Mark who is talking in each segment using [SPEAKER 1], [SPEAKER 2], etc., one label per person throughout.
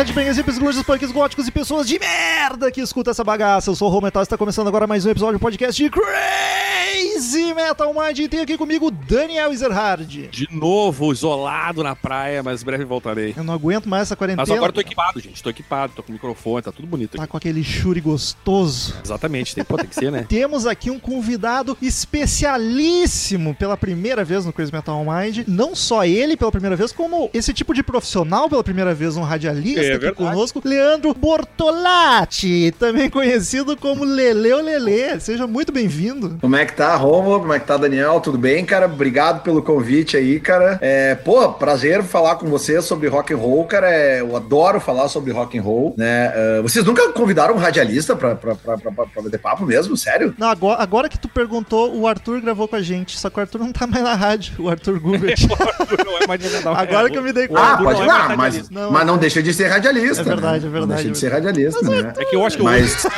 [SPEAKER 1] Headbangers, hippies, grunges, punks, góticos e pessoas de merda que escuta essa bagaça. Eu sou o Rô Metal e está começando agora mais um episódio do podcast de Crazy Metal Mind. E tem aqui comigo Daniel Ezerhard.
[SPEAKER 2] De novo, isolado na praia, mas breve voltarei.
[SPEAKER 1] Eu não aguento mais essa quarentena.
[SPEAKER 2] Mas agora eu tô equipado, gente. Tô equipado, tô com microfone, tá tudo bonito
[SPEAKER 1] Tá
[SPEAKER 2] aqui.
[SPEAKER 1] com aquele churi gostoso.
[SPEAKER 2] Exatamente, tem, pô, tem que ser, né?
[SPEAKER 1] Temos aqui um convidado especialíssimo pela primeira vez no Crazy Metal Mind. Não só ele pela primeira vez, como esse tipo de profissional pela primeira vez, um radialista
[SPEAKER 2] É
[SPEAKER 1] aqui
[SPEAKER 2] verdade.
[SPEAKER 1] conosco, Leandro Bortolatti, também conhecido como Leleu Lelê. Seja muito bem-vindo.
[SPEAKER 3] Como é que tá, Romulo? Como é que tá, Daniel? Tudo bem, cara? Obrigado pelo convite aí, cara. É, pô, prazer falar com vocês sobre rock and roll, cara. É, eu adoro falar sobre rock and roll, né? É, vocês nunca convidaram um radialista pra, pra, pra, pra, pra bater papo mesmo? Sério?
[SPEAKER 1] Não, agora, agora que tu perguntou, o Arthur gravou com a gente, só que o Arthur não tá mais na rádio, o Arthur Gubert.
[SPEAKER 2] é mais.
[SPEAKER 1] Agora que eu me dei conta.
[SPEAKER 3] ah,
[SPEAKER 2] Arthur
[SPEAKER 3] pode
[SPEAKER 2] não é mais
[SPEAKER 3] mas.
[SPEAKER 1] Não,
[SPEAKER 3] mas
[SPEAKER 1] é-
[SPEAKER 3] não deixa de ser radialista.
[SPEAKER 1] É verdade,
[SPEAKER 3] né?
[SPEAKER 1] é verdade,
[SPEAKER 3] Não deixa de
[SPEAKER 1] é
[SPEAKER 3] ser radialista, né?
[SPEAKER 2] É que eu acho que
[SPEAKER 3] Mas-
[SPEAKER 2] hoje,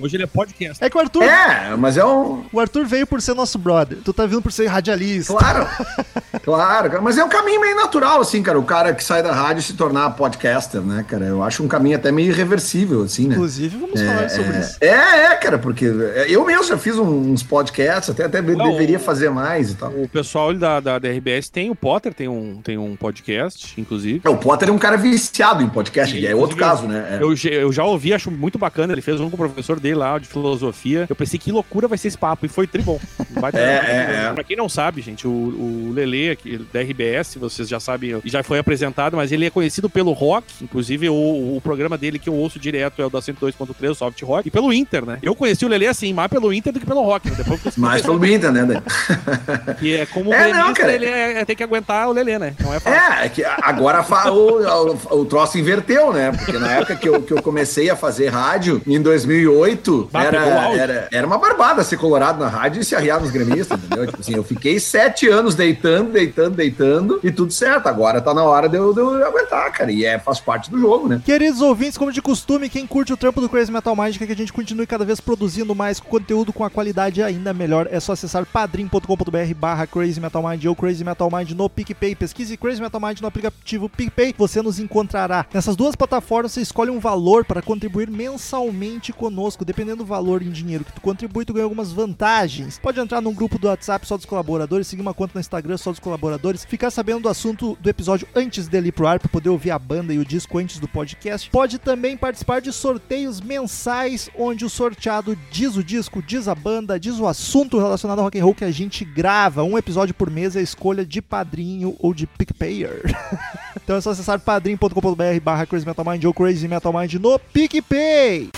[SPEAKER 2] hoje ele é podcast.
[SPEAKER 1] É que o Arthur,
[SPEAKER 3] É, mas é um.
[SPEAKER 1] o Arthur veio por ser nosso brother. Tu tá vindo por ser radialista.
[SPEAKER 3] Claro, claro, cara. mas é um caminho meio natural, assim, cara. O cara que sai da rádio se tornar podcaster, né, cara? Eu acho um caminho até meio irreversível, assim, né?
[SPEAKER 1] Inclusive, vamos falar sobre isso.
[SPEAKER 3] É, é, cara, porque eu mesmo já fiz uns podcasts, até, até
[SPEAKER 2] Não,
[SPEAKER 3] deveria
[SPEAKER 2] o-
[SPEAKER 3] fazer mais e tal.
[SPEAKER 2] O pessoal da, da, da RBS tem o Potter, tem um, tem um podcast, inclusive.
[SPEAKER 3] É, O Potter é um cara viciado em podcast, e é outro caso, né? É.
[SPEAKER 2] Eu, já- eu já ouvi, acho muito bacana. Ele fez um com o professor dele lá de filosofia. Eu pensei que loucura vai ser esse papo. E foi tribom. Vai
[SPEAKER 3] É, é, é.
[SPEAKER 2] Pra quem não sabe, gente, o, o Lele da RBS, vocês já sabem, já foi apresentado, mas ele é conhecido pelo rock. Inclusive, o, o programa dele que eu ouço direto é o da 102.3, o Soft Rock. E pelo Inter, né? Eu conheci o Lele assim, mais pelo Inter do que pelo rock. Né? Depois eu
[SPEAKER 3] Mais pelo Inter, né?
[SPEAKER 2] Que é como
[SPEAKER 3] É, não, cara.
[SPEAKER 2] ele é, é ter que aguentar o Lele, né? Não é fácil.
[SPEAKER 3] É, é que agora o, o, o troço inverteu, né? Porque na época que eu, que eu comecei a fazer rádio, em 2008,
[SPEAKER 2] Bah,
[SPEAKER 3] era, era, era uma barbada ser colorado na rádio e se arriar nos gremistas, entendeu? Tipo assim, eu fiquei sete anos deitando, deitando, deitando e tudo certo. Agora tá na hora de eu, de eu aguentar, cara. E é, faz parte do jogo, né?
[SPEAKER 1] Queridos ouvintes, como de costume, quem curte o trampo do Crazy Metal Mind quer que a gente continue cada vez produzindo mais conteúdo com a qualidade ainda melhor, é só acessar padrim.com.br barra Crazy Metal Mind ou Crazy Metal Mind no PicPay. Pesquise Crazy Metal Mind no aplicativo PicPay, você nos encontrará. Nessas duas plataformas você escolhe um valor para contribuir mensalmente conosco. Dependendo do valor em dinheiro que tu contribui, tu ganha algumas vantagens. Pode entrar num grupo do WhatsApp só dos colaboradores, seguir uma conta no Instagram só dos colaboradores, ficar sabendo do assunto do episódio antes dele ir pro ar, para poder ouvir a banda e o disco antes do podcast. Pode também participar de sorteios mensais, onde o sorteado diz o disco, diz a banda, diz o assunto relacionado ao rock and roll que a gente grava. Um episódio por mês é a escolha de padrinho ou de PicPayer. então é só acessar padrim.com.br barra Crazy Metal Mind ou Crazy Metal Mind no PicPay.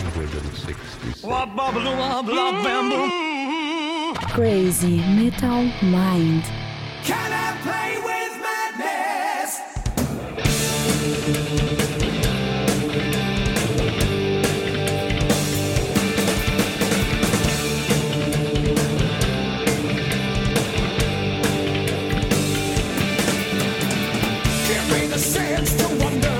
[SPEAKER 4] 666. Mm-hmm.
[SPEAKER 5] Crazy Metal Mind. Can
[SPEAKER 1] I play with madness? Give me the sense to wonder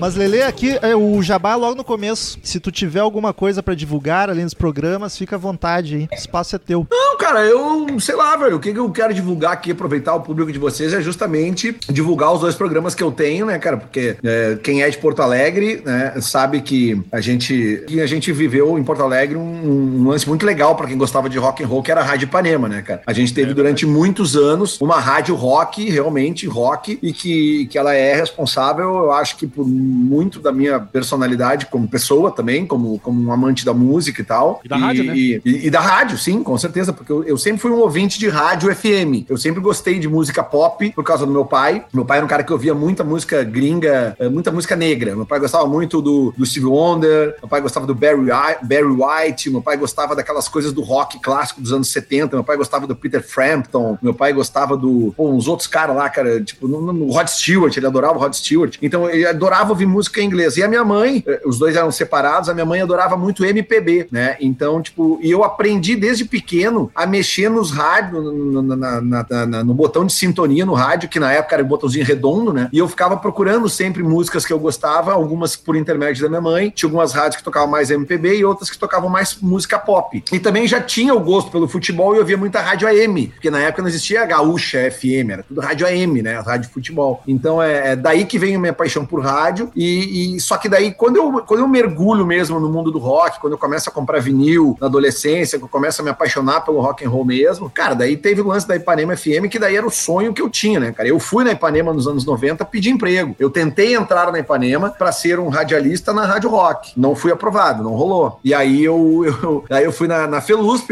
[SPEAKER 1] Mas Lele, aqui é o jabá logo no começo. Se tu tiver alguma coisa pra divulgar além dos programas, fica à vontade aí. O espaço é teu.
[SPEAKER 3] Não, cara, eu sei lá, velho. O que eu quero divulgar aqui, aproveitar o público de vocês, é justamente divulgar os dois programas que eu tenho, né, cara? Porque é, quem é de Porto Alegre, né, sabe que a gente, que a gente viveu em Porto Alegre um, um lance muito legal pra quem gostava de rock and roll, que era a Rádio Ipanema, né, cara? A gente teve durante muitos anos uma rádio rock, realmente rock, e que, que ela é responsável, eu acho que por muito da minha personalidade como pessoa também, como, como um amante da música e tal.
[SPEAKER 2] E da rádio, né?
[SPEAKER 3] E, e da rádio, sim, com certeza, porque eu, eu sempre fui um ouvinte de rádio FM. Eu sempre gostei de música pop por causa do meu pai. Meu pai era um cara que ouvia muita música gringa, eh, muita música negra. Meu pai gostava muito do, do Steve Wonder, meu pai gostava do Barry, Barry White, meu pai gostava daquelas coisas do rock clássico dos anos 70, meu pai gostava do Peter Frampton, meu pai gostava do. Pô, uns outros caras lá, cara, tipo, no, no Rod Stewart, ele adorava o Rod Stewart. Então, ele adorava ouvir música em inglês. E a minha mãe, eh, os dois eram separados, a minha mãe adorava muito MPB, né? Então, tipo, e eu aprendi desde pequeno a mexer nos rádios, no, botão de sintonia no rádio, que na época era um botãozinho redondo, né? E eu ficava procurando sempre músicas que eu gostava, algumas por intermédio da minha mãe, tinha algumas rádios que tocavam mais MPB e outras que tocavam mais música pop. E também já tinha o gosto pelo futebol e eu via muita rádio AM, porque na época não existia gaúcha FM, era tudo rádio AM, né? Rádio futebol. Então é, é daí que vem a minha paixão por rádio. E, e, só que daí, quando eu, quando eu mergulho mesmo no mundo do rock, quando eu começo a comprar vinil na adolescência, que eu começo a me apaixonar pelo rock and roll mesmo, cara, daí teve o lance da Ipanema FM, que daí era o sonho que eu tinha, né, cara? Eu fui na Ipanema nos anos 90 pedir emprego. Eu tentei entrar na Ipanema para ser um radialista na Rádio Rock. Não fui aprovado, não rolou. E aí eu, eu, aí eu fui na, na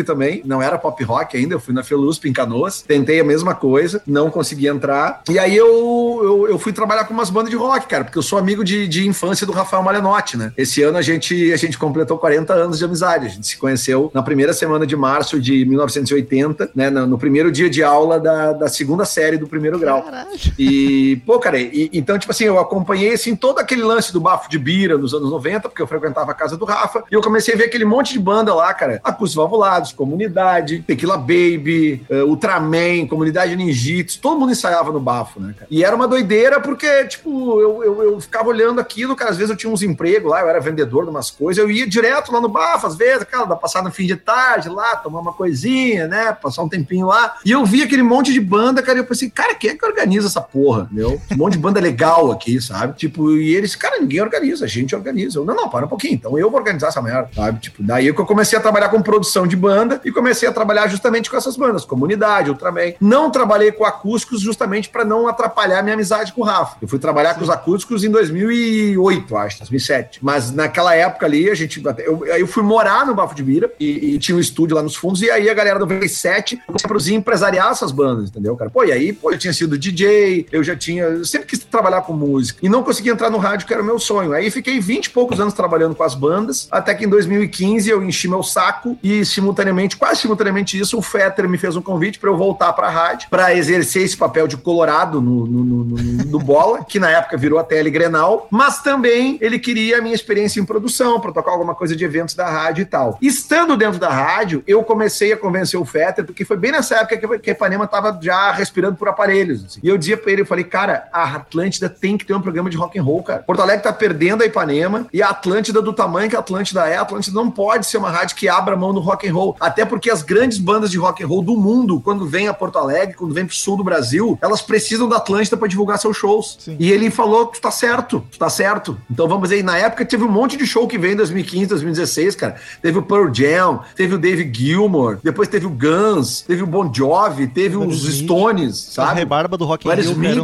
[SPEAKER 3] também, não era pop rock ainda, eu fui na Felusp em Canoas, tentei a mesma coisa, não consegui entrar. E aí eu, eu, eu fui trabalhar com umas bandas de rock, cara, porque eu sou amigo de, de infância do Rafael Malenotti, né? Esse ano a gente, a gente completou 40 anos de amizade. A gente se conheceu na primeira semana de março de 1980, né? No, no primeiro dia de aula da, da segunda série do primeiro grau. Caralho. E, pô, cara, e, então, tipo assim, eu acompanhei assim todo aquele lance do bafo de bira nos anos 90, porque eu frequentava a casa do Rafa, e eu comecei a ver aquele monte de banda lá, cara. Acústicos Valvulados, Comunidade, Tequila Baby, uh, Ultraman, Comunidade Ninjitsu, todo mundo ensaiava no bafo, né, cara? E era uma doideira porque, tipo, eu, eu, eu ficava olhando aquilo, cara, às vezes eu tinha uns empregos lá, eu era vendedor de umas coisas, eu ia direto lá no bafo, às vezes, cara, dá passar no fim de tarde lá, tomar uma coisinha, né, passar um tempinho lá, e eu vi aquele monte de banda, cara, e eu pensei, cara, quem é que organiza essa porra, meu? Um monte de banda legal aqui, sabe? Tipo, e eles, cara, ninguém organiza, a gente organiza. Eu, não, não, para um pouquinho, então eu vou organizar essa merda, sabe? Tipo, daí que eu comecei a trabalhar com produção de banda e comecei a trabalhar justamente com essas bandas, Comunidade, Ultraman. Não trabalhei com acústicos justamente para não atrapalhar minha amizade com o Rafa. Eu fui trabalhar Sim. com os acústicos em 2008, acho, 2007. Mas naquela época ali, a gente. Eu, eu fui morar no Bafo de Bira e, e, tinha um estúdio lá nos fundos, e aí a galera do V7 começou a empresariar essas bandas, entendeu, cara? Pô, e aí, pô, eu tinha sido DJ, eu já tinha. Eu sempre quis trabalhar com música. E não consegui entrar no rádio, que era o meu sonho. Aí fiquei 20 e poucos anos trabalhando com as bandas, até que em 2015 eu enchi meu saco e simultaneamente, quase simultaneamente isso, o Fetter me fez um convite para eu voltar para a rádio, para exercer esse papel de colorado no, no, no, no, bola, que na época virou a tele Grenal, mas também ele queria a minha experiência em produção, para tocar alguma coisa de eventos da rádio e tal. Estando dentro da rádio, eu comecei a convencer o Fetter, porque foi bem nessa época que a Ipanema tava já respirando por aparelhos. Assim. E eu dizia para ele, eu falei, cara, a Atlântida tem que ter um programa de rock and roll, cara. Porto Alegre tá perdendo a Ipanema e a Atlântida do tamanho que a Atlântida é, a Atlântida não pode ser uma rádio que abra mão no rock and roll, até porque as grandes bandas de rock and roll do mundo, quando vem a Porto Alegre, quando vem pro sul do Brasil, elas precisam da Atlântida para divulgar seus shows. Sim. E ele falou, tu tá certo, tu tá certo. Então vamos dizer, na época teve um monte de show que veio em 2015, 2016, cara. Teve o Pearl Jam, teve o Dave Gilmore, depois teve o Guns, teve o Bon Jovi, teve os Stones, sabe? A
[SPEAKER 1] rebarba do Rock
[SPEAKER 3] Roll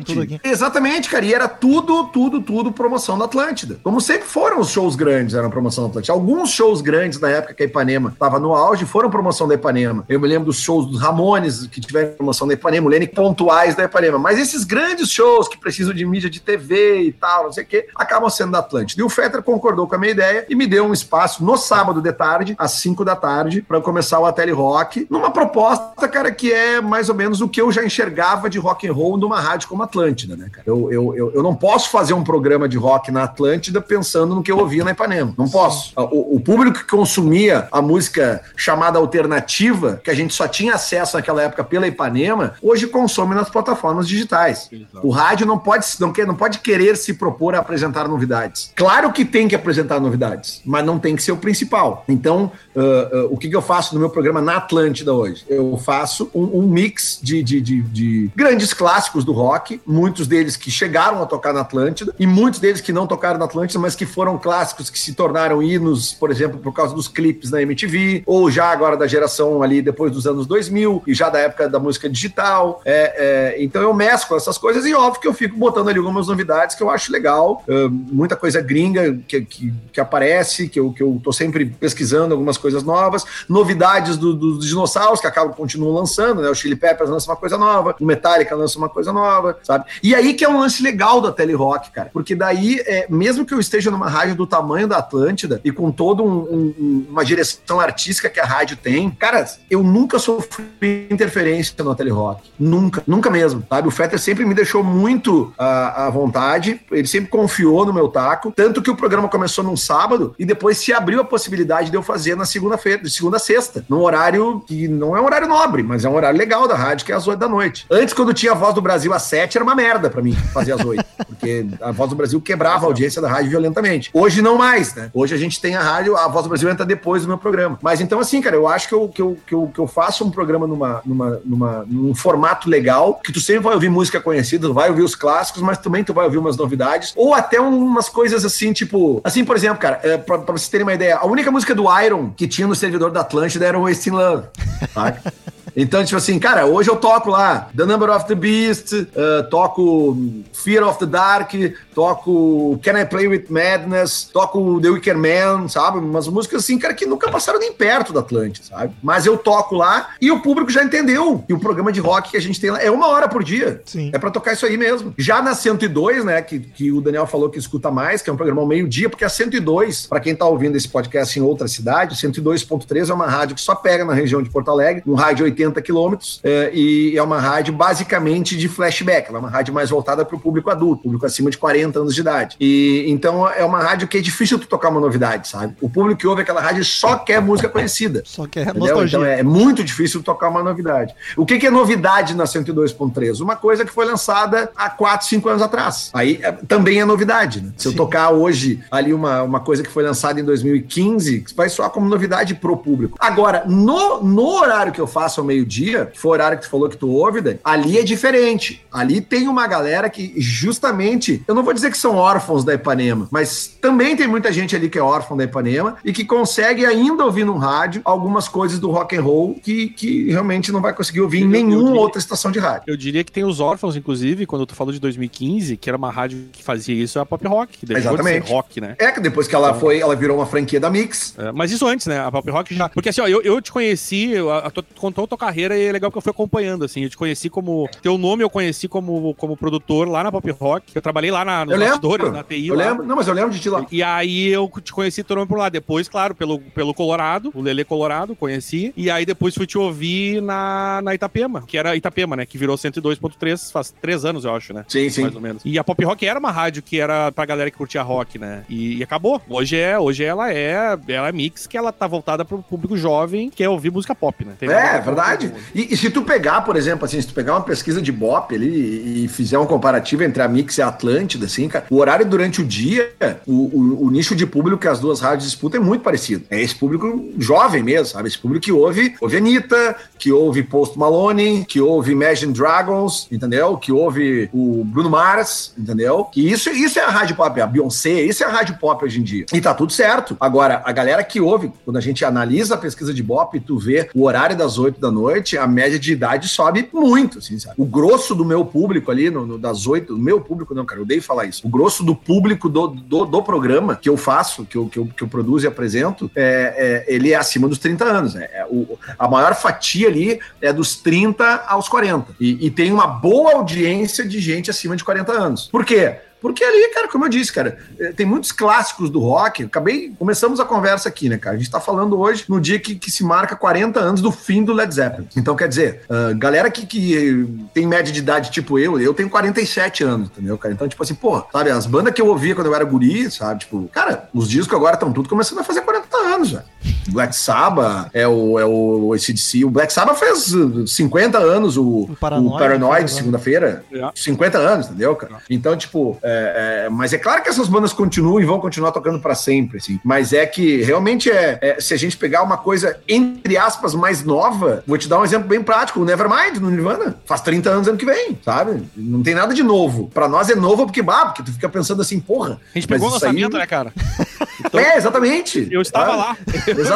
[SPEAKER 3] tudo aqui. Exatamente, cara. E era tudo, tudo, tudo promoção da Atlântida. Como sempre foram os shows grandes, eram promoção da Atlântida. Alguns shows grandes na época que a Ipanema estava no auge foram promoção da Ipanema. Eu me lembro dos shows dos Ramones que tiveram promoção da Ipanema, o pontuais da Ipanema. Mas esses grandes shows que precisam de mídia de TV e tal, não sei o quê, acabam sendo da Atlântida. E o Fetter concordou com a minha ideia e me deu um espaço no sábado de tarde, às 5 da tarde, para começar o Ateli Rock, numa proposta, cara, que é mais ou menos o que eu já enxergava de rock and roll numa rádio como Atlântida, né, cara? Eu, eu, eu, eu não posso fazer um programa de rock na Atlântida pensando no que eu ouvia na Ipanema. Não posso. O, o público que consumia a música chamada alternativa, que a gente só tinha acesso naquela época pela Ipanema, hoje consome nas plataformas digitais. O rádio não pode, não, quer, não pode querer se propor a apresentar novidades. Claro que tem que apresentar novidades, mas não tem que ser o principal. Então, uh, uh, o que, que, eu faço no meu programa na Atlântida hoje? Eu faço um, um mix de, de, de, de grandes clássicos do rock, muitos deles que chegaram a tocar na Atlântida e muitos deles que não tocaram na Atlântida, mas que foram clássicos que se tornaram hinos, por exemplo, por causa dos clipes na MTV, ou já agora da geração ali depois dos anos 2000 e já da época da música digital. É, é, então eu mesclo essas coisas e óbvio que eu fico botando ali algumas novidades que eu acho legal, uh, muita coisa gringa que, que, que, aparece, que eu, que eu tô sempre pesquisando algumas coisas novas, novidades dos do, do dinossauros que acabam continuam lançando, né? O Chili Peppers lança uma coisa nova, o Metallica lança uma coisa nova, sabe? E aí que é um lance legal da Telerock, cara, porque daí, é, mesmo que eu esteja numa rádio do tamanho da Atlântida e com todo um, um, uma direção artística que a rádio tem, cara, eu nunca sofri interferência no Telerock, nunca, nunca mesmo, sabe? O Fetter sempre me deixou muito à, à vontade, ele sempre confiou no meu taco, tanto que o programa começou num sábado e depois se abriu a possibilidade de eu fazer na segunda-feira, de segunda a sexta, num horário que não é um horário nobre, mas é um horário legal da rádio, que é às 8 da noite. Antes, quando tinha a Voz do Brasil às 7, era uma merda pra mim fazer às 8, porque a Voz do Brasil quebrava a audiência da rádio violentamente. Hoje não mais, né? Hoje a gente tem a rádio, a Voz do Brasil entra depois do meu programa. Mas então, assim, cara, eu acho que eu, que eu, que eu, que eu faço um programa numa, numa, numa, num formato legal, que tu sempre vai ouvir música conhecida, vai ouvir os clássicos, mas também tu vai ouvir umas novidades, ou até umas coisas assim, tipo. Assim, por exemplo, cara, é, pra, pra vocês terem uma ideia, a única música do Iron que tinha no servidor da Atlântida era o Wasting Love. Saca? Então, tipo assim, cara, hoje eu toco lá The Number of the Beast, uh, toco Fear of the Dark, toco Can I Play With Madness, toco The Wicker Man, sabe? Umas músicas assim, cara, que nunca passaram nem perto da Atlântida, sabe? Mas eu toco lá e o público já entendeu que o programa de rock que a gente tem lá é uma hora por dia.
[SPEAKER 1] Sim.
[SPEAKER 3] É pra tocar isso aí mesmo. Já na 102, né, que, que o Daniel falou que escuta mais, que é um programa ao meio-dia, porque a 102, pra quem tá ouvindo esse podcast em outra cidade, 102.3 é uma rádio que só pega na região de Porto Alegre, um rádio 80 quilômetros, é, e é uma rádio basicamente de flashback, ela é uma rádio mais voltada para o público adulto, público acima de 40 anos de idade. E então é uma rádio que é difícil tu tocar uma novidade, sabe? O público que ouve aquela rádio só quer música conhecida.
[SPEAKER 1] Só que é
[SPEAKER 3] Entendeu?
[SPEAKER 1] nostalgia.
[SPEAKER 3] Então é, muito difícil tocar uma novidade. O que, que é novidade na 102.3? Uma coisa que foi lançada há 4, 5 anos atrás. Aí é, também é novidade. Né? Se eu
[SPEAKER 1] Sim.
[SPEAKER 3] tocar hoje ali uma, uma coisa que foi lançada em 2015, vai soar como novidade pro público. Agora, no, no horário que eu faço ao meio-dia, que foi o horário que tu falou que tu ouve, Dan, ali é diferente. Ali tem uma galera que justamente, eu não vou dizer que são órfãos da Ipanema, mas também tem muita gente ali que é órfão da Ipanema e que consegue ainda ouvir no rádio algumas coisas do rock and roll que, que realmente não vai conseguir ouvir em
[SPEAKER 2] Eu- eu
[SPEAKER 3] nenhuma
[SPEAKER 2] diria-
[SPEAKER 3] outra estação de rádio.
[SPEAKER 2] Eu diria que tem os órfãos, inclusive, quando tu falou de 2015, que era uma rádio que fazia isso, é a Pop Rock, que deixou de
[SPEAKER 3] Exatamente.
[SPEAKER 2] ser rock, né?
[SPEAKER 3] É que depois que ela foi, ela virou uma franquia da Mix.
[SPEAKER 2] É, mas isso antes, né? A Pop Rock já. Porque assim, ó, eu, eu te conheci, eu- a, a, tu contou carreira e é legal que eu fui acompanhando, assim. Eu te conheci como. Teu nome eu conheci como, como produtor lá na Pop Rock. Eu trabalhei lá na, nos
[SPEAKER 3] Eu lembro.
[SPEAKER 2] bastidores, na TI.
[SPEAKER 3] Eu
[SPEAKER 2] lá.
[SPEAKER 3] lembro. Não, mas eu lembro de ti lá.
[SPEAKER 2] E aí eu te conheci teu nome por lá. Depois, claro, pelo, pelo Colorado, o Lele Colorado, conheci. E aí depois fui te ouvir na, na Itapema, que era Itapema, né? Que virou 102.3 faz três anos, eu acho, né?
[SPEAKER 3] Sim, sim.
[SPEAKER 2] mais ou menos. E a Pop Rock era uma rádio que era pra galera que curtia rock, né? E, e acabou. Hoje é, hoje ela é, ela é mix que ela tá voltada pro público jovem que quer ouvir música pop, né? Tem
[SPEAKER 3] É,
[SPEAKER 2] nada a
[SPEAKER 3] é
[SPEAKER 2] ver
[SPEAKER 3] verdade. E, e se tu pegar, por exemplo, assim, se tu pegar uma pesquisa de Bop ali e, e fizer um comparativo entre a Mix e a Atlântida, assim, cara, o horário durante o dia, o, o- o nicho de público que as duas rádios disputam é muito parecido. É esse público jovem mesmo, sabe? Esse público que ouve, ouve Anitta, que ouve Post Malone, que ouve Imagine Dragons, entendeu? Que ouve o Bruno Mars, entendeu? Que isso, isso é a rádio pop, a Beyoncé, isso é a rádio pop hoje em dia. E tá tudo certo. Agora, a galera que ouve, quando a gente analisa a pesquisa de Bop, tu vê o horário das 8 da noite, a média de idade sobe muito, assim, sabe? O grosso do meu público ali, no, no- das 8, do meu público não, cara, eu odeio falar isso. O grosso do público do, do, do programa que eu faço, que eu, que eu, que eu produzo e apresento, é, é- ele é acima dos 30 anos. né? É, o, a maior fatia ali é dos 30 aos 40. E, e tem uma boa audiência de gente acima de 40 anos. Por quê? Porque ali, cara, como eu disse, cara, eh, tem muitos clássicos do rock. Acabei, começamos a conversa aqui, né, cara? A gente tá falando hoje no dia que, que se marca 40 anos do fim do Led Zeppelin. Então, quer dizer, ah, galera que, que tem média de idade tipo eu, eu tenho 47 anos, entendeu, cara? Então, tipo assim, pô, sabe, as bandas que eu ouvia quando eu era guri, sabe? Tipo, cara, os discos agora estão tudo começando a fazer 40 anos, velho. Black Sabbath é o, é o ACDC. O Black Sabbath fez uh, 50 anos, o,
[SPEAKER 1] O Paranoid,
[SPEAKER 3] o Paranoid
[SPEAKER 1] agora.
[SPEAKER 3] segunda-feira.
[SPEAKER 2] É.
[SPEAKER 3] 50 anos, entendeu, cara? Então, tipo, é, é, mas é claro que essas bandas continuam e vão continuar tocando pra sempre, assim. Mas é que realmente é, é, se a gente pegar uma coisa, entre aspas, mais nova, vou te dar um exemplo bem prático: o Nevermind no Nirvana. Faz 30 anos ano que vem, sabe? Não tem nada de novo. Pra nós é novo porque, bah, porque tu fica pensando assim, porra.
[SPEAKER 2] A gente pegou o
[SPEAKER 3] isso aí-
[SPEAKER 2] lançamento, né, cara?
[SPEAKER 3] É, exatamente.
[SPEAKER 2] Eu estava
[SPEAKER 3] Ah,
[SPEAKER 2] lá.
[SPEAKER 3] Exatamente.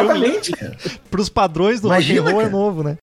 [SPEAKER 3] Cara.
[SPEAKER 1] Pros padrões do rock
[SPEAKER 3] Imagina,
[SPEAKER 1] and roll é novo, né?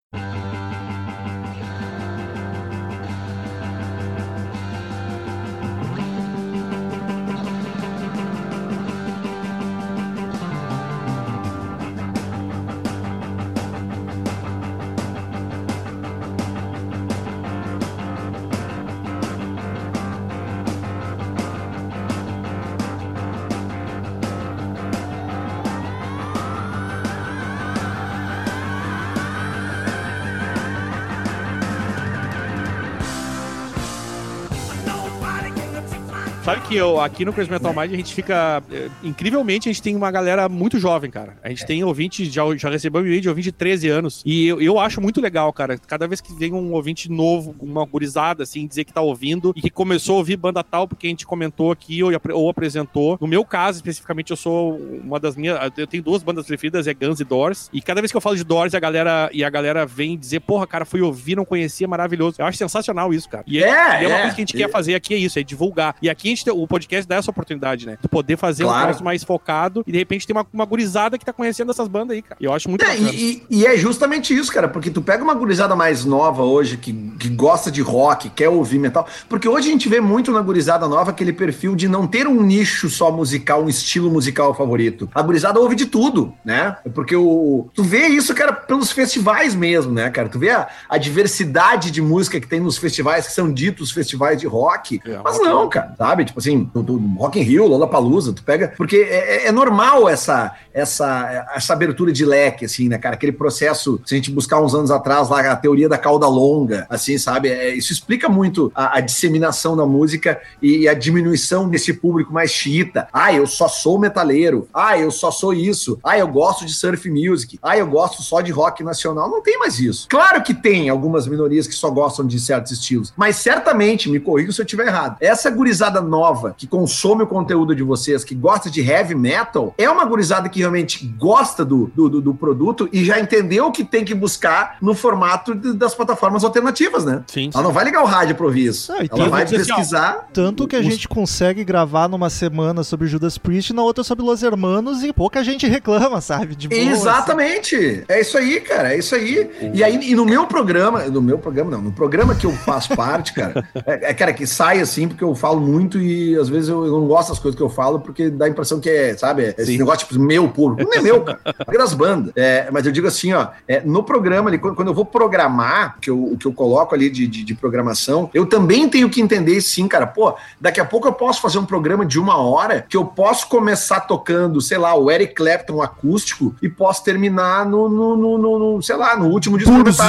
[SPEAKER 2] Que eu, aqui no Crazy Metal Mind a gente fica. é, incrivelmente, a gente tem uma galera muito jovem, cara. A gente tem ouvinte, já, já recebeu um de ouvinte de 13 anos. E eu, eu acho muito legal, cara. Cada vez que vem um ouvinte novo, uma gurizada, assim, dizer que tá ouvindo e que começou a ouvir banda tal porque a gente comentou aqui ou, ou apresentou. No meu caso, especificamente, eu sou uma das minhas. Eu tenho duas bandas preferidas, é Guns e Doors. E cada vez que eu falo de Doors, a galera, e a galera vem dizer, porra, cara, fui ouvir, não conhecia, maravilhoso. Eu acho sensacional isso, cara. E
[SPEAKER 3] É,
[SPEAKER 2] e é uma
[SPEAKER 3] é.
[SPEAKER 2] coisa que a gente quer fazer aqui, é isso, é divulgar. E aqui a gente tem- o podcast dá essa oportunidade, né? De poder fazer um
[SPEAKER 3] Claro.
[SPEAKER 2] troço mais focado e de repente tem uma, uma gurizada que tá conhecendo essas bandas aí, cara. E eu acho muito
[SPEAKER 3] É, e, e- é justamente isso, cara, porque tu pega uma gurizada mais nova hoje, que, que gosta de rock, quer ouvir metal, porque hoje a gente vê muito na gurizada nova aquele perfil de não ter um nicho só musical, um estilo musical favorito. A gurizada ouve de tudo, né? Porque o, tu vê isso, cara, pelos festivais mesmo, né, cara? Tu vê a, a diversidade de música que tem nos festivais, que são ditos festivais de rock,
[SPEAKER 2] É,
[SPEAKER 3] mas
[SPEAKER 2] Rock
[SPEAKER 3] não, cara, sabe? Tipo assim, do, do Rock in Rio, Lollapalooza, tu pega, porque é, é- é normal essa, essa, essa abertura de leque, assim, né, cara? Aquele processo, se a gente buscar uns anos atrás lá, a teoria da cauda longa, assim, sabe? É, isso explica muito a, a disseminação da música e a diminuição desse público mais xiita. Ah, eu só sou metaleiro. Ah, eu só sou isso. Ah, eu gosto de surf music. Ah, eu gosto só de rock nacional. Não tem mais isso. Claro que tem algumas minorias que só gostam de certos estilos, mas certamente, me corrijo se eu estiver errado, essa gurizada nova que consome o conteúdo de vocês, que gosta de heavy metal, é uma gurizada que realmente gosta do, do, do- do produto e já entendeu o que tem que buscar no formato de- das plataformas alternativas, né?
[SPEAKER 2] Sim, sim.
[SPEAKER 3] Ela não vai ligar o rádio ouvir isso.
[SPEAKER 1] E
[SPEAKER 3] Ela vai
[SPEAKER 2] assim, ó,
[SPEAKER 3] pesquisar.
[SPEAKER 1] Tanto que a
[SPEAKER 3] os-
[SPEAKER 1] gente consegue gravar numa semana sobre Judas Priest e na outra sobre Los Hermanos e pouca gente reclama, sabe? De boa, assim.
[SPEAKER 3] Exatamente. É isso aí, cara. É isso aí. E aí, e no meu programa, no meu programa, não, no programa que eu faço parte, cara, é, é, cara, que sai assim, porque eu falo muito e às vezes eu, eu não gosto das coisas que eu falo, porque dá a impressão que é, sabe, esse
[SPEAKER 2] Sim.
[SPEAKER 3] negócio tipo meu público. Não é meu, cara. É das bandas. É, mas eu digo assim, ó, é, no programa ali, quando, quando eu vou programar, que eu, o que eu coloco ali de, de, de programação, eu também tenho que entender, sim, cara, pô, daqui a pouco eu posso fazer um programa de uma hora que eu posso começar tocando, sei lá, o Eric Clapton acústico e posso terminar no, no, no, no- sei lá, no último disco da
[SPEAKER 1] Burzum.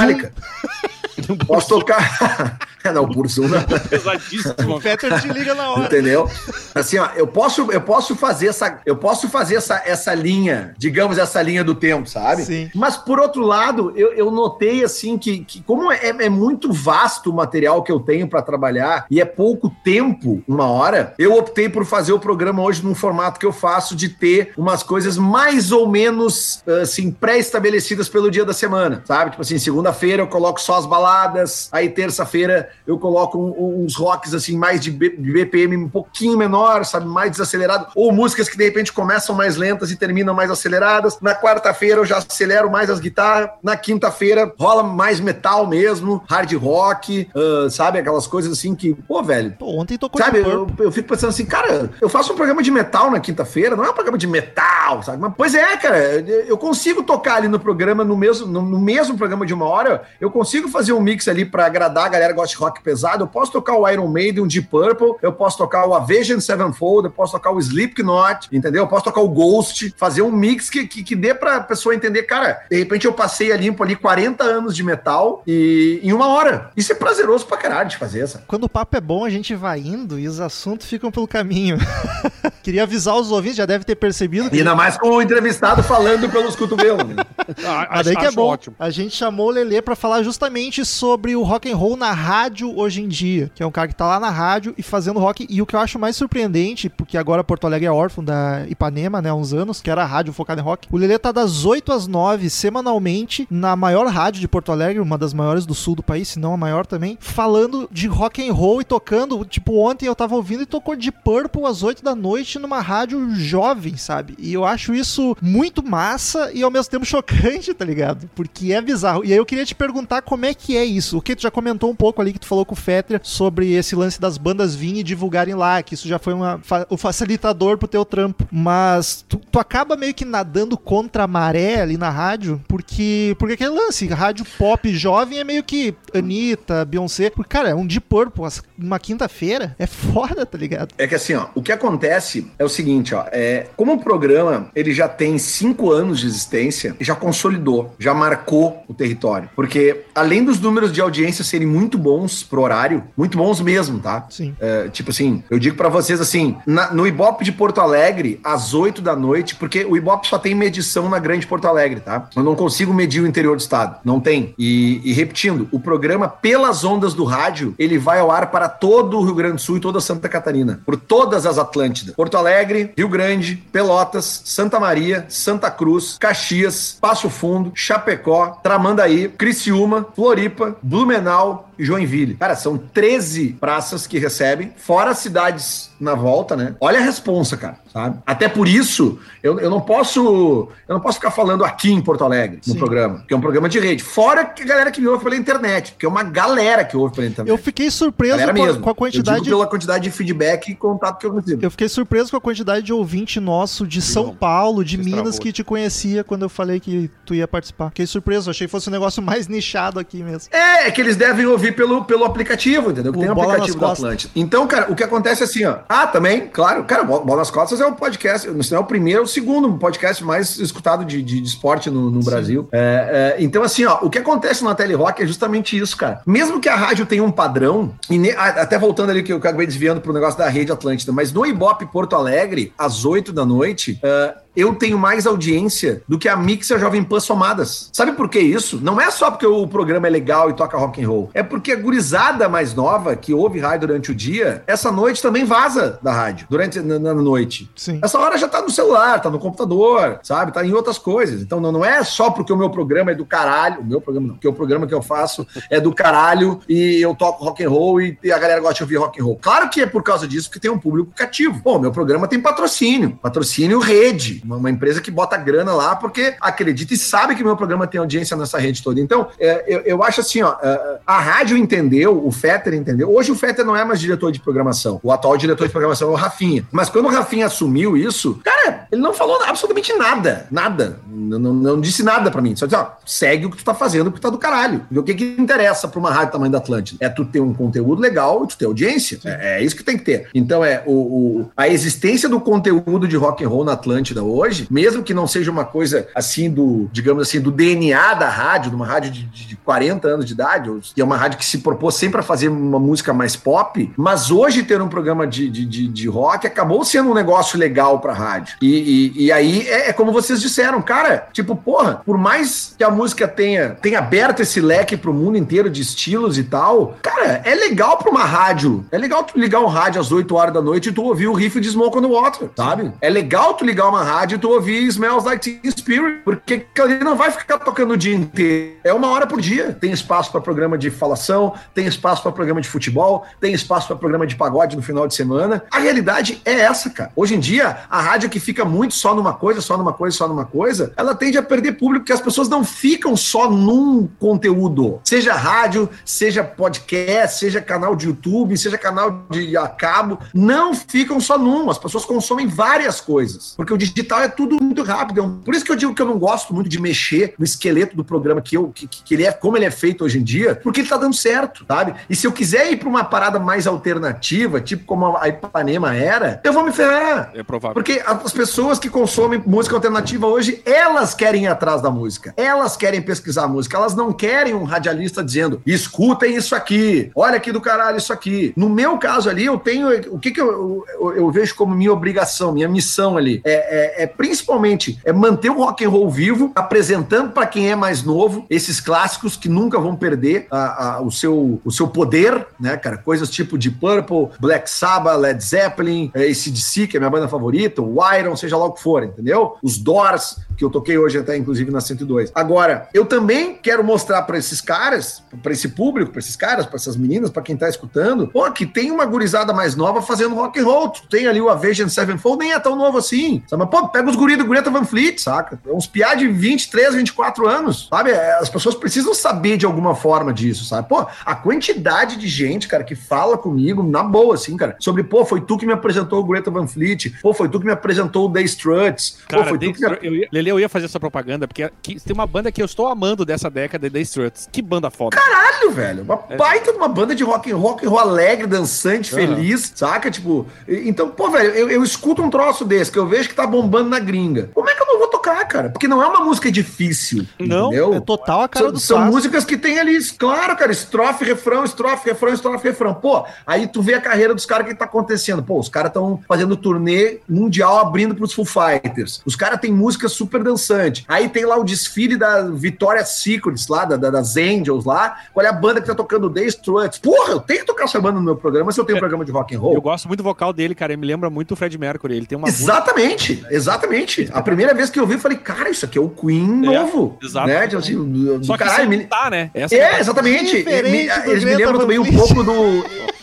[SPEAKER 3] Metallica. Posso tocar. É, não, por Zoom não.
[SPEAKER 2] Pesadíssimo.
[SPEAKER 1] O Peter te liga na hora.
[SPEAKER 3] Entendeu? Assim, ó, eu posso, eu posso fazer essa, eu posso fazer essa, essa linha, digamos, essa linha do tempo, sabe?
[SPEAKER 1] Sim.
[SPEAKER 3] Mas por outro lado, eu, eu notei assim que, que como é, é muito vasto o material que eu tenho para trabalhar e é pouco tempo, uma hora, eu optei por fazer o programa hoje num formato que eu faço de ter umas coisas mais ou menos assim pré-estabelecidas pelo dia da semana, sabe? Tipo assim, segunda-feira eu coloco só as baladas, aí terça-feira eu coloco um- uns rocks assim mais de, BPM um pouquinho menor, sabe, mais desacelerado, ou músicas que de repente começam mais lentas e terminam mais aceleradas. Na quarta-feira eu já acelero mais as guitarras, na quinta-feira rola mais metal mesmo, hard rock, ah, sabe, aquelas coisas assim que, pô, velho,
[SPEAKER 1] Pô, ontem tocou
[SPEAKER 3] Sabe, eu, eu fico pensando assim, cara, eu faço um programa de metal na quinta-feira, não é um programa de metal, sabe? Mas, pois é, cara, eu consigo tocar ali no programa, no mesmo, no, no mesmo programa de uma hora, eu consigo fazer um mix ali pra agradar a galera que gosta de rock pesado, eu posso tocar o Iron Maiden, o Deep Purple, eu posso tocar o Avenged Sevenfold, eu posso tocar o Slipknot, entendeu? Eu posso tocar o Ghost, fazer um mix que, que, que dê pra pessoa entender, cara, de repente eu passei a limpo ali 40 anos de metal e em uma hora. Isso é prazeroso pra caralho de fazer, sabe?
[SPEAKER 1] Quando o papo é bom, a gente vai indo e os assuntos ficam pelo caminho. Queria avisar os ouvintes, já deve ter percebido.
[SPEAKER 3] E ainda mais com o entrevistado falando pelos cotovelos. né?
[SPEAKER 2] Ah,
[SPEAKER 1] Ah, daí que é bom.
[SPEAKER 2] ótimo.
[SPEAKER 1] A gente chamou o Lelê pra falar justamente sobre o rock and roll na rádio hoje em dia, que é um cara que tá lá na rádio e fazendo rock. E o que eu acho mais surpreendente, porque agora Porto Alegre é órfão da Ipanema, né, há uns anos, que era a rádio focada em rock. O Lelê tá das 8 às 9 semanalmente na maior rádio de Porto Alegre, uma das maiores do sul do país, se não a maior também, falando de rock and roll e tocando. Tipo, ontem eu tava ouvindo e tocou de Purple às 8 da noite numa rádio jovem, sabe? E eu acho isso muito massa e ao mesmo tempo chocante, tá ligado? Porque é bizarro. E aí eu queria te perguntar como é que é isso. O que tu já comentou um pouco ali que tu falou com o Fetter sobre esse lance das bandas virem e divulgarem lá, que isso já foi uma, o facilitador pro teu trampo. Mas tu, tu acaba meio que nadando contra a maré ali na rádio, porque porque aquele lance, rádio pop jovem é meio que Anitta, Beyoncé. Porque, cara, é um Deep Purple, uma quinta-feira, é foda, tá ligado?
[SPEAKER 3] É que assim, ó, o que acontece é o seguinte, ó, é, como o programa ele já tem cinco anos de existência, já consolidou, já marcou o território. Porque além dos números de audiência serem muito bons pro horário, muito bons mesmo, tá?
[SPEAKER 1] Sim.
[SPEAKER 3] É, tipo assim, eu digo pra vocês assim, na- no Ibope de Porto Alegre, às 8 da noite, porque o Ibope só tem medição na Grande Porto Alegre, tá? Eu não consigo medir o interior do estado, não tem. E, e repetindo, o programa pelas ondas do rádio, ele vai ao ar para todo o Rio Grande do Sul e toda Santa Catarina, por todas as Atlântidas. Porto Alegre, Rio Grande, Pelotas, Santa Maria, Santa Cruz, Caxias, Passo Fundo, Chapecó, Tramandaí, Criciúma, Floripa, Blumenau e Joinville. Cara, são 13 praças que recebem, fora as cidades na volta, né? Olha a responsa, cara, sabe? Até por isso, eu, eu não posso eu não posso ficar falando aqui em Porto Alegre, no
[SPEAKER 1] Sim.
[SPEAKER 3] programa, que é um programa de rede. Fora que a galera que me ouve pela internet, que é uma galera que ouve pela internet.
[SPEAKER 1] Eu fiquei surpreso com a,
[SPEAKER 3] mesmo.
[SPEAKER 1] com a
[SPEAKER 3] Eu
[SPEAKER 1] quantidade.
[SPEAKER 3] digo pela quantidade de feedback e contato que eu recebo.
[SPEAKER 1] Eu fiquei surpreso com a quantidade de ouvinte nosso de São
[SPEAKER 2] Não,
[SPEAKER 1] Paulo, de
[SPEAKER 2] você
[SPEAKER 1] Minas,
[SPEAKER 2] travou.
[SPEAKER 1] que te conhecia quando eu falei que tu ia participar. Fiquei surpreso, achei que fosse um negócio mais nichado aqui mesmo.
[SPEAKER 3] É, é que eles devem ouvir pelo, pelo aplicativo, entendeu? Que
[SPEAKER 1] O
[SPEAKER 3] tem um aplicativo
[SPEAKER 1] Costas.
[SPEAKER 3] Atlântida. Então, cara, o que acontece é assim, ó. Ah, também, claro, cara, Bo- Bola nas Costas é o podcast, se não é o primeiro, é o segundo podcast mais escutado de, de, de esporte no, no Brasil. É, é, então, assim, ó, o que acontece na Telerock é justamente isso, cara. Mesmo que a rádio tenha um padrão, e ne- até voltando ali que eu acabei desviando pro negócio da rede Atlântida, mas no Ibope Porto Alegre, às 8 da noite, é, eu tenho mais audiência do que a Mix e a Jovem Pan somadas. Sabe por que isso? Não é só porque o programa é legal e toca rock and roll. É porque a gurizada mais nova que ouve rádio durante o dia, essa noite também vaza da rádio, durante na, na noite.
[SPEAKER 1] Sim.
[SPEAKER 3] Essa hora já tá no celular, tá no computador, sabe? Tá em outras coisas. Então não, não é só porque o meu programa é do caralho, o meu programa não, porque o programa que eu faço é do caralho e eu toco rock and roll e, e a galera gosta de ouvir rock and roll. Claro que é por causa disso que tem um público cativo. Pô, meu programa tem patrocínio, patrocínio rede, uma, empresa que bota grana lá porque acredita e sabe que meu programa tem audiência nessa rede toda. Então, é, eu, eu acho assim, ó, é, a rádio entendeu, o Fetter entendeu. Hoje o Fetter não é mais diretor de programação. O atual diretor de programação é o Rafinha. Mas quando o Rafinha assumiu isso, cara, ele não falou absolutamente nada. Nada. Não, não- não disse nada pra mim. Só disse, ó, segue o que tu tá fazendo, porque tá do caralho. E o que que interessa pra uma rádio tamanho da Atlântida? É tu ter um conteúdo legal e tu ter audiência. É, é isso que tem que ter. Então, é o, o- a existência do conteúdo de rock and roll na Atlântida hoje, mesmo que não seja uma coisa assim do, digamos assim, do DNA da rádio, de uma rádio de, de- de 40 anos de idade, ou- e é uma rádio que se propôs sempre a fazer uma música mais pop, mas hoje ter um programa de, de, de, de rock acabou sendo um negócio legal pra rádio. E, e, e aí é, é como vocês disseram, cara, tipo, porra, por mais que a música tenha, tenha aberto esse leque pro mundo inteiro de estilos e tal, cara, é legal pra uma rádio. É legal tu ligar um rádio às 8 horas da noite e tu ouvir o riff de Smoke on the Water, sabe? É legal tu ligar uma rádio e tu ouvir Smells Like Teen Spirit, porque ali não vai ficar tocando o dia inteiro. É uma hora por dia. Tem espaço pra programa de falação, tem espaço pra programa de futebol, tem espaço pra programa de pagode no final de semana. A realidade é essa, cara. Hoje em dia, a rádio que fica muito só numa coisa, só numa coisa, só numa coisa, ela tende a perder público, porque as pessoas não ficam só num conteúdo. Seja rádio, seja podcast, seja canal de YouTube, seja canal de a cabo, não ficam só num. As pessoas consomem várias coisas. Porque o digital é tudo muito rápido. É Por isso que eu digo que eu não gosto muito de mexer no esqueleto do programa que eu que, que ele é, como ele é feito hoje em dia, porque ele tá dando certo, sabe? E se eu quiser ir para uma parada mais alternativa, tipo como a Ipanema era, eu vou me ferrar.
[SPEAKER 2] É provável.
[SPEAKER 3] Porque as pessoas que consomem música alternativa hoje, elas querem ir atrás da música. Elas querem pesquisar a música. Elas não querem um radialista dizendo, escutem isso aqui, olha aqui do caralho isso aqui. No meu caso ali, eu tenho. O que, que eu, eu, eu vejo como minha obrigação, minha missão ali? É, é- é principalmente é manter o rock and roll vivo, apresentando para quem é mais novo esses clássicos que nunca vão perder a- a- o, seu, o seu poder, né, cara? Coisas tipo de Purple, Black Sabbath, Led Zeppelin, eh, ACDC, que é minha banda favorita, o Iron, seja lá o que for, entendeu? Os Doors, que eu toquei hoje até, inclusive, na 102. Agora, eu também quero mostrar para esses caras, para esse público, para esses caras, para essas meninas, para quem tá escutando, pô, que tem uma gurizada mais nova fazendo rock and roll. Tu tem ali o Avenged Sevenfold, nem é tão novo assim. Sabe? Mas, pô, pega os guris do Greta Van Fleet, saca? É uns piá de 23, 24 anos, sabe? É, As pessoas precisam saber de alguma forma disso, sabe? Pô, a quantidade de gente, cara, que fala comigo, na boa, assim, cara, sobre, pô, foi tu que me apresentou o Greta Van Fleet, pô, foi tu que me apresentou o The Struts, pô,
[SPEAKER 2] Cara,
[SPEAKER 3] foi
[SPEAKER 2] The
[SPEAKER 3] tu que me...
[SPEAKER 2] Eu ia, Lele, eu ia fazer essa propaganda, porque que- tem uma banda que eu estou amando dessa década, The Struts. Que banda foda.
[SPEAKER 3] Caralho, velho. Uma
[SPEAKER 2] É.
[SPEAKER 3] baita de uma banda de rock and rock and roll alegre, dançante,
[SPEAKER 2] Aham.
[SPEAKER 3] feliz, saca? Tipo, então, pô, velho, eu, eu escuto um troço desse que eu vejo que tá bombando na gringa. Como é que eu não vou tocar cara. Porque não é uma música difícil.
[SPEAKER 2] Não,
[SPEAKER 3] entendeu?
[SPEAKER 1] É total a cara
[SPEAKER 3] São,
[SPEAKER 1] do
[SPEAKER 3] são músicas que tem ali, claro, cara, estrofe, refrão, estrofe, refrão, estrofe, refrão. Pô, aí tu vê a carreira dos caras, que tá acontecendo? Pô, os caras estão fazendo turnê mundial abrindo pros Foo Fighters. Os caras têm música super dançante. Aí tem lá o desfile da Victoria's Secrets lá, da, da- das Angels lá. Olha a banda que tá tocando The Struts. Porra, eu tenho que tocar essa banda no meu programa se eu tenho um programa de rock and roll.
[SPEAKER 2] Eu gosto muito do vocal dele, cara. Ele me lembra muito o Fred Mercury. Ele tem uma voz.
[SPEAKER 3] Exatamente, exatamente. A primeira vez que eu vi, eu falei, cara, isso aqui é o Queen
[SPEAKER 2] É,
[SPEAKER 3] novo.
[SPEAKER 2] exato.
[SPEAKER 3] Né? Tipo assim, do-
[SPEAKER 2] Só que
[SPEAKER 3] caralho, me-
[SPEAKER 2] lutar, né? Essa que é
[SPEAKER 3] É, exatamente. Me- Eles me lembram também um pouco do.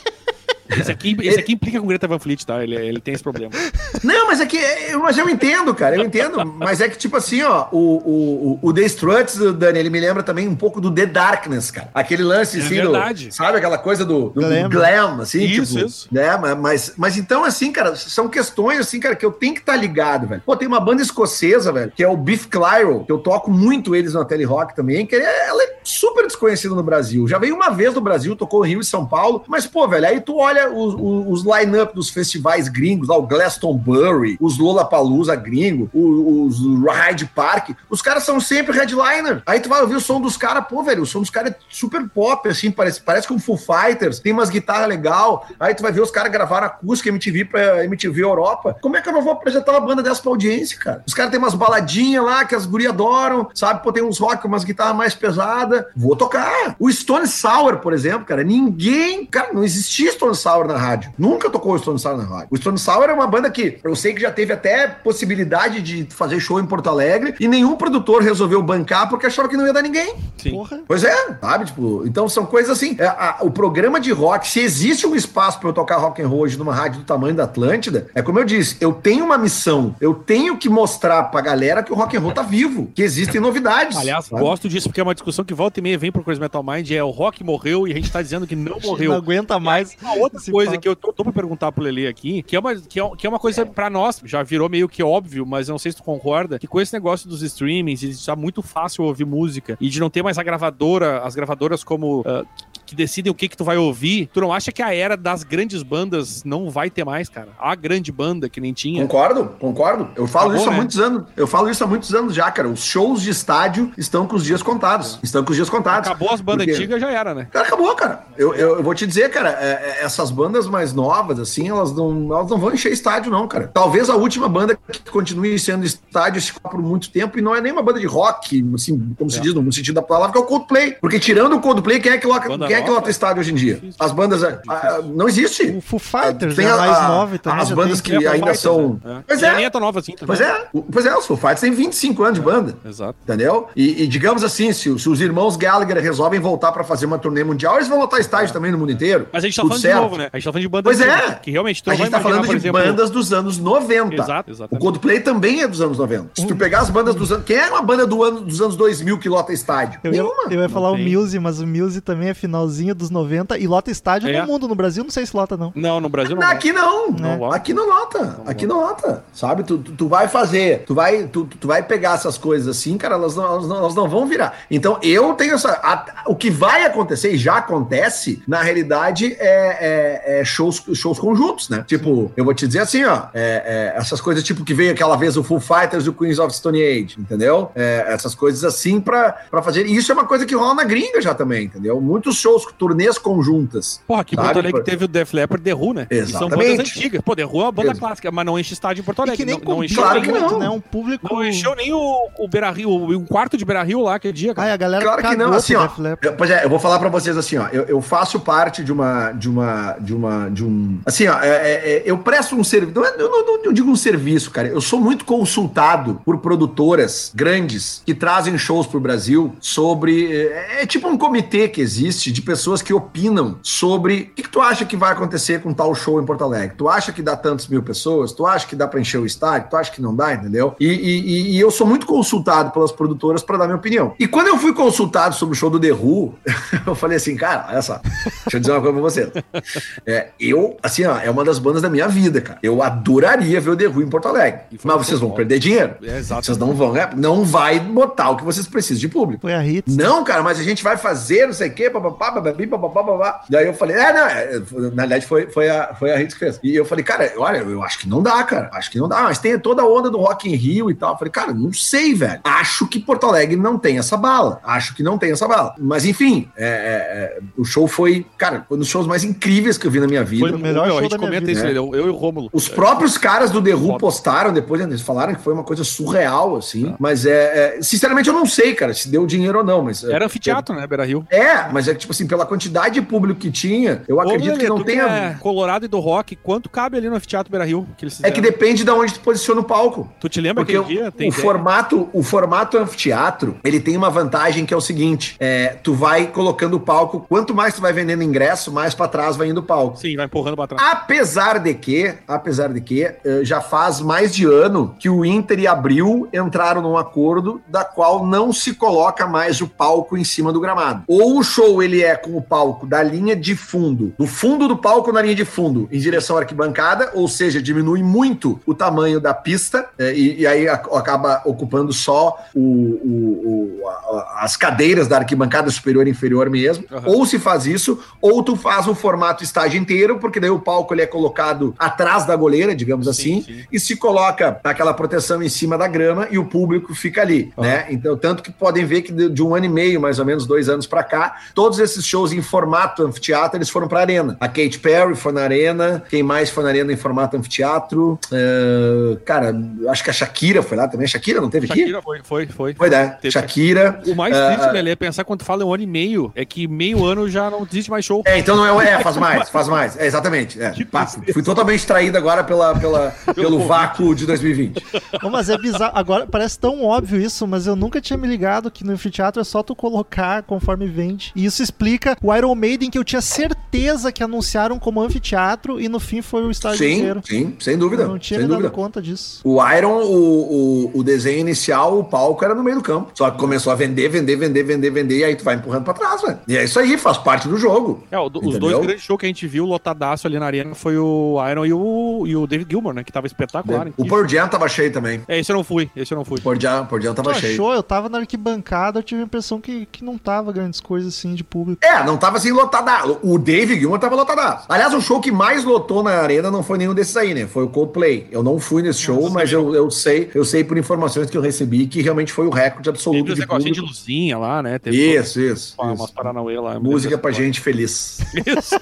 [SPEAKER 2] Esse aqui, esse aqui implica com o Greta Van Fleet, tá? Ele, ele tem esse problema.
[SPEAKER 3] Não, mas é que. Mas eu entendo, cara, eu entendo. Mas é que, tipo assim, ó, o, o, o, o The Struts, Dani, ele me lembra também um pouco do The Darkness, cara. Aquele lance,
[SPEAKER 2] É
[SPEAKER 3] assim,
[SPEAKER 2] verdade.
[SPEAKER 3] do, sabe aquela coisa do, do
[SPEAKER 1] Glam.
[SPEAKER 3] glam. assim,
[SPEAKER 2] Isso,
[SPEAKER 3] tipo.
[SPEAKER 2] isso.
[SPEAKER 3] Né? Mas- Mas, mas então, assim, cara, são questões, assim, cara, que eu tenho que estar ligado, velho. Pô, tem uma banda escocesa, velho, que é o Beef Clyro, que eu toco muito eles na Tele Rock também, que é- ela é super desconhecida no Brasil. Já veio uma vez no Brasil, tocou Rio e São Paulo, mas, pô, velho, aí tu olha os, os, os line-up dos festivais gringos, lá, o Glastonbury, os Lollapalooza gringo, o- os Hyde Park, os caras são sempre headliner. Aí tu vai ouvir o som dos caras, pô, velho, o som dos caras é super pop, assim, parece, parece com Full Fighters, tem umas guitarras legal, aí tu vai ver os caras gravaram acústica MTV pra MTV Europa. Como é que eu não vou apresentar uma banda dessa pra audiência, cara? Os caras têm umas baladinhas lá que as gurias adoram, sabe? Pô, tem uns rock, umas guitarras mais pesadas. Vou tocar. O Stone Sour, por exemplo, cara, ninguém. Cara, não existia Stone Sour na rádio. Nunca tocou o Stone Sour na rádio. O Stone Sour é uma banda que eu sei que já teve até possibilidade de fazer show em Porto Alegre e nenhum produtor resolveu bancar porque achava que não ia dar ninguém.
[SPEAKER 2] Sim.
[SPEAKER 1] Porra.
[SPEAKER 3] Pois é, sabe? Tipo, então são coisas assim. É, a- o programa de rock, se existe um espaço para eu tocar rock and roll hoje numa rádio do tamanho da Atlântida, é como eu disse, eu tenho uma missão, eu tenho que mostrar pra galera que o rock and roll tá vivo, que existem novidades.
[SPEAKER 2] Aliás,
[SPEAKER 3] sabe?
[SPEAKER 2] gosto disso porque é uma discussão que volta e meia vem pro Crazy Metal Mind, é o rock morreu e a gente tá dizendo que não
[SPEAKER 1] Não
[SPEAKER 2] morreu.
[SPEAKER 1] aguenta mais.
[SPEAKER 2] Outra coisa que eu tô, tô pra perguntar pro Lele aqui, que é, uma, que, é, que é uma coisa pra nós, já virou meio que óbvio, mas eu não sei se tu concorda, que com esse negócio dos streamings, de tá muito fácil ouvir música, e de não ter mais a gravadora, as gravadoras como... que- que decidem o que que tu vai ouvir, tu não acha que a era das grandes bandas não vai ter mais, cara? A grande banda que nem tinha.
[SPEAKER 3] Concordo, concordo. Eu falo
[SPEAKER 2] Acabou,
[SPEAKER 3] isso há
[SPEAKER 2] né?
[SPEAKER 3] muitos anos. Eu falo isso há muitos anos já, cara. Os shows de estádio estão com os dias contados. Estão com os dias contados.
[SPEAKER 2] Acabou as bandas
[SPEAKER 3] Porque-
[SPEAKER 2] antigas, já era, né?
[SPEAKER 3] Cara, acabou, cara. Eu, eu, eu vou te dizer, cara, é- é- essas bandas mais novas, assim, elas não, elas não vão encher estádio, não, cara. Talvez a última banda que continue sendo estádio se for por muito tempo, e não é nem uma banda de rock, assim, como se
[SPEAKER 2] É.
[SPEAKER 3] diz no sentido da palavra, que é o Coldplay. Porque tirando o Coldplay, quem é que
[SPEAKER 2] Banda
[SPEAKER 3] quem é que
[SPEAKER 2] nova?
[SPEAKER 3] lota estádio hoje em dia? As bandas. ah, ah, não existe.
[SPEAKER 1] O Foo Fighters
[SPEAKER 3] Tem
[SPEAKER 1] é
[SPEAKER 3] a-
[SPEAKER 1] mais
[SPEAKER 3] a-
[SPEAKER 1] nove também.
[SPEAKER 3] as bandas
[SPEAKER 1] tem.
[SPEAKER 3] que
[SPEAKER 2] É,
[SPEAKER 3] ainda
[SPEAKER 2] Fighters,
[SPEAKER 3] são.
[SPEAKER 2] né?
[SPEAKER 3] Pois é.
[SPEAKER 2] nem é tão nova assim também.
[SPEAKER 3] Pois é, o- pois é, os Foo Fighters têm 25 anos de banda.
[SPEAKER 2] Exato.
[SPEAKER 3] Entendeu? E, e digamos assim, se, se os irmãos Gallagher resolvem voltar pra fazer uma turnê mundial, eles vão lotar estádio também no mundo inteiro.
[SPEAKER 2] Mas a gente tá falando
[SPEAKER 3] certo.
[SPEAKER 2] de novo, né? A gente tá falando de bandas
[SPEAKER 3] Pois é.
[SPEAKER 2] que- que realmente
[SPEAKER 3] A gente tá falando de
[SPEAKER 2] exemplo,
[SPEAKER 3] bandas dos anos 90.
[SPEAKER 2] Exato,
[SPEAKER 3] O. Coldplay também é dos anos 90. Se tu pegar as bandas dos anos. Quem é uma banda do ano, dos anos 2000 que lota estádio?
[SPEAKER 1] Eu ia,
[SPEAKER 3] Nenhuma.
[SPEAKER 1] eu ia falar o. Muse, mas o Muse também é finalzinho dos 90 e lota estádio
[SPEAKER 2] É.
[SPEAKER 1] no mundo. No Brasil, não sei se lota, não.
[SPEAKER 2] Não, no Brasil não.
[SPEAKER 3] Não, aqui não.
[SPEAKER 2] Não.
[SPEAKER 3] Aqui não nota. Aqui não nota. Sabe? Tu, tu, tu vai fazer, tu vai, tu, tu vai pegar essas coisas assim, cara, elas não, elas não, elas não vão virar. Então eu tenho essa. a- o que vai acontecer, e já acontece, na realidade, é, é- é shows, shows conjuntos, né? Tipo, eu vou te dizer assim, ó. é- é, essas coisas tipo que veio aquela vez o Full Fighters e o Queens of Stone Age, entendeu? É, essas coisas assim pra, pra fazer. E isso é uma coisa que rola na gringa já também, entendeu? Muitos shows, turnês conjuntas.
[SPEAKER 2] Porra, aqui em
[SPEAKER 3] Sabe,
[SPEAKER 2] Porto Alegre teve o Def Leppard The Who, né? E São
[SPEAKER 3] Exatamente.
[SPEAKER 2] bandas antigas. Pô, The Who é uma banda
[SPEAKER 3] Ex-
[SPEAKER 2] clássica, mas não enche estádio em Porto
[SPEAKER 1] E
[SPEAKER 2] Alegre.
[SPEAKER 1] que nem
[SPEAKER 2] não, não
[SPEAKER 1] combina
[SPEAKER 2] encheu
[SPEAKER 3] Claro
[SPEAKER 2] nem,
[SPEAKER 3] que
[SPEAKER 1] muito,
[SPEAKER 3] não.
[SPEAKER 1] né? Um público...
[SPEAKER 2] não encheu nem o, o Beira Rio, um quarto de Beira Rio lá aquele dia, cara.
[SPEAKER 1] Ai, a galera
[SPEAKER 3] Claro que não, assim, ó.
[SPEAKER 1] Def Leppard.
[SPEAKER 3] eu- pois é, eu vou falar pra vocês assim, ó. Eu, eu faço parte de uma, de uma, de uma, de um, assim, ó. é- é- é, eu presto um serviço. Não, é- eu não, não- digo um serviço, cara. Eu sou muito consultado por produtoras grandes que trazem shows pro Brasil sobre, é, é tipo um comitê que existe de pessoas que opinam sobre o que, que tu acha que vai acontecer com tal show em Porto Alegre. Tu acha que dá tantos mil pessoas? Tu acha que dá pra encher o estádio? Tu acha que não dá, entendeu? E, e- e- e eu sou muito consultado pelas produtoras pra dar minha opinião. E quando eu fui consultado sobre o show do The Who, eu falei assim, cara, olha só, deixa eu dizer uma coisa pra você. É, eu, assim, ó, é uma das bandas da minha vida, cara. Eu adoraria ver o The Who em Porto Alegre. Mas vocês vão
[SPEAKER 2] bom.
[SPEAKER 3] perder dinheiro.
[SPEAKER 2] É, exato.
[SPEAKER 3] Vocês não vão, né? Não vai botar o que vocês precisam de público.
[SPEAKER 1] Foi a Hits.
[SPEAKER 3] Não, cara, mas a gente vai fazer, não sei o quê, papapá, bababi, babá, babá. Daí eu falei, é, não, é, na verdade foi, foi, a, foi a Rita que fez. E eu falei, cara, olha, eu acho que não dá, cara. Acho que não dá, mas tem toda a onda do Rock in Rio e tal. Eu falei, cara, não sei, velho. Acho que Porto Alegre não tem essa bala. Acho que não tem essa bala. Mas enfim, é, é, é, o show foi, cara, foi um dos shows mais incríveis que eu vi na minha vida.
[SPEAKER 2] Foi o
[SPEAKER 1] melhor
[SPEAKER 2] melhor,
[SPEAKER 1] show
[SPEAKER 2] a gente
[SPEAKER 1] da minha
[SPEAKER 2] comenta
[SPEAKER 1] vida.
[SPEAKER 2] isso,
[SPEAKER 3] É.
[SPEAKER 2] eu, eu e o Rômulo.
[SPEAKER 3] Os próprios caras do The Who postaram depois, né, eles falaram que foi uma coisa surreal, assim. Mas é, é, Sinceramente, eu não sei, cara, se deu dinheiro ou não. Mas,
[SPEAKER 2] Era anfiteatro, né, Beira Rio?
[SPEAKER 3] É, mas é que, tipo assim, pela quantidade de público que tinha, eu acredito que não tenha.
[SPEAKER 2] É Colorado e do Rock, quanto cabe ali no anfiteatro Beira Rio? Que
[SPEAKER 3] É que depende de onde tu posiciona o palco.
[SPEAKER 2] Tu te lembra
[SPEAKER 3] Porque
[SPEAKER 2] aquele
[SPEAKER 3] o,
[SPEAKER 2] dia? Tem
[SPEAKER 3] o
[SPEAKER 2] ideia?
[SPEAKER 3] formato, o formato anfiteatro, ele tem uma vantagem que é o seguinte: é, tu vai colocando o palco, quanto mais tu vai vendendo ingresso, mais pra trás vai indo o palco.
[SPEAKER 2] Sim, vai empurrando pra trás.
[SPEAKER 3] Apesar de que, apesar de que, eh, já faz mais de ano que o Inter e Abril entraram num acordo da qual não se coloca mais o palco em cima do gramado. Ou o show ele é com o palco da linha de fundo, do fundo do palco na linha de fundo, em direção à arquibancada, ou seja, diminui muito o tamanho da pista eh, e, e aí a- acaba ocupando só o- o- o- a- as cadeiras da arquibancada superior e inferior mesmo.
[SPEAKER 2] Aham.
[SPEAKER 3] Ou se faz isso, ou tu faz o formato estágio inteiro, porque daí o palco ele é colocado atrás da goleira, digamos
[SPEAKER 2] Sim,
[SPEAKER 3] assim,
[SPEAKER 2] sim.
[SPEAKER 3] e se coloca aquela proteção em cima da grama e o público fica ali,
[SPEAKER 2] Aham.
[SPEAKER 3] né? Então, tanto que podem ver que de, de um ano e meio, mais ou menos dois anos pra cá, todos esses shows em formato anfiteatro, eles foram pra arena. A Kate Perry foi na arena, quem mais foi na arena em formato anfiteatro? É, cara, acho que a Shakira foi lá também. A Shakira não teve aqui?
[SPEAKER 2] Shakira foi, foi, foi.
[SPEAKER 3] Foi, né?
[SPEAKER 2] Teve.
[SPEAKER 3] Shakira.
[SPEAKER 2] O mais triste. Lelê, é pensar quando tu fala um ano e meio, é que meio ano já não existe mais show.
[SPEAKER 3] É, então não é, é, faz mais, faz mais. É, exatamente. É. Pá, fui totalmente distraído agora pela, pela, pelo vácuo de 2020.
[SPEAKER 1] Não, mas é bizarro. Agora parece tão óbvio isso, mas eu nunca tinha me ligado que no anfiteatro é só tu colocar conforme vende. E isso explica o Iron Maiden que eu tinha certeza que anunciaram como anfiteatro e no fim foi o estádio
[SPEAKER 3] Sim,
[SPEAKER 1] inteiro.
[SPEAKER 3] sim, sem dúvida.
[SPEAKER 1] Eu não tinha
[SPEAKER 3] sem
[SPEAKER 1] me dado
[SPEAKER 3] dúvida.
[SPEAKER 1] conta disso.
[SPEAKER 3] O Iron, o, o, o desenho inicial, o palco era no meio do campo. Só que começou a vender, vender, vender, vender, vender, e aí tu vai empurrando pra trás, velho. E é isso aí, faz parte do jogo.
[SPEAKER 2] É, o- os dois grandes shows que a gente viu lotadaço ali na arena foi o Iron e o, e o David Gilmour, né? Que tava espetacular.
[SPEAKER 3] o Pearl Jam tava cheio também.
[SPEAKER 2] É, esse eu não fui, esse eu não fui.
[SPEAKER 3] O Pearl Jam, Pearl Jam
[SPEAKER 1] Tu
[SPEAKER 3] tava cheio.
[SPEAKER 1] achou? Eu tava na arquibancada, eu tive a impressão que, que não tava grandes coisas assim de público.
[SPEAKER 3] É, não tava assim lotada. O Dave Gilmour tava lotadaço. Aliás, o show que mais lotou na arena não foi nenhum desses aí, né? Foi o Coldplay. Eu não fui nesse show, mas eu, eu sei, eu sei por informações que eu recebi que realmente foi o recorde absoluto
[SPEAKER 2] Teve
[SPEAKER 3] de
[SPEAKER 2] negocinhos de
[SPEAKER 3] público.
[SPEAKER 2] luzinha lá, né? Teve
[SPEAKER 3] Isso, isso.
[SPEAKER 2] todo-
[SPEAKER 3] isso.
[SPEAKER 2] umas Paranauê lá.
[SPEAKER 3] Música pra gente feliz.
[SPEAKER 2] Isso.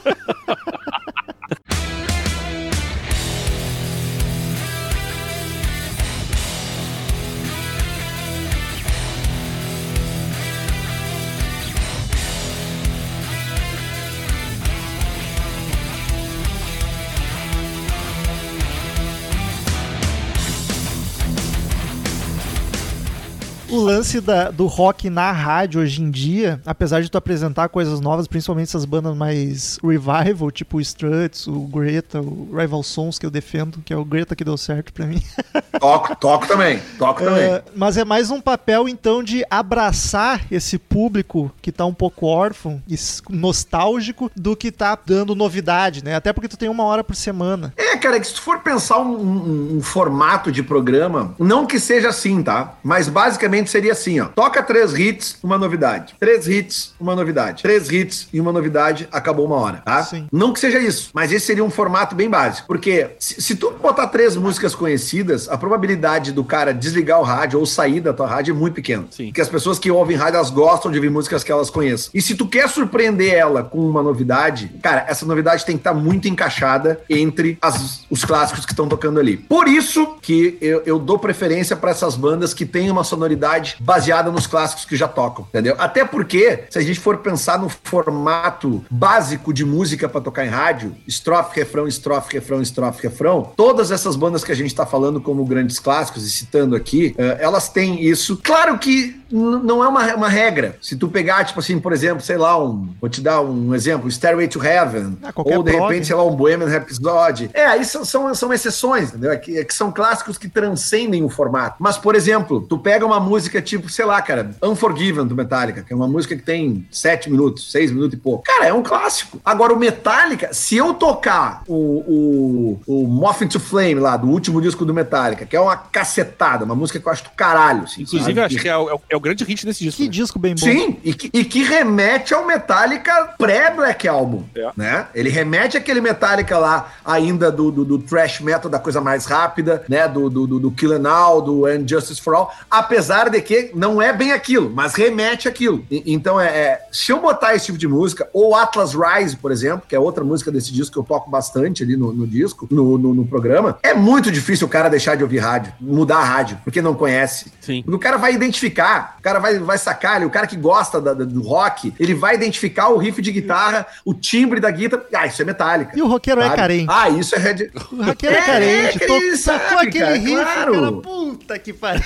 [SPEAKER 1] Lance da- do rock na rádio hoje em dia, apesar de tu apresentar coisas novas, principalmente essas bandas mais revival, tipo o Struts, o Greta, o Rival Sons que eu defendo, que é o Greta que deu certo pra mim.
[SPEAKER 3] Toco, toco também. Toco também.
[SPEAKER 1] É, mas é mais um papel, então, de abraçar esse público que tá um pouco órfão e nostálgico do que tá dando novidade, né? Até porque tu tem uma hora por semana.
[SPEAKER 3] É, cara, que se tu for pensar um, um- um formato de programa, não que seja assim, tá? Mas basicamente seria assim, ó. Toca três hits, uma novidade. Três hits, uma novidade. Três hits e uma novidade, acabou uma hora, tá?
[SPEAKER 1] Sim.
[SPEAKER 3] Não que seja isso, mas esse seria um formato bem básico. Porque se, se tu botar três músicas conhecidas, a probabilidade do cara desligar o rádio ou sair da tua rádio é muito pequena.
[SPEAKER 2] Sim.
[SPEAKER 3] Porque as pessoas que ouvem rádio, elas gostam de ouvir músicas que elas conheçam. E se tu quer surpreender ela com uma novidade, cara, essa novidade tem que estar muito encaixada entre as- os clássicos que estão tocando ali. Por isso que eu, eu dou preferência para essas bandas que têm uma sonoridade baseada nos clássicos que já tocam, entendeu? Até porque, se a gente for pensar no formato básico de música para tocar em rádio, estrofe, refrão, estrofe, refrão, estrofe, refrão, todas essas bandas que a gente tá falando como grandes clássicos e citando aqui, eh, elas têm isso. Claro que não é uma, uma regra. Se tu pegar, tipo assim, por exemplo, sei lá, um, vou te dar um exemplo, Stairway to Heaven,
[SPEAKER 1] Ah,
[SPEAKER 3] ou de
[SPEAKER 1] prog.
[SPEAKER 3] repente, sei lá, um Bohemian Rhapsody. É, aí são, são, são exceções, entendeu? É que, é que são clássicos que transcendem o formato. Mas, por exemplo, tu pega uma música tipo, sei lá, cara, Unforgiven do Metallica, que é uma música que tem sete minutos, seis minutos e pouco. Cara, é um clássico. Agora, o Metallica, se eu tocar o, o, o Moth into Flame lá, do último disco do Metallica, que é uma cacetada, uma música que eu acho do caralho. assim,
[SPEAKER 2] Inclusive,
[SPEAKER 3] sabe?
[SPEAKER 2] eu acho que é o, é o- é o grande hit desse disco.
[SPEAKER 1] Que
[SPEAKER 2] né?
[SPEAKER 1] disco bem bom.
[SPEAKER 3] Sim, e que, e que remete ao Metallica pré-Black Album,
[SPEAKER 2] É.
[SPEAKER 3] né? Ele remete àquele Metallica lá, ainda do, do, do thrash metal, da coisa mais rápida, né? Do, do, do, do Kill and All, do And Justice for All, apesar de que não é bem aquilo, mas remete àquilo. E- então, é, é, se eu botar esse tipo de música, ou Atlas Rise, por exemplo, que é outra música desse disco que eu toco bastante ali no, no disco, no, no, no programa, é muito difícil o cara deixar de ouvir rádio, mudar a rádio, porque não conhece.
[SPEAKER 2] Sim.
[SPEAKER 3] O cara vai identificar, o cara vai, vai sacar ali, o cara que gosta da- do rock, ele vai identificar o riff de guitarra, o timbre da guitarra. Ah, isso é metálica.
[SPEAKER 1] E o roqueiro é carente.
[SPEAKER 3] Ah, isso é Red.
[SPEAKER 1] O roqueiro é,
[SPEAKER 3] É,
[SPEAKER 1] carente.
[SPEAKER 3] que
[SPEAKER 1] To-
[SPEAKER 3] ele
[SPEAKER 1] Tocou
[SPEAKER 3] sabe,
[SPEAKER 1] aquele
[SPEAKER 3] cara,
[SPEAKER 1] riff,
[SPEAKER 3] claro.
[SPEAKER 1] cara. Puta que pariu.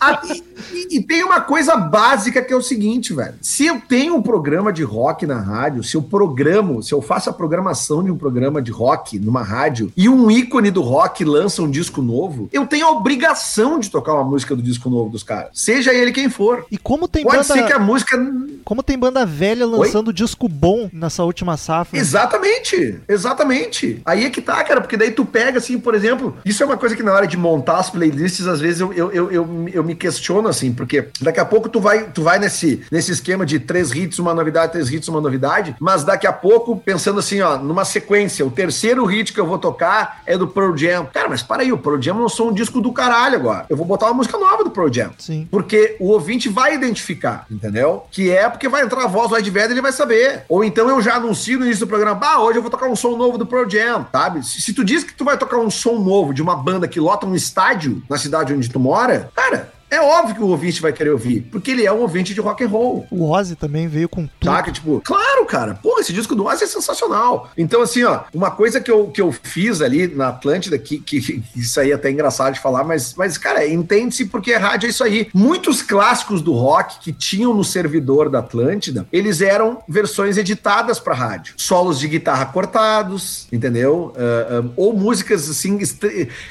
[SPEAKER 3] Ah, e, e- e tem uma coisa básica que é o seguinte, velho. Se eu tenho um programa de rock na rádio, se eu programo, se eu faço a programação de um programa de rock numa rádio e um ícone do rock lança um disco novo, eu tenho a obrigação de tocar uma música do disco novo dos caras. Seja ele quem for.
[SPEAKER 1] E como tem
[SPEAKER 3] Pode ser que
[SPEAKER 1] banda,
[SPEAKER 3] a música
[SPEAKER 1] como tem banda velha lançando disco bom nessa última safra.
[SPEAKER 3] Exatamente, exatamente. Aí é que tá, cara, porque daí tu pega, assim, por exemplo, isso é uma coisa que na hora de montar as playlists, às vezes eu, eu, eu, eu, eu me questiono, assim, porque daqui a pouco tu vai, tu vai nesse, nesse esquema de três hits, uma novidade, três hits, uma novidade, mas daqui a pouco, pensando assim, ó, numa sequência, o terceiro hit que eu vou tocar é do Pearl Jam. Cara, mas para aí, o Pearl Jam lançou um disco do caralho agora. Eu vou botar uma música nova do Pearl Jam.
[SPEAKER 1] Sim.
[SPEAKER 3] Porque o ouvinte vai identificar, entendeu? Que é porque vai entrar a voz do Ed Vedder e ele vai saber. Ou então eu já anuncio no início do programa, bah, hoje eu vou tocar um som novo do Pearl Jam, sabe? Se, se tu diz que tu vai tocar um som novo de uma banda que lota um estádio na cidade onde tu mora, cara, é óbvio que o ouvinte vai querer ouvir, porque ele é um ouvinte de rock and roll.
[SPEAKER 1] O Ozzy também veio com tudo.
[SPEAKER 3] Saca? Tipo, claro, cara. Porra, esse disco do Ozzy é sensacional. Então, assim, ó, uma coisa que eu, que eu fiz ali na Atlântida, que, que, isso aí é até engraçado de falar, mas, mas cara, entende-se porque a rádio é isso aí. Muitos clássicos do rock que tinham no servidor da Atlântida, eles eram versões editadas pra rádio. Solos de guitarra cortados, entendeu? Ah, ah, ou músicas, assim,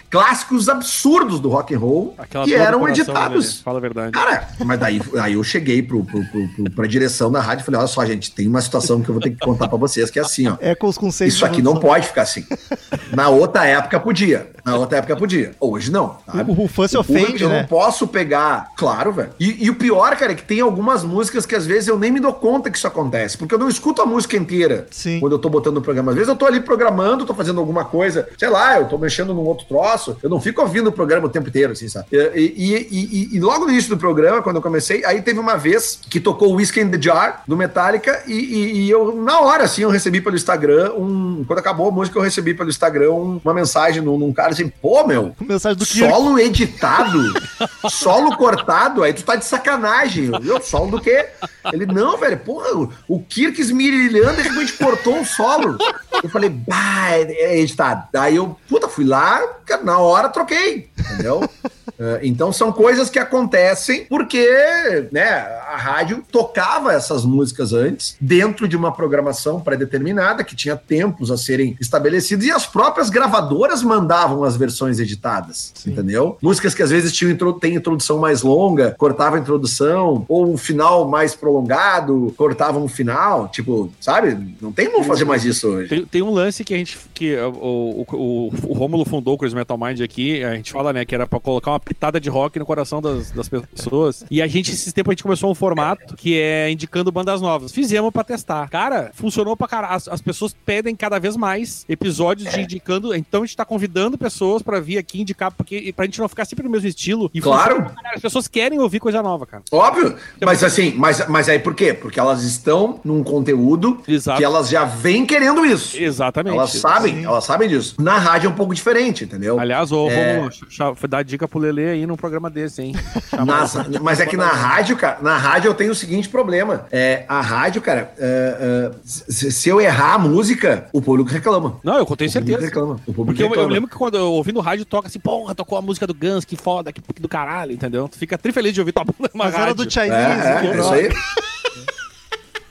[SPEAKER 3] clássicos absurdos do rock and roll
[SPEAKER 2] Aquela
[SPEAKER 3] que eram
[SPEAKER 2] coração, né? Fala a verdade.
[SPEAKER 3] Cara, mas daí aí eu cheguei pro, pro, pro, pro, pra direção da rádio e falei: olha só, gente, tem uma situação que eu vou ter que contar pra vocês, que é assim, ó.
[SPEAKER 1] Echoes com seis
[SPEAKER 3] Isso aqui não pode ficar assim. Na outra época podia. Na outra época podia. Hoje não. sabe?
[SPEAKER 1] O- o fã se ofende,
[SPEAKER 3] Eu
[SPEAKER 1] né?
[SPEAKER 3] não posso pegar. Claro, velho. E, e o pior, cara, é que tem algumas músicas que às vezes eu nem me dou conta que isso acontece. Porque eu não escuto a música inteira.
[SPEAKER 1] Sim.
[SPEAKER 3] Quando eu tô botando no programa. Às vezes eu tô ali programando, tô fazendo alguma coisa. Sei lá, eu tô mexendo num outro troço. Eu não fico ouvindo o programa o tempo inteiro, assim, sabe? E, e- e- logo no início do programa, quando eu comecei, aí teve uma vez que tocou o Whiskey in the Jar, do Metallica, e, eu, na hora, assim, eu recebi pelo Instagram um. Quando acabou a música, eu recebi pelo Instagram um- uma mensagem num, num cara assim, pô, meu,
[SPEAKER 1] Mensagem do Kirk.
[SPEAKER 3] solo editado, solo cortado, aí tu tá de sacanagem. Eu, solo do quê? Ele, não, velho, porra, o- o Kirk esmirilhando, de repente cortou um solo. Eu falei, bah, é é editado. Daí eu, puta, fui lá, na hora troquei, entendeu? Eh, Então são coisas que acontecem porque né, a rádio tocava essas músicas antes, dentro de uma programação pré-determinada, que tinha tempos a serem estabelecidos, e as próprias gravadoras mandavam as versões editadas, entendeu? Músicas que às vezes tinham tem introdução mais longa, cortava a introdução, ou um final mais prolongado, cortava um final, tipo, sabe? Não tem como fazer mais isso hoje.
[SPEAKER 2] Tem, tem um lance que a gente. que o, o, o, o Rômulo fundou o Crazy Metal Mind aqui. A gente fala, né, que era pra colocar uma pitada de rock no coração das, das pessoas. E a gente, esses tempos, a gente começou um formato que é indicando bandas novas. Fizemos pra testar. Cara, funcionou pra caralho. As, as pessoas pedem cada vez mais episódios de indicando. Então a gente tá convidando pessoas pra vir aqui indicar, porque pra gente não ficar sempre no mesmo estilo. E
[SPEAKER 3] Claro.
[SPEAKER 2] funciona. As pessoas querem ouvir coisa nova, cara.
[SPEAKER 3] Óbvio, mas assim, mas, mas aí por quê? Porque elas estão num conteúdo
[SPEAKER 2] Exato.
[SPEAKER 3] que elas já vêm querendo isso.
[SPEAKER 2] Exatamente.
[SPEAKER 3] Elas sabem, elas sabem disso. Na rádio é um pouco diferente, entendeu?
[SPEAKER 2] Aliás, ô,
[SPEAKER 3] É.
[SPEAKER 2] Ch- dá dica pro Lele aí num programa desse, hein?
[SPEAKER 3] Nas- mas é que na rádio, cara, na rádio eu tenho o seguinte problema. É, a rádio, cara, é, é, se, eu errar a música, o público reclama.
[SPEAKER 2] Não, eu tenho
[SPEAKER 3] O público
[SPEAKER 2] certeza.
[SPEAKER 3] reclama. O público
[SPEAKER 2] Porque eu, eu
[SPEAKER 3] reclama.
[SPEAKER 2] lembro que quando eu ouvi no rádio toca assim, porra, tocou a música do Guns, que foda, que do caralho, entendeu? Tu fica tri feliz de ouvir tua bunda numa
[SPEAKER 1] Mas era
[SPEAKER 2] rádio.
[SPEAKER 1] do Chinese.
[SPEAKER 3] É, é,
[SPEAKER 1] que
[SPEAKER 3] é isso aí.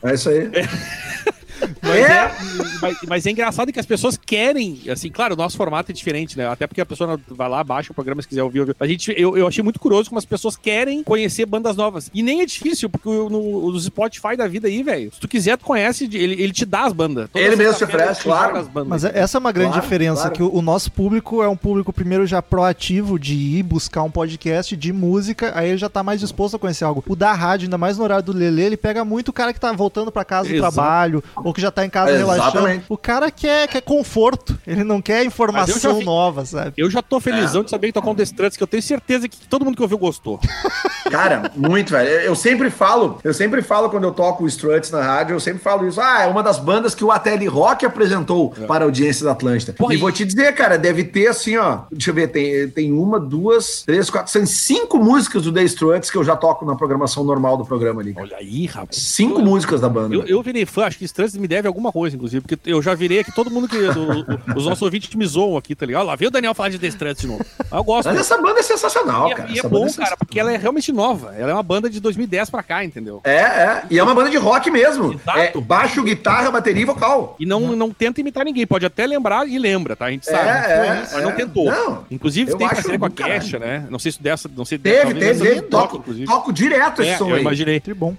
[SPEAKER 3] É isso aí.
[SPEAKER 1] Mas
[SPEAKER 2] Mas
[SPEAKER 3] É?
[SPEAKER 2] é, mas, mas é engraçado que as pessoas querem, assim, claro, o nosso formato é diferente, né? Até porque a pessoa vai lá, baixa o programa se quiser ouvir. ouvir. A gente, eu, eu achei muito curioso como as pessoas querem conhecer bandas novas. E nem é difícil, porque no, no Spotify da vida aí, velho, se tu quiser, tu conhece, ele, ele te dá as bandas. Toda
[SPEAKER 3] Ele mesmo te
[SPEAKER 2] sexta-feira
[SPEAKER 3] oferece, claro.
[SPEAKER 2] as bandas.
[SPEAKER 1] Mas é- essa é uma grande
[SPEAKER 3] Claro,
[SPEAKER 1] diferença,
[SPEAKER 3] claro.
[SPEAKER 1] que o, o nosso público é um público, primeiro, já proativo de ir buscar um podcast de música, aí ele já tá mais disposto a conhecer algo. O da rádio, ainda mais no horário do Lelê, ele pega muito o cara que tá voltando pra casa do
[SPEAKER 2] Exato.
[SPEAKER 1] trabalho, ou que já tá em casa
[SPEAKER 3] Exatamente.
[SPEAKER 1] relaxando. O cara quer, quer conforto, ele não quer
[SPEAKER 2] eu
[SPEAKER 1] informação
[SPEAKER 2] vi-
[SPEAKER 1] nova, sabe?
[SPEAKER 2] Eu já tô felizão
[SPEAKER 3] É.
[SPEAKER 2] de saber que tocou um The Struts, que eu tenho certeza que todo mundo que ouviu gostou.
[SPEAKER 3] Cara, muito, velho. Eu- Eu sempre falo, eu sempre falo quando eu toco o Struts na rádio, eu sempre falo isso. Ah, é uma das bandas que o Ateli Rock apresentou para a audiência da Atlântida.
[SPEAKER 2] Porra,
[SPEAKER 3] e vou te dizer, cara, deve ter assim, ó. Deixa eu ver, tem, tem uma, duas, três, quatro, são cinco músicas do The Struts que eu já toco na programação normal do programa ali.
[SPEAKER 2] Olha aí, rapaz.
[SPEAKER 3] Cinco músicas da banda.
[SPEAKER 2] Eu, eu virei fã, acho que Struts me deve alguma coisa, inclusive, porque eu já virei aqui, todo mundo que. do- os nossos ouvintes me zoam aqui, tá ligado? Lá veio o Daniel falar de The Struts de novo. Mas eu gosto.
[SPEAKER 3] Mas essa banda é sensacional,
[SPEAKER 2] E é,
[SPEAKER 3] cara.
[SPEAKER 2] e é bom,
[SPEAKER 3] banda
[SPEAKER 2] cara, porque ela é realmente nova. Ela é uma banda de 2010 pra cá, entendeu?
[SPEAKER 3] É, é. E é uma banda de rock mesmo.
[SPEAKER 2] Exato.
[SPEAKER 3] É baixo, guitarra, bateria e vocal.
[SPEAKER 2] E não, não tenta imitar ninguém, pode até lembrar e lembra, tá? A gente sabe.
[SPEAKER 3] é,
[SPEAKER 2] mas não
[SPEAKER 3] é.
[SPEAKER 2] tentou.
[SPEAKER 3] Não,
[SPEAKER 2] inclusive
[SPEAKER 3] eu
[SPEAKER 2] tem parceria com a. Kesha, né? Não sei se dessa. Não sei
[SPEAKER 3] Teve, teve, teve. Toco,
[SPEAKER 2] inclusive.
[SPEAKER 3] toco direto esse
[SPEAKER 2] É,
[SPEAKER 3] som
[SPEAKER 2] eu
[SPEAKER 3] aí.
[SPEAKER 2] imaginei.
[SPEAKER 1] Que bom.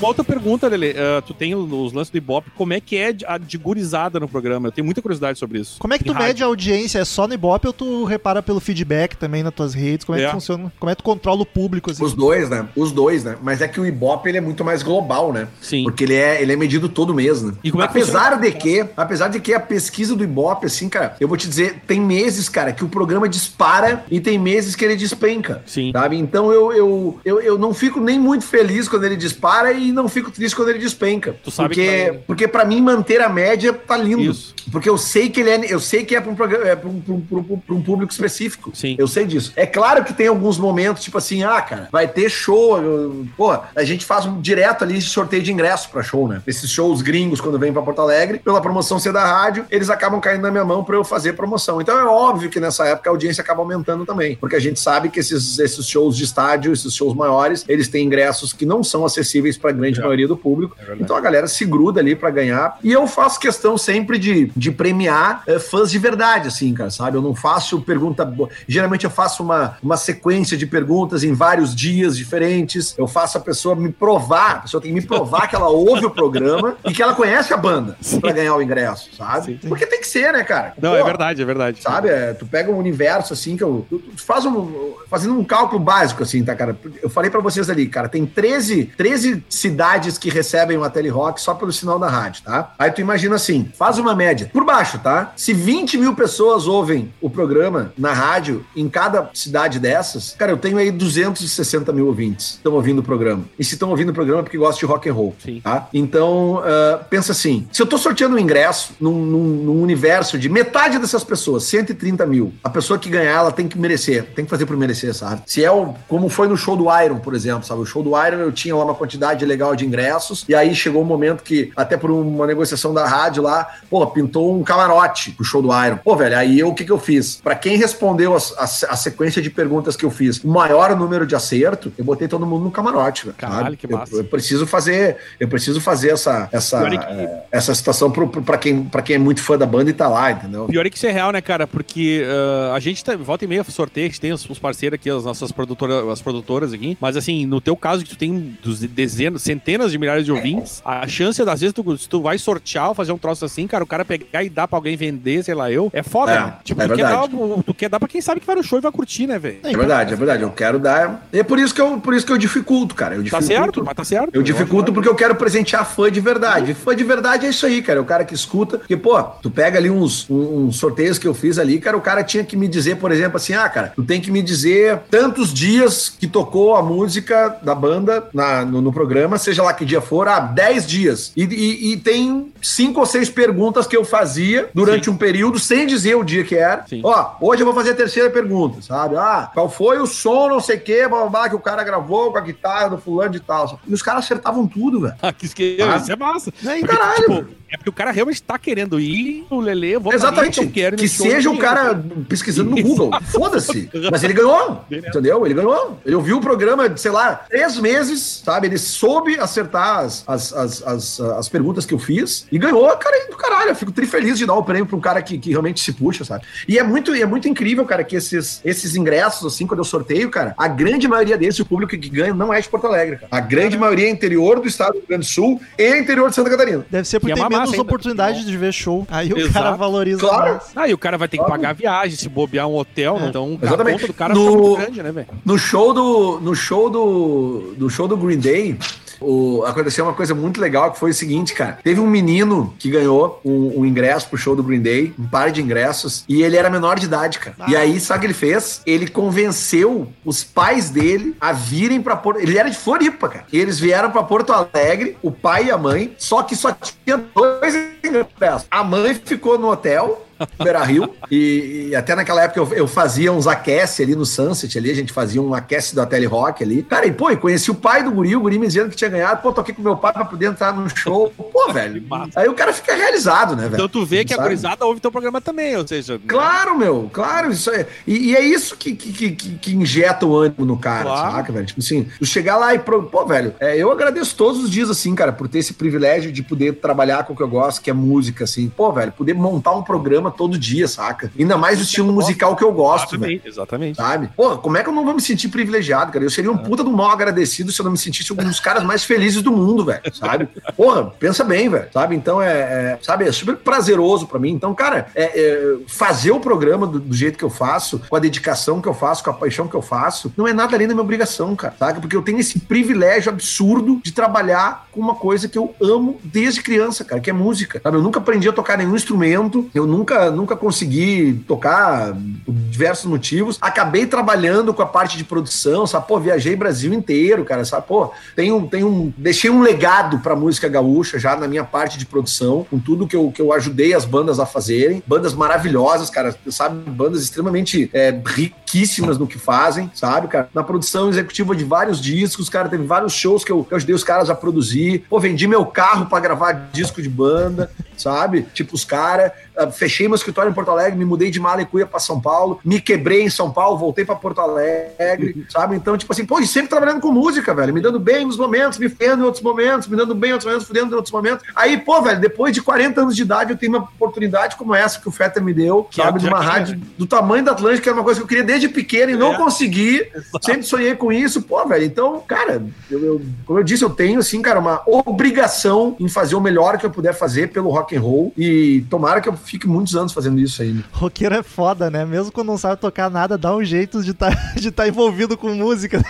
[SPEAKER 2] Uma outra pergunta, Lele. ah, tu tem os lances do Ibope. Como é que é de- a de gurizada no programa? Eu tenho muita curiosidade sobre isso.
[SPEAKER 1] Como é que tu
[SPEAKER 2] rádio.
[SPEAKER 1] mede a audiência? É só no Ibope ou tu repara pelo feedback também nas tuas redes? Como é,
[SPEAKER 2] É.
[SPEAKER 1] que funciona? Como é que tu controla o público? Assim?
[SPEAKER 3] Os dois, né? Os dois, né? Mas é que o Ibope ele é muito mais global, né?
[SPEAKER 2] Sim.
[SPEAKER 3] Porque ele é, ele é medido todo mês, né?
[SPEAKER 2] E como é que
[SPEAKER 3] apesar
[SPEAKER 2] funciona?
[SPEAKER 3] de que, apesar de que a pesquisa do Ibope, assim, cara, eu vou te dizer, tem meses, cara, que o programa dispara e tem meses que ele despenca.
[SPEAKER 2] Sim.
[SPEAKER 3] Sabe? Então eu, eu, eu, eu não fico nem muito feliz quando ele dispara e não fico triste quando ele despenca.
[SPEAKER 2] Tu sabe
[SPEAKER 3] porque,
[SPEAKER 2] que vai-
[SPEAKER 3] porque para mim manter a média tá lindo.
[SPEAKER 2] Isso.
[SPEAKER 3] Porque eu sei que ele é, eu sei que é para um, é pra um, pra um- pra um- público específico.
[SPEAKER 2] Sim.
[SPEAKER 3] Eu sei disso. É claro que tem alguns momentos, tipo assim, ah, cara, vai ter show. eu- Pô, a gente faz um direto ali sorteio de ingresso pra show, né? Esses shows gringos, quando vêm pra Porto Alegre, pela promoção ser da rádio, eles acabam caindo na minha mão pra eu fazer promoção. Então é óbvio que nessa época a audiência acaba aumentando também. Porque a gente sabe que esses, esses shows de estádio, esses shows maiores, eles têm ingressos que não são acessíveis pra grande
[SPEAKER 2] É.
[SPEAKER 3] maioria do público.
[SPEAKER 2] verdade.
[SPEAKER 3] então a galera se gruda ali pra ganhar. E eu faço questão sempre de, de premiar eh, fãs de verdade, assim, cara, sabe? Eu não faço pergunta. Geralmente eu faço uma, uma sequência de perguntas em vários dias diferentes. Eu faço a pessoa me provar, a pessoa tem que me provar que ela ouve o programa e que ela conhece a banda pra ganhar o ingresso, sabe?
[SPEAKER 2] Sim.
[SPEAKER 3] Porque tem que ser, né, cara?
[SPEAKER 2] Não,
[SPEAKER 3] Pô,
[SPEAKER 2] é verdade, é verdade.
[SPEAKER 3] Sabe? É, tu pega um universo assim que eu. Tu, tu faz um. Fazendo um cálculo básico, assim, tá, cara? Eu falei pra vocês ali, cara, tem 13, 13 cidades que recebem uma telerock só pelo sinal da rádio, tá? Aí tu imagina assim, faz uma média. Por baixo, tá? Se 20 mil pessoas ouvem o programa na rádio em cada cidade dessas, cara, eu tenho aí 260 mil ouvintes que estão ouvindo o programa. E se estão ouvindo o programa é porque gostam de rock and roll.
[SPEAKER 2] Sim.
[SPEAKER 3] Tá? Então, ah, pensa assim: se eu tô sorteando um ingresso num, num- num universo de metade dessas pessoas, 130 mil, a pessoa que ganhar, ela tem que merecer, tem que fazer por merecer, sabe? Se é o, como foi no show do Iron, por exemplo, sabe? O show do Iron eu tinha lá uma quantidade legal de ingressos, e aí chegou um momento que, até por uma negociação da rádio lá, pô, pintou um camarote pro show do Iron. Pô, velho, aí eu, o que que eu fiz? Pra quem respondeu as- a, a sequência de perguntas que eu fiz, o maior número de acerto, eu botei todo mundo no camarote, velho.
[SPEAKER 2] Caralho,
[SPEAKER 3] sabe?
[SPEAKER 2] que
[SPEAKER 3] Eu-
[SPEAKER 2] massa.
[SPEAKER 3] eu preciso fazer, eu preciso fazer essa essa
[SPEAKER 2] é
[SPEAKER 3] essa situação pro, pro, para quem para quem é muito fã da banda e tá lá, entendeu?
[SPEAKER 2] Pior é que isso é real, né, cara? Porque ah, a gente tá, volta e meia sorteia, a gente tem os, os parceiros aqui, as nossas produtoras, as produtoras aqui. Mas assim, no teu caso, que tu tem dos dezenas, centenas de milhares de ouvintes, a chance, às vezes, tu, se tu vai sortear ou fazer um troço assim, cara, o cara pegar e dar pra alguém vender, sei lá, eu, é foda,
[SPEAKER 3] É,
[SPEAKER 2] né? Tipo,
[SPEAKER 3] é
[SPEAKER 2] tu, quer dar, tu quer dar pra quem sabe que vai no show e vai curtir, né, velho?
[SPEAKER 3] É verdade, é verdade. Eu quero dar. É por isso que eu, por isso que eu dificulto, cara. Eu
[SPEAKER 2] Tá
[SPEAKER 3] dificulto.
[SPEAKER 2] certo, mas tá certo.
[SPEAKER 3] Eu dificulto porque eu quero presentear fã de verdade. Fã de verdade é isso aí, cara. É o cara que escuta. Porque, pô, tu pega ali uns, uns sorteios que eu fiz ali, cara. O cara tinha que me dizer, por exemplo, assim: ah, cara, tu tem que me dizer ter tantos dias que tocou a música da banda na- no, no programa, seja lá que dia for, ah, 10 dias. E, e- e tem cinco ou seis perguntas que eu fazia durante um período, sem dizer o dia que era.
[SPEAKER 2] Sim.
[SPEAKER 3] Ó, hoje eu vou fazer a terceira pergunta, sabe? Ah, qual foi o som, não sei o que, blá, blá, blá, que o cara gravou com a guitarra do fulano de tal. E os caras acertavam tudo, velho.
[SPEAKER 2] Ah, que esque-
[SPEAKER 3] Ah.
[SPEAKER 2] Isso é massa. Porque,
[SPEAKER 3] caralho.
[SPEAKER 2] tipo, é porque o cara realmente tá querendo ir no Lelê, eu vou
[SPEAKER 3] Exatamente.
[SPEAKER 2] eu quero ir
[SPEAKER 3] que
[SPEAKER 2] no show
[SPEAKER 3] seja o cara pesquisando no. Google. Foda-se. Mas ele ganhou. Entendeu? Ele ganhou. Ele ouviu o programa, sei lá, três meses, sabe? Ele soube acertar as, as, as, as, as perguntas que eu fiz e ganhou, cara, do caralho. Eu fico tri feliz de dar o prêmio pra um cara que, que realmente se puxa, sabe? E é muito, e é muito incrível, cara, que esses, esses ingressos, assim, quando eu sorteio, cara, a grande maioria deles, o público que ganha, não é de Porto Alegre, cara. A grande maioria é interior do estado do Rio Grande do Sul e interior de Santa Catarina.
[SPEAKER 1] Deve ser porque
[SPEAKER 2] Que é
[SPEAKER 1] tem menos
[SPEAKER 2] massa ainda.
[SPEAKER 1] oportunidade de ver show. Aí o
[SPEAKER 2] Exato.
[SPEAKER 1] cara valoriza
[SPEAKER 3] Claro.
[SPEAKER 1] mais.
[SPEAKER 2] Ah, o cara vai ter que
[SPEAKER 3] Claro.
[SPEAKER 2] pagar a viagem, se bobear um hotel,
[SPEAKER 1] É.
[SPEAKER 2] então a
[SPEAKER 3] Exatamente.
[SPEAKER 2] conta do cara
[SPEAKER 3] No-
[SPEAKER 2] muito grande, né, velho?
[SPEAKER 3] No show do, no show do, do show do Green Day, o- aconteceu uma coisa muito legal que foi o seguinte, cara. Teve um menino que ganhou um, um ingresso pro show do Green Day, um par de ingressos, e ele era menor de idade, cara. E aí, sabe o que ele fez? Ele convenceu os pais dele a virem pra Porto. Ele era de Floripa, cara. E eles vieram pra Porto Alegre, o pai e a mãe, só que só tinha dois ingressos. A mãe ficou no hotel. Beira Rio, e, e até naquela época eu, eu fazia uns aquece ali no Sunset, ali, a gente fazia um aquece da Tele Rock ali. Cara, e pô, e conheci o pai do guri, o guri me dizendo que tinha ganhado, pô, toquei com meu pai pra poder entrar no show. Pô, velho. Aí o cara fica realizado, né, velho?
[SPEAKER 2] Então tu vê que a
[SPEAKER 3] Sabe?
[SPEAKER 2] gurizada ouve teu programa também, ou seja...
[SPEAKER 3] Claro, meu, claro, isso é. E, e é isso que, que, que- que, que injeta o ânimo no cara,
[SPEAKER 2] Claro.
[SPEAKER 3] saca, velho? Tipo assim, tu chegar lá e. Pro... Pô, velho, é, eu agradeço todos os dias, assim, cara, por ter esse privilégio de poder trabalhar com o que eu gosto, que é música, assim. Pô, velho, poder montar um programa todo dia, saca? Ainda mais o estilo musical que eu gosto, velho.
[SPEAKER 2] Exatamente.
[SPEAKER 3] Sabe? Pô, como é que eu não vou me sentir privilegiado, cara? Eu seria um puta do mal agradecido se eu não me sentisse um dos caras mais felizes do mundo, velho. Sabe? Porra, pensa bem, velho. Sabe? Então é, é, sabe, é super prazeroso pra mim. Então, cara, é, é, fazer o programa do, do jeito que eu faço, com a dedicação que eu faço, com a paixão que eu faço, não é nada além da minha obrigação, cara. Saca? Porque eu tenho esse privilégio absurdo de trabalhar com uma coisa que eu amo desde criança, cara, que é música. Sabe? Eu nunca aprendi a tocar nenhum instrumento, eu nunca, nunca consegui tocar por diversos motivos. Acabei trabalhando com a parte de produção, sabe? Pô, viajei Brasil inteiro, cara, sabe? Pô, tenho, tenho deixei um legado pra música gaúcha já na minha parte de produção, com tudo que eu, que eu ajudei as bandas a fazerem. Bandas maravilhosas, cara, sabe? Bandas extremamente é, riquíssimas no que fazem, sabe, cara? Na produção executiva de vários discos, cara, teve vários shows que eu, que eu ajudei os caras a produzir. Pô, vendi meu carro pra gravar disco de banda, sabe? Tipo, os caras. ah, Fechei meu escritório em Porto Alegre, me mudei de Malecuia pra São Paulo, me quebrei em São Paulo, voltei pra Porto Alegre, sabe? Então, tipo assim, pô, e sempre trabalhando com música, velho, me dando bem nos momentos, me fudendo em outros momentos, me dando bem em outros momentos, fudendo em outros momentos. Aí, pô, velho, depois de 40 anos de idade, eu tenho uma oportunidade como essa que o Fetter me deu,
[SPEAKER 2] Que é-
[SPEAKER 3] sabe? De uma rádio do tamanho da Atlântica, que era uma coisa que eu queria desde pequeno e não
[SPEAKER 2] É.
[SPEAKER 3] consegui. Sempre sonhei com isso, pô, velho. Então, cara, eu, eu- como eu disse, eu tenho, assim, cara, uma obrigação em fazer o melhor que eu puder fazer pelo rock and roll e tomara que eu fique muitos anos fazendo isso ainda.
[SPEAKER 1] Roqueiro é foda, né? Mesmo quando não sabe tocar nada, dá um jeito de estar de tá envolvido com música.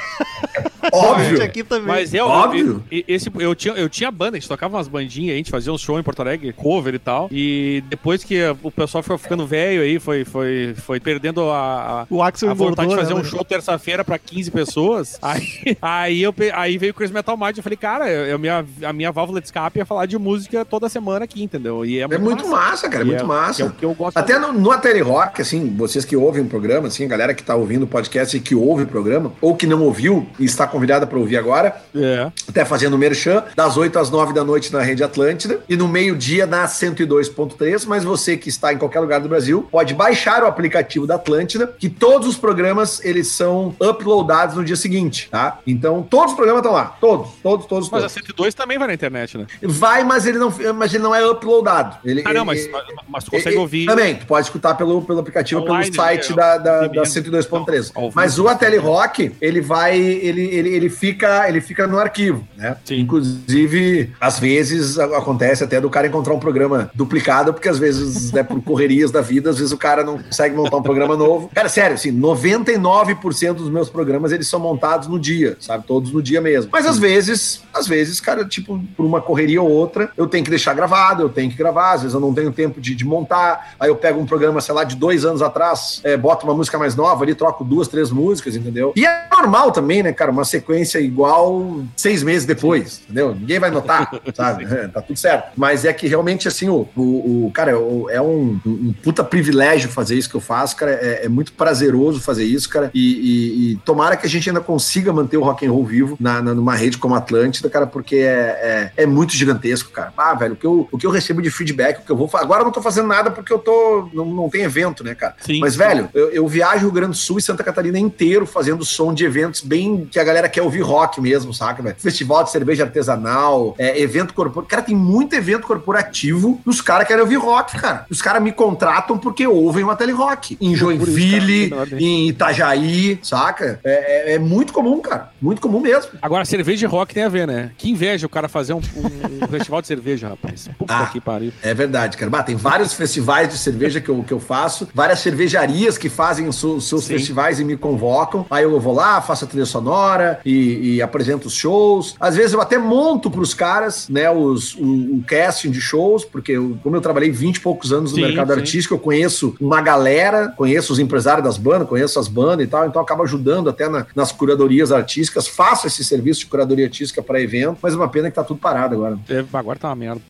[SPEAKER 1] A
[SPEAKER 3] Óbvio.
[SPEAKER 1] gente aqui também.
[SPEAKER 2] Mas é
[SPEAKER 3] Óbvio.
[SPEAKER 2] eu- Esse, eu, tinha, eu tinha banda, a gente tocava umas bandinhas, a gente fazia um show em Porto Alegre, cover e tal. E depois que o pessoal foi ficando velho aí, foi, foi, foi perdendo a, a,
[SPEAKER 1] o Axel
[SPEAKER 2] a vontade de fazer
[SPEAKER 1] né,
[SPEAKER 2] um show terça-feira pra 15 pessoas. Aí, aí, eu, aí veio o Chris Metal Mind. Eu falei, cara, eu, minha, a minha válvula de escape é falar de música toda semana aqui, entendeu? E é
[SPEAKER 3] É muito massa, cara, é muito
[SPEAKER 2] é-
[SPEAKER 3] massa.
[SPEAKER 2] que é o que eu gosto
[SPEAKER 3] Até no, no Ateli Rock, assim, vocês que ouvem o programa, assim, a galera que tá ouvindo o podcast e que ouve o programa, ou que não ouviu e está convidada para ouvir agora,
[SPEAKER 2] É.
[SPEAKER 3] até fazendo merchan, das 8 às 9 da noite na Rede Atlântida e no meio-dia na 102.3, mas você que está em qualquer lugar do Brasil pode baixar o aplicativo da Atlântida, que todos os programas eles são uploadados no dia seguinte, tá? Então, todos os programas estão lá, todos, todos, todos,
[SPEAKER 2] Mas a
[SPEAKER 3] todos.
[SPEAKER 2] 102 também vai na internet, né?
[SPEAKER 3] Vai, mas ele não, mas ele não é uploadado. Ele,
[SPEAKER 2] Ah, não,
[SPEAKER 3] ele-
[SPEAKER 2] mas, mas tu consegue ouvir.
[SPEAKER 3] Também, tu pode escutar pelo, pelo aplicativo,
[SPEAKER 2] Online,
[SPEAKER 3] pelo site
[SPEAKER 2] né?
[SPEAKER 3] da, da, da
[SPEAKER 2] vivo.
[SPEAKER 3] 102.3.
[SPEAKER 2] Ao vivo.
[SPEAKER 3] Mas o Ateli Rock, ele vai, ele ele, ele, fica, ele fica no arquivo, né?
[SPEAKER 2] Sim.
[SPEAKER 3] Inclusive, às vezes acontece até do cara encontrar um programa duplicado, porque às vezes, né, por correrias da vida, às vezes o cara não consegue montar um programa novo. Cara, sério, assim, 99% dos meus programas, eles são montados no dia, sabe? Todos no dia mesmo. Mas às vezes, às vezes, cara, tipo, por uma correria ou outra, eu tenho que deixar gravado, eu tenho que gravar, às vezes eu não tenho tempo de, de montar, aí eu pego um programa, sei lá, de dois anos atrás, é, boto uma música mais nova ali, troco duas, três músicas, entendeu? E é normal também, né, cara, uma sequência igual seis meses depois, entendeu? Ninguém vai notar, sabe? É, tá tudo certo. Mas é que realmente, assim, o, o, o- cara, o- é um, um puta privilégio fazer isso que eu faço, cara, é, é muito prazeroso fazer isso, cara, e, e- e tomara que a gente ainda consiga manter o rock and roll vivo na, na- numa rede como a Atlântida, cara, porque é, é, é muito gigantesco, cara. Ah, velho, o que, eu, o que eu recebo de feedback, o que eu vou fa- Agora eu não tô fazendo nada porque eu tô. Não, não tem evento, né, cara?
[SPEAKER 2] Sim.
[SPEAKER 3] Mas, velho, eu, eu viajo o Rio Grande do Sul e Santa Catarina inteiro fazendo som de eventos bem que a galera quer ouvir rock mesmo, saca, velho? Festival de cerveja artesanal, é, evento corporativo. Cara, tem muito evento corporativo e os caras querem ouvir rock, cara. Os caras me contratam porque ouvem uma telerock. Em Joinville,
[SPEAKER 2] cara, que
[SPEAKER 3] em Itajaí, saca? É, é- é muito comum, cara. Muito comum mesmo.
[SPEAKER 2] Agora, cerveja e rock tem a ver, né? Que inveja o cara fazer um, um- um festival de cerveja, rapaz. Puta
[SPEAKER 3] Ah.
[SPEAKER 2] Que pariu.
[SPEAKER 3] É verdade, cara. Bah, tem vários festivais de cerveja que eu, que eu faço, várias cervejarias que fazem os seus, seus festivais e me convocam. Aí eu vou lá, faço a trilha sonora e, e apresento os shows. Às vezes eu até monto pros caras, né, os, o, o casting de shows, porque eu- como eu trabalhei 20 e poucos anos no
[SPEAKER 2] Sim,
[SPEAKER 3] mercado
[SPEAKER 2] sim.
[SPEAKER 3] artístico, eu conheço uma galera, conheço os empresários das bandas, conheço as bandas e tal, então eu acabo ajudando até na- nas curadorias artísticas, faço esse serviço de curadoria artística para evento, mas é uma pena que tá tudo parado agora.
[SPEAKER 2] É, agora tá uma merda.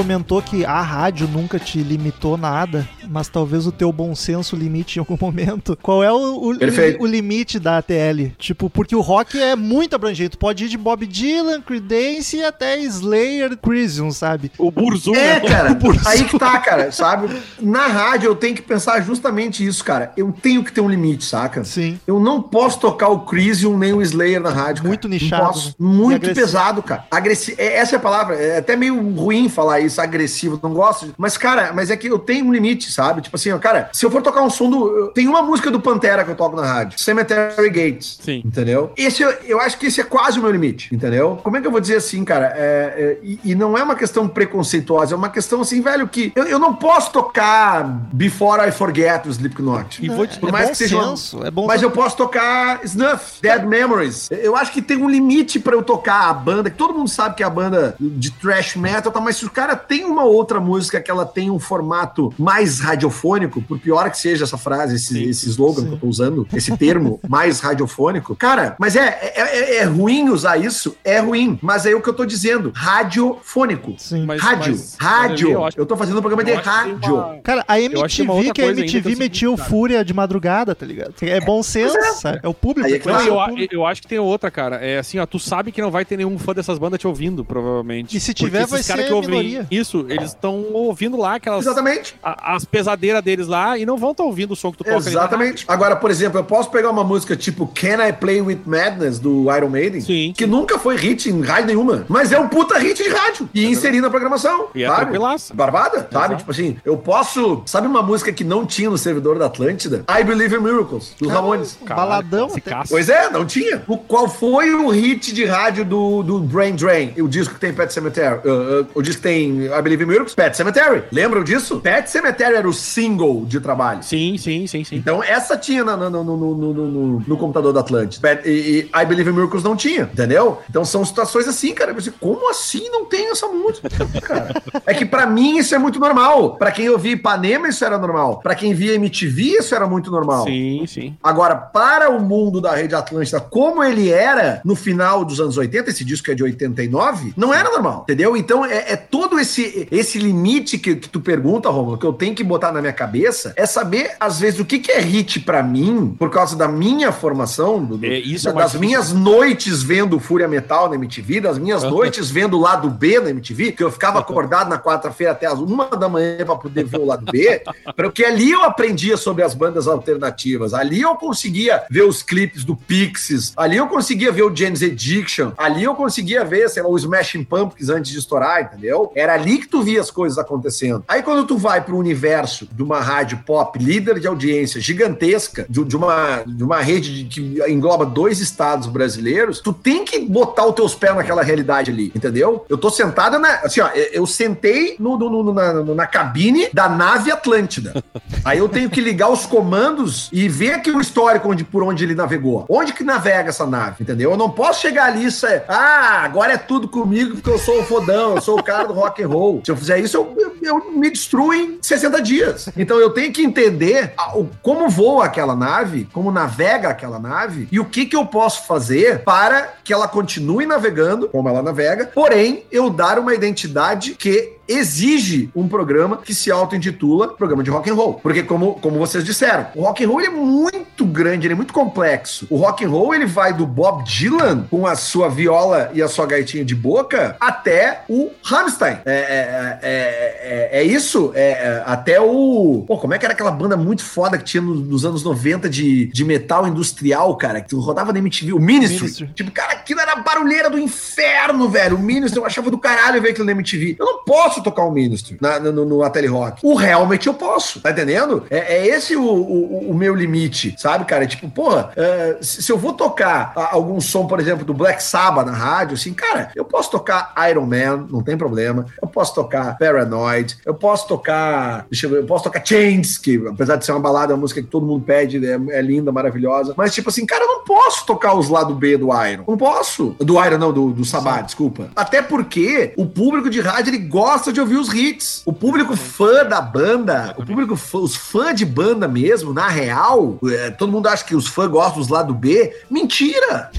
[SPEAKER 1] Comentou que a rádio nunca te limitou nada, mas talvez o teu bom senso limite em algum momento. Qual é o, o, o limite da ATL? Tipo, porque o rock é muito abrangente. Tu pode ir de Bob Dylan, Creedence e até Slayer, Crisium, sabe?
[SPEAKER 2] O Burzum,
[SPEAKER 3] É,
[SPEAKER 2] né?
[SPEAKER 3] cara,
[SPEAKER 1] Por
[SPEAKER 3] aí que tá, cara, sabe? Na rádio eu tenho que pensar justamente isso, cara. Eu tenho que ter um limite, saca?
[SPEAKER 1] Sim.
[SPEAKER 3] Eu não posso tocar o Crisium nem o Slayer na rádio. cara.
[SPEAKER 1] Muito nichado,
[SPEAKER 3] posso.
[SPEAKER 1] né?
[SPEAKER 3] Muito pesado, cara. Agressivo. Essa é a palavra. É até meio ruim falar isso, agressivo. Não gosto. Mas, cara, mas é que eu tenho um limite, sabe? Tipo assim, ó, cara, se eu for tocar um som do. Tem uma música do Pantera que eu toco na rádio: Cemetery Gates.
[SPEAKER 2] Sim.
[SPEAKER 3] Entendeu? Esse, eu- acho que esse é quase o meu limite, entendeu? Como é que eu vou dizer assim, cara? É, é, e, e não é uma questão preconceituosa, é uma questão assim, velho, que eu, eu não posso tocar Before I Forget do Slipknot.
[SPEAKER 2] E vou te
[SPEAKER 3] Por
[SPEAKER 1] é
[SPEAKER 3] mais que seja uma-
[SPEAKER 1] senso, é bom
[SPEAKER 3] Mas eu posso tocar Snuff, Dead Memories. Eu acho que tem um limite pra eu tocar a banda, que todo mundo sabe que é a banda de thrash metal, tá? mas se o cara tem uma outra música que ela tem um formato mais radiofônico, por pior que seja essa frase, esse,
[SPEAKER 2] Sim.
[SPEAKER 3] esse slogan que eu tô usando, esse termo mais radiofônico, cara, mas é, é, é- é ruim usar isso? É ruim, mas é o que eu tô dizendo, radiofônico.
[SPEAKER 1] Sim.
[SPEAKER 2] Mas-
[SPEAKER 3] rádio,
[SPEAKER 2] mas-
[SPEAKER 3] rádio.
[SPEAKER 2] eu
[SPEAKER 3] Eu,
[SPEAKER 2] acho-
[SPEAKER 3] tô fazendo um programa de
[SPEAKER 2] Eu
[SPEAKER 3] rádio.
[SPEAKER 2] uma-
[SPEAKER 1] Cara, a
[SPEAKER 2] Eu
[SPEAKER 1] MTV, que a
[SPEAKER 2] que é
[SPEAKER 1] MTV
[SPEAKER 2] cara.
[SPEAKER 1] Fúria de madrugada, tá ligado? É bom senso, sabe? É o público.
[SPEAKER 3] Aí é
[SPEAKER 1] conhece
[SPEAKER 2] eu,
[SPEAKER 1] público.
[SPEAKER 2] eu acho que tem outra, cara. É assim, ó, tu sabe que não vai ter nenhum fã dessas bandas te ouvindo, provavelmente.
[SPEAKER 1] E se tiver, vai ser
[SPEAKER 2] que ouvem
[SPEAKER 1] minoria.
[SPEAKER 2] Isso, eles estão ouvindo lá aquelas
[SPEAKER 3] Exatamente.
[SPEAKER 2] a- as pesadeiras deles lá e não vão estar ouvindo o som que tu toca
[SPEAKER 3] Exatamente. Agora, por exemplo, eu posso pegar uma música tipo Can I Play With Madness do Iron Maiden,
[SPEAKER 2] Sim.
[SPEAKER 3] que nunca foi hit em rádio nenhuma, mas é um puta hit de rádio e inserir na programação.
[SPEAKER 2] E é
[SPEAKER 3] sabe?
[SPEAKER 2] tranquilaça.
[SPEAKER 3] Barbada, sabe?
[SPEAKER 2] Exato.
[SPEAKER 3] Tipo assim, eu posso. Sabe uma música que não tinha no servidor da Atlântida? I Believe in Miracles, dos Ramones.
[SPEAKER 2] Caralho,
[SPEAKER 1] Baladão.
[SPEAKER 3] Pois é, não tinha. O, qual foi o hit de rádio do, do Brain Drain? O disco que tem Pet Cemetery. Uh, uh, o disco que tem I Believe in Miracles? Pet Cemetery. Lembram disso? Pet Cemetery era o single de trabalho.
[SPEAKER 2] Sim, sim, sim, sim.
[SPEAKER 3] Então, essa tinha no, no, no, no, computador da Atlântida. E, e I Believe in Miracles não tinha, entendeu? Então, são situações assim, cara. Eu pensei, como assim não tem essa música, cara? É que pra mim isso é muito normal. Pra quem ouvia Ipanema, isso era normal. Pra quem via MTV, isso era muito normal.
[SPEAKER 2] Sim, sim.
[SPEAKER 3] Agora, para o mundo da Rede Atlântida, como ele era no final dos anos 80, esse disco é de 89, não era normal, entendeu? Então, é, é todo esse, esse limite que, que tu pergunta, Romulo, que eu tenho que botar na minha cabeça é saber, às vezes, o que, que é hit pra mim, por causa da minha formação, do,
[SPEAKER 2] É, isso
[SPEAKER 3] da-
[SPEAKER 2] é
[SPEAKER 3] das minhas noites vendo Fúria Metal na MTV, das minhas noites vendo o lado B na MTV, que eu ficava acordado na quarta-feira até as uma da manhã pra poder ver o lado B, porque ali eu aprendia sobre as bandas alternativas, ali eu conseguia ver os clipes do Pixies, ali eu conseguia ver o James Addiction, ali eu conseguia ver, sei lá, o Smashing Pumpkins antes de estourar, entendeu? Era ali que tu via as coisas acontecendo. Aí quando tu vai pro universo de uma rádio pop, líder de audiência gigantesca, de, de uma, de uma rede de- que engloba dois estados brasileiros, tu tem que botar os teus pés naquela realidade ali, entendeu? Eu tô sentada na. Assim, ó, eu sentei no, no- no- na, na cabine da nave Atlântida. Aí eu tenho que ligar os comandos e ver aqui o histórico onde, por onde ele navegou. Onde que navega essa nave, entendeu? Eu não posso chegar ali e ah, agora é tudo comigo porque eu sou o fodão, eu sou o cara do rock and roll. Se eu fizer isso, eu, eu- eu me destruo em 60 dias. Então eu tenho que entender a- o- como voa aquela nave, como navega aquela nave e o que que eu posso fazer para que ela continue navegando como ela navega, porém eu dar uma identidade que exige um programa que se auto-intitula programa de rock and roll. Porque como, como vocês disseram, o rock and roll ele é muito grande, ele é muito complexo. O rock and roll ele vai do Bob Dylan com a sua viola e a sua gaitinha de boca até o Rammstein. É, é, é, é- é isso? É, é, até o... Pô, como é que era aquela banda muito foda que tinha no- nos anos 90 de, de metal industrial, cara, que tu rodava na MTV? O Ministry.
[SPEAKER 1] Ministry.
[SPEAKER 3] Tipo, cara, aquilo era barulheira do inferno, velho. O Ministry, eu achava do caralho ver aquilo na MTV. Eu não posso tocar o Ministry na- no, no, Ateli Rock. O Helmet eu posso, tá entendendo? É, é esse o, o, o meu limite, sabe, cara? Tipo, porra, é, se, eu vou tocar algum som, por exemplo, do Black Sabbath na rádio, assim, cara, eu posso tocar Iron Man, não tem problema. Eu posso tocar Paranoid, eu posso tocar, deixa eu ver, eu posso tocar Chains, que apesar de ser uma balada, é uma música que todo mundo pede, é, é linda, maravilhosa. Mas, tipo assim, cara, eu não posso tocar os lado B do Iron. Não posso. Do Iron, não, do, do Sabá, desculpa. Até porque o público de rádio, ele gosta de ouvir os hits. O público fã da banda, o público fã, os fãs de banda mesmo, na real, é, todo mundo acha que os fãs gostam dos lado B. Mentira!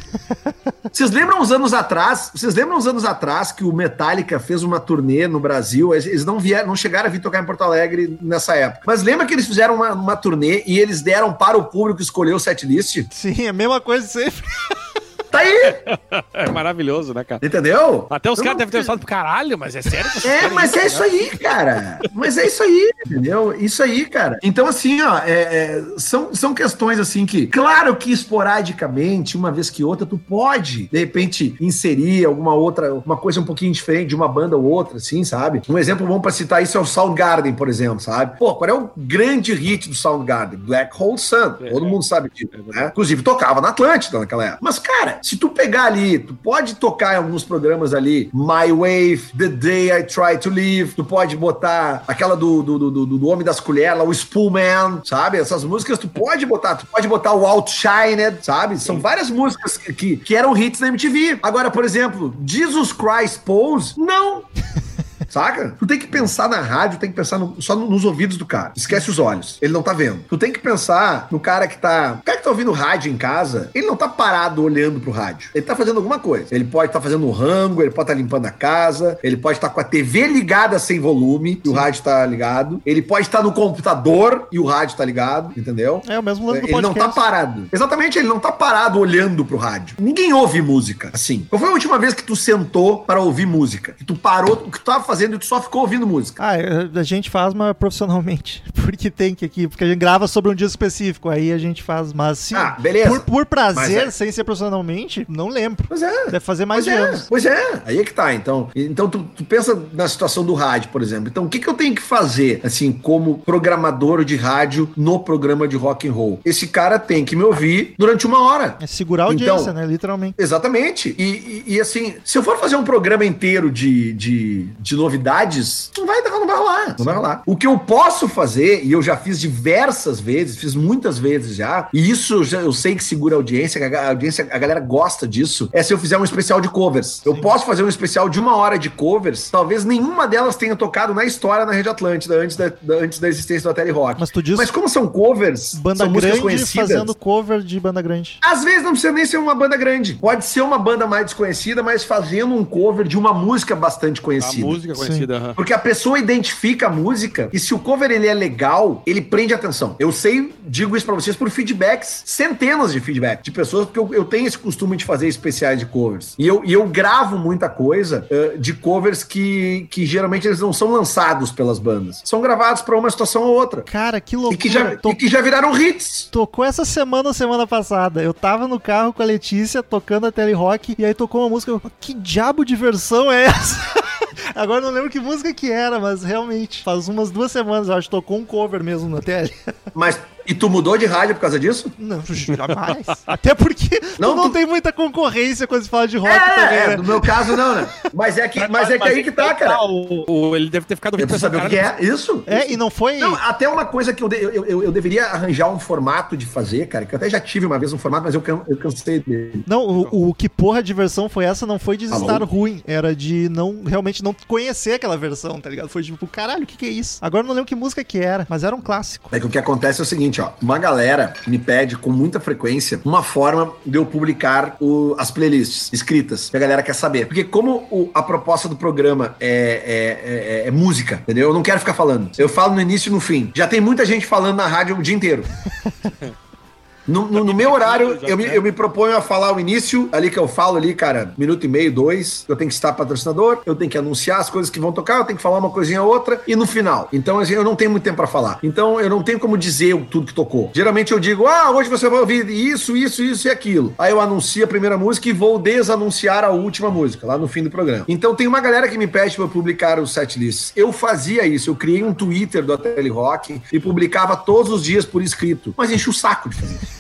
[SPEAKER 3] Vocês lembram uns anos atrás? Vocês lembram uns anos atrás que o Metallica fez uma turnê no Brasil? Eles, não vieram, não chegaram a vir tocar em Porto Alegre nessa época. Mas lembra que eles fizeram uma, uma turnê e eles deram para o público escolher o setlist?
[SPEAKER 1] Sim, a mesma coisa sempre.
[SPEAKER 3] Tá aí!
[SPEAKER 2] É maravilhoso, né, cara?
[SPEAKER 3] Entendeu?
[SPEAKER 2] Até os caras devem ter pensado pro caralho, mas é sério
[SPEAKER 3] É, mas é isso aí, cara. Mas é isso aí, entendeu? Isso aí, cara. Então, assim, ó, é- é, são, são questões assim que, claro que esporadicamente, uma vez que outra, tu pode, de repente, inserir alguma outra, uma coisa um pouquinho diferente de uma banda ou outra, assim, sabe? Um exemplo bom pra citar isso é o Soundgarden, por exemplo, sabe? Pô, qual é o grande hit do Soundgarden? Black Hole Sun. Todo mundo sabe disso, né? Inclusive, tocava na Atlântida naquela época. Mas, cara, se tu pegar ali, tu pode tocar em alguns programas ali, My Wave, The Day I Try to Live, tu pode botar aquela do, do, do, do, do Homem das Colheres, o Spoolman, sabe? Essas músicas tu pode botar, tu pode botar o Outshined, sabe? São várias músicas que, que, que eram hits na MTV. Agora, por exemplo, Jesus Christ Pose, não! Saca? Tu tem que pensar na rádio, tem que pensar no- só no- nos ouvidos do cara. Esquece os olhos. Ele não tá vendo. Tu tem que pensar no cara que tá. O cara que tá ouvindo rádio em casa, ele não tá parado olhando pro rádio. Ele tá fazendo alguma coisa. Ele pode estar fazendo um rango, ele pode estar limpando a casa, ele pode estar com a TV ligada sem volume e o rádio tá ligado. Ele pode estar no computador e o rádio tá ligado, entendeu?
[SPEAKER 1] É o mesmo lance do
[SPEAKER 3] Ele não tá parado. Exatamente, ele não tá parado olhando pro rádio. Ninguém ouve música assim. Qual foi a última vez que tu sentou para ouvir música? Que tu parou, o que tu tava fazendo e tu só ficou ouvindo música?
[SPEAKER 1] Ah, a gente faz, mas profissionalmente. Porque tem que aqui, porque a gente grava sobre um dia específico, aí a gente faz, mas sim.
[SPEAKER 3] Ah, beleza.
[SPEAKER 1] Por, por prazer,
[SPEAKER 3] é-
[SPEAKER 1] sem ser profissionalmente, não lembro.
[SPEAKER 3] Pois é.
[SPEAKER 1] Deve fazer mais
[SPEAKER 3] pois
[SPEAKER 1] de
[SPEAKER 3] é,
[SPEAKER 1] anos.
[SPEAKER 3] Pois é, aí é que tá. Então, então tu, tu pensa na situação do rádio, por exemplo. Então, o que, que eu tenho que fazer, assim, como programador de rádio no programa de rock and roll? Esse cara tem que me ouvir durante uma hora.
[SPEAKER 1] É segurar a audiência,
[SPEAKER 3] Então-
[SPEAKER 1] né? Literalmente.
[SPEAKER 3] Exatamente. E, e- e, assim, se eu for fazer um programa inteiro de, de, de novidades, não vai, rolar. Não vai rolar. O que eu posso fazer, e eu já fiz diversas vezes, fiz muitas vezes já, e isso eu, já, eu sei que segura a audiência, que a, a audiência, a galera gosta disso, é se eu fizer um especial de covers. Eu posso fazer um especial de uma hora de covers, talvez nenhuma delas tenha tocado na história na Rede Atlântida antes da, da- antes da existência do Tele Rock.
[SPEAKER 1] Mas tu diz
[SPEAKER 3] Mas como são covers,
[SPEAKER 1] banda
[SPEAKER 3] são
[SPEAKER 1] grande
[SPEAKER 3] conhecidas.
[SPEAKER 1] fazendo cover de banda grande.
[SPEAKER 3] Às vezes não precisa nem ser uma banda grande. Pode ser uma banda mais desconhecida, mas fazendo um cover de uma música bastante
[SPEAKER 2] A
[SPEAKER 3] conhecida.
[SPEAKER 2] música conhecida, aham.
[SPEAKER 3] Porque a pessoa identifica a música e se o cover ele é legal, ele prende atenção. Eu sei, digo isso pra vocês por feedbacks, centenas de feedbacks de pessoas, porque eu, eu tenho esse costume de fazer especiais de covers. E eu, e eu gravo muita coisa eh, de covers que, que geralmente eles não são lançados pelas bandas. São gravados pra uma situação ou outra.
[SPEAKER 1] Cara, que
[SPEAKER 3] E
[SPEAKER 1] loucura.
[SPEAKER 3] que, já, e que já viraram hits.
[SPEAKER 1] Tocou essa semana ou semana passada. Eu tava no carro com a Letícia tocando a tele rock e aí tocou uma música. Eu, que diabo de versão é essa? Agora não lembro que música que era, mas realmente, faz umas duas semanas, eu acho, tocou um cover mesmo na tele.
[SPEAKER 3] Mas, e tu mudou de rádio por causa disso?
[SPEAKER 1] Não, jamais. Até porque
[SPEAKER 3] Não,
[SPEAKER 1] não, não
[SPEAKER 3] tu-
[SPEAKER 1] tem muita concorrência quando se fala de rock
[SPEAKER 3] É,
[SPEAKER 1] também,
[SPEAKER 3] é,
[SPEAKER 1] né?
[SPEAKER 3] no meu caso não, né? Mas é que, mas é que aí que tá, cara.
[SPEAKER 2] O, o- ele deve ter ficado
[SPEAKER 3] Eu preciso saber o que é isso.
[SPEAKER 1] É, e não foi.
[SPEAKER 3] Não, até uma coisa que eu, de- eu, eu, eu deveria arranjar um formato de fazer, cara, que eu até já tive uma vez um formato, mas eu, can- eu cansei dele.
[SPEAKER 1] Não, o, o que porra de versão foi essa não foi de
[SPEAKER 3] Alô?
[SPEAKER 1] estar ruim, era de não realmente não conhecer aquela versão, tá ligado? Foi tipo, caralho, o que que é isso? Agora eu não lembro que música que era, mas era um clássico.
[SPEAKER 3] É que o que acontece é o seguinte, ó. Uma galera me pede com muita frequência uma forma de eu publicar o- as playlists escritas, que a galera quer saber. Porque como o- a proposta do programa é, é- é- é música, entendeu? Eu não quero ficar falando. Eu falo no início e no fim. Já tem muita gente falando na rádio o dia inteiro. No, no- no meu horário, eu me, eu me proponho a falar o início, ali que eu falo ali, cara, minuto e meio, dois. Eu tenho que estar patrocinador, eu tenho que anunciar as coisas que vão tocar, eu tenho que falar uma coisinha ou outra, e no final. Então, assim, eu não tenho muito tempo pra falar. Então, eu não tenho como dizer tudo que tocou. Geralmente eu digo, ah, hoje você vai ouvir isso, isso, isso e aquilo. Aí eu anuncio a primeira música e vou desanunciar a última música, lá no fim do programa. Então, tem uma galera que me pede eu publicar os setlists. Eu fazia isso, eu criei um Twitter do Ateli Rock e publicava todos os dias por escrito. Mas enche o saco de fazer isso.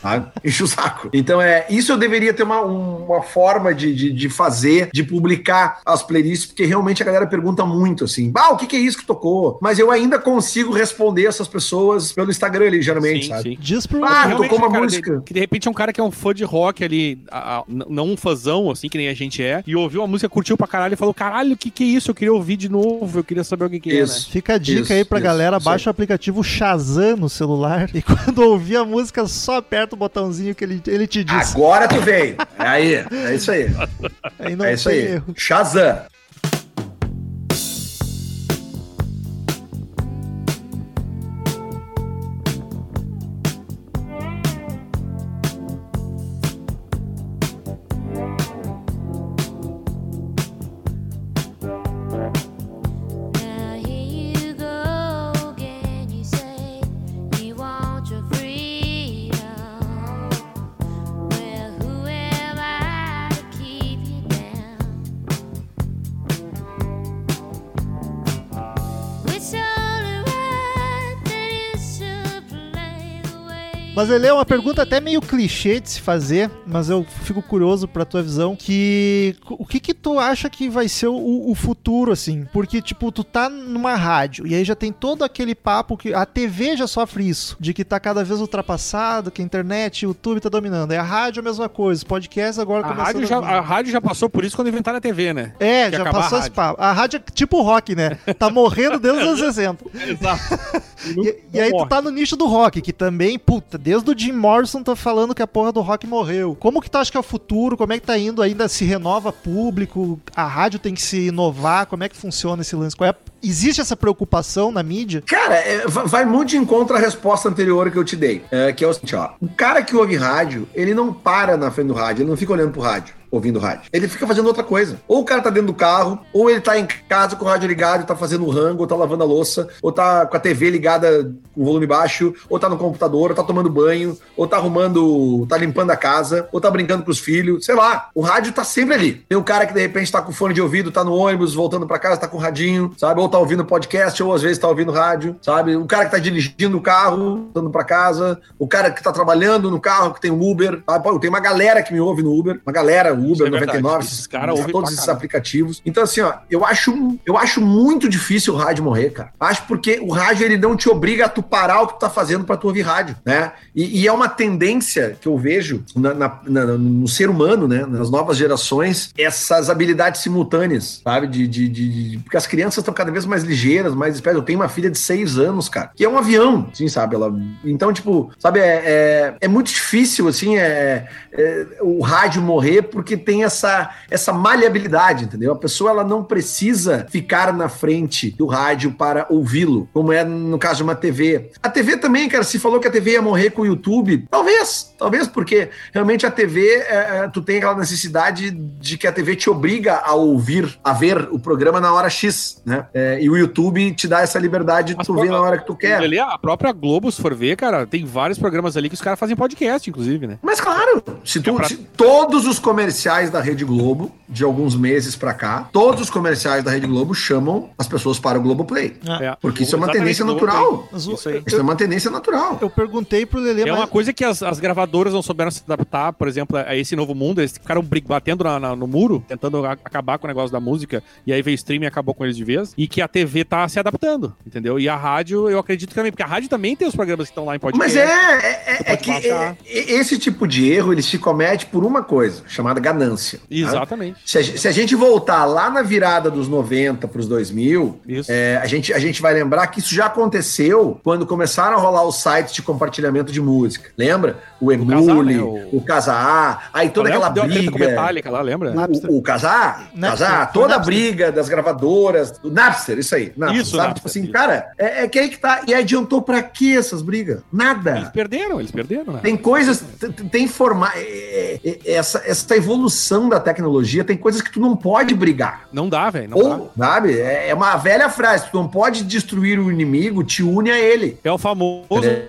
[SPEAKER 3] Tá? Enche o saco. Então, é, isso eu deveria ter uma, um- uma forma de, de, de fazer, de publicar as playlists, porque realmente a galera pergunta muito assim: ah, o que, que é isso que tocou? Mas eu ainda consigo responder essas pessoas pelo Instagram ali, geralmente,
[SPEAKER 2] Sim,
[SPEAKER 3] sabe?
[SPEAKER 2] sim.
[SPEAKER 1] Diz pro.
[SPEAKER 3] Ah, tocou uma
[SPEAKER 2] cara,
[SPEAKER 3] música.
[SPEAKER 2] de- que de repente é um cara que é um fã de rock ali, a- a- não um fãzão, assim, que nem a gente é, e ouviu a música, curtiu pra caralho e falou: caralho, o que que é isso? Eu queria ouvir de novo, eu queria saber o que que é, né?
[SPEAKER 3] Isso.
[SPEAKER 1] Fica a dica
[SPEAKER 3] Isso,
[SPEAKER 1] aí pra
[SPEAKER 3] isso,
[SPEAKER 1] galera, baixa o aplicativo Shazam no celular e quando ouvir a música, só aperta o botãozinho que ele, ele te diz.
[SPEAKER 3] Agora tu veio. É aí, é isso aí.
[SPEAKER 1] Aí não
[SPEAKER 3] É isso aí.
[SPEAKER 1] erro.
[SPEAKER 3] Shazam.
[SPEAKER 1] Mas ele é uma pergunta até meio clichê de se fazer, mas eu fico curioso pra tua visão, que o que que tu acha que vai ser o, o futuro, assim? Porque, tipo, tu tá numa rádio, e aí já tem todo aquele papo que a TV já sofre isso, de que tá cada vez ultrapassado, que a internet, o YouTube tá dominando. É a rádio a mesma coisa, podcast agora
[SPEAKER 2] A rádio, já, a rádio já passou por isso quando inventaram a TV, né?
[SPEAKER 1] É,
[SPEAKER 2] que
[SPEAKER 1] já passou esse papo. A rádio é tipo rock, né? Tá morrendo desde os anos 60.
[SPEAKER 2] Exato.
[SPEAKER 1] E, e aí tu tá no nicho do rock, que também, puta, desde o Jim Morrison tá falando que a porra do rock morreu. Como que tu acha que é o futuro? Como é que tá indo? Ainda se renova público? A rádio tem que se inovar? Como é que funciona esse lance? Qual é a- Existe essa preocupação na mídia?
[SPEAKER 3] Cara, é, va- vai muito de encontro à resposta anterior que eu te dei. é, que é o seguinte, ó. O cara que ouve rádio, ele não para na frente do rádio, ele não fica olhando pro rádio, ouvindo rádio. Ele fica fazendo outra coisa. Ou o cara tá dentro do carro, ou ele tá em casa com o rádio ligado, tá fazendo rango, ou tá lavando a louça, ou tá com a TV ligada com volume baixo, ou tá no computador, ou tá tomando banho, ou tá arrumando, tá limpando a casa, ou tá brincando com os filhos, sei lá. O rádio tá sempre ali. Tem o cara que de repente tá com fone de ouvido, tá no ônibus, voltando pra casa, tá com o radinho, sabe? Ou tá ouvindo podcast, ou às vezes tá ouvindo rádio, sabe? O cara que tá dirigindo o carro, voltando pra casa, o cara que tá trabalhando no carro, que tem um Uber, sabe? Tem uma galera que me ouve no Uber, uma galera, Uber
[SPEAKER 2] é verdade.
[SPEAKER 3] 99,
[SPEAKER 2] Esses ouvem
[SPEAKER 3] todos esses aplicativos. Então, assim, ó, eu acho, eu acho muito difícil o rádio morrer, cara. Acho porque o rádio ele não te obriga a tu parar o que tu tá fazendo pra tu ouvir rádio, né? E, e é uma tendência que eu vejo na- na- na- no ser humano, né? Nas novas gerações, essas habilidades simultâneas, sabe? De, de, de- porque as crianças estão cada vez mais ligeiras, mais espertas. Eu tenho uma filha de seis anos, cara, que é um avião, assim, sabe? Ela, então, tipo, sabe, é, é, é muito difícil, assim, é, é, o rádio morrer, porque porque tem essa, essa maleabilidade, entendeu? A pessoa ela não precisa ficar na frente do rádio para ouvi-lo, como é no caso de uma TV. A TV também, cara, se falou que a TV ia morrer com o YouTube, talvez, talvez, porque realmente a TV, é, é, tu tem aquela necessidade de que a TV te obriga a ouvir, a ver o programa na hora X, né? É, e o YouTube te dá essa liberdade de tu ver na hora que tu quer.
[SPEAKER 2] Ali, a própria Globo, se for ver, cara, tem vários programas ali que os caras fazem podcast, inclusive, né?
[SPEAKER 3] Mas claro, se, tu,
[SPEAKER 2] É pra-
[SPEAKER 3] se todos os comerciais da Rede Globo, de alguns meses pra cá, todos os comerciais da Rede Globo chamam as pessoas para o Globoplay.
[SPEAKER 1] Ah,
[SPEAKER 3] Porque isso é uma
[SPEAKER 2] Exatamente,
[SPEAKER 3] tendência natural.
[SPEAKER 2] Play. Isso.
[SPEAKER 3] Isso é uma tendência natural.
[SPEAKER 1] Eu perguntei pro Lelê,
[SPEAKER 2] É
[SPEAKER 1] mas...
[SPEAKER 2] uma coisa que as, as gravadoras não souberam se adaptar, por exemplo, a esse novo mundo. Eles ficaram batendo na- na- no muro, tentando a- acabar com o negócio da música, e aí veio o streaming e acabou com eles de vez. E que a TV tá se adaptando, entendeu? E a rádio, eu acredito que também, porque a rádio também tem os programas que estão lá em podcast.
[SPEAKER 3] Mas é, é, é- é que é- é- esse tipo de erro ele se comete por uma coisa, chamada ganância. tá?
[SPEAKER 2] Exatamente.
[SPEAKER 3] Se a, se a gente voltar lá na virada dos 90 para os 2000,
[SPEAKER 2] Isso.
[SPEAKER 3] é, a, gente, a gente vai lembrar que isso já aconteceu quando começaram a rolar os sites de compartilhamento de música. Lembra? O Emule,
[SPEAKER 2] Casar, né?
[SPEAKER 3] o, Casa A, aí toda
[SPEAKER 2] Lembra
[SPEAKER 3] aquela
[SPEAKER 2] que a
[SPEAKER 3] briga.
[SPEAKER 2] Metallica lá, lembra?
[SPEAKER 3] O, o Casar, Casar,
[SPEAKER 1] foi
[SPEAKER 3] toda a briga das gravadoras, do Napster, isso aí. Napster,
[SPEAKER 2] Isso,
[SPEAKER 3] sabe?
[SPEAKER 2] Napster,
[SPEAKER 3] tipo assim,
[SPEAKER 2] isso.
[SPEAKER 3] cara, é, é que aí que tá. E adiantou pra quê essas brigas?
[SPEAKER 2] Eles
[SPEAKER 3] Nada.
[SPEAKER 2] perderam, eles perderam, né?
[SPEAKER 3] Tem coisas, tem forma, é- é- é- essa, essa evolução da tecnologia, tem coisas que tu não pode brigar.
[SPEAKER 2] Não dá, velho. Não dá.
[SPEAKER 3] Ou, sabe? É é uma velha frase, tu não pode destruir o inimigo, te une a ele.
[SPEAKER 2] É o famoso.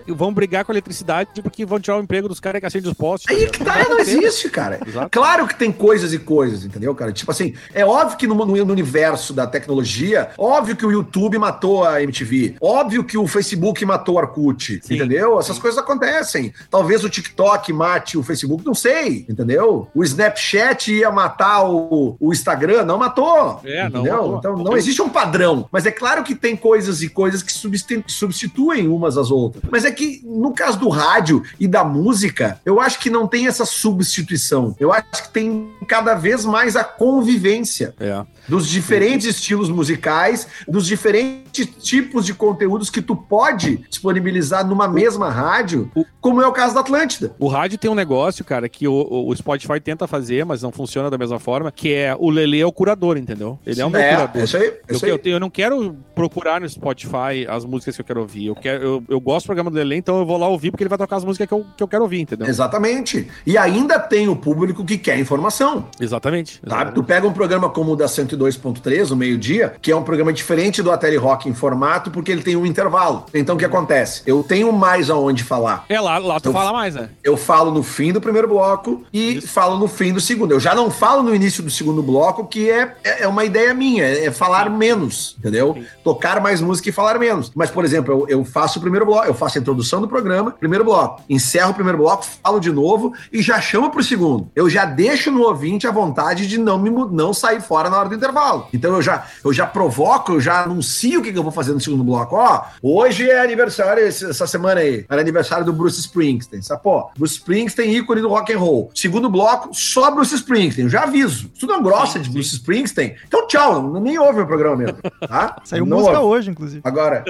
[SPEAKER 2] Vão brigar com a eletricidade porque vão tirar o emprego dos caras que acendem os postes.
[SPEAKER 3] Aí que tá, não existe, cara.
[SPEAKER 2] Exato.
[SPEAKER 3] Claro que tem coisas e coisas, entendeu, cara? Tipo assim, é óbvio que no, no- universo da tecnologia, óbvio que o YouTube matou a MTV, óbvio que o Facebook matou o Orkut,
[SPEAKER 2] Sim.
[SPEAKER 3] entendeu? Essas coisas acontecem. Talvez o TikTok mate o Facebook, não sei, entendeu? O Snapchat ia matar o, o Instagram, não matou,
[SPEAKER 2] É, não matou.
[SPEAKER 3] Então não existe um padrão, mas é claro que tem coisas e coisas que substi- substituem umas às outras. Mas é que no caso do rádio e da música, eu acho que não tem essa substituição. Eu acho que tem cada vez mais a convivência
[SPEAKER 2] É.
[SPEAKER 3] dos diferentes estilos musicais, dos diferentes tipos de conteúdos que tu pode disponibilizar numa mesma rádio, como é o caso da Atlântida.
[SPEAKER 2] O rádio tem um negócio, cara, que o, o- Spotify tenta fazer, mas não funciona da mesma forma, que é o Lele é o curador, entendeu? Ele é o meu
[SPEAKER 3] É,
[SPEAKER 2] curador.
[SPEAKER 3] é isso aí. É
[SPEAKER 2] Eu,
[SPEAKER 3] isso aí.
[SPEAKER 2] eu, eu não quero procurar no Spotify as músicas que eu quero ouvir. Eu, quero, eu, eu gosto do programa do Lele, então eu vou lá ouvir porque ele vai tocar as músicas que eu, que eu quero ouvir, entendeu?
[SPEAKER 3] Exatamente. E ainda tem o público que quer informação.
[SPEAKER 2] Exatamente.
[SPEAKER 3] Sabe?
[SPEAKER 2] exatamente.
[SPEAKER 3] Tu pega um programa como o da 102.3, o meio-dia, que é um programa diferente do Ateli Rock em formato, porque ele tem um intervalo. Então o que acontece? Eu tenho mais aonde falar.
[SPEAKER 2] É, lá, lá tu
[SPEAKER 3] Eu-
[SPEAKER 2] fala mais, né?
[SPEAKER 3] Eu falo no fim do primeiro bloco e falo no fim do segundo. Eu já não falo no início do segundo bloco, que é, é uma ideia minha, é falar menos, entendeu? Tocar mais música e falar menos. Mas, por exemplo, eu, eu faço o primeiro bloco, eu faço a introdução do programa, primeiro bloco, encerro o primeiro bloco, falo de novo e já chamo pro segundo. Eu já deixo no ouvinte a vontade de não me não sair fora na hora do intervalo. Então eu já, eu já provoco, eu já anuncio o que, que eu vou fazer no segundo bloco. Ó, hoje é aniversário, essa semana aí, era aniversário do Bruce Springsteen. Sabe? Pô, Bruce Springsteen, ícone do rock and roll. Segundo bloco, só Bruce Springsteen. Eu já aviso. Tu não gosta de Bruce Springsteen, então tchau, nem ouve meu programa mesmo. Tá?
[SPEAKER 1] Saiu
[SPEAKER 3] Não
[SPEAKER 1] música
[SPEAKER 3] ouve.
[SPEAKER 1] hoje, inclusive.
[SPEAKER 3] Agora,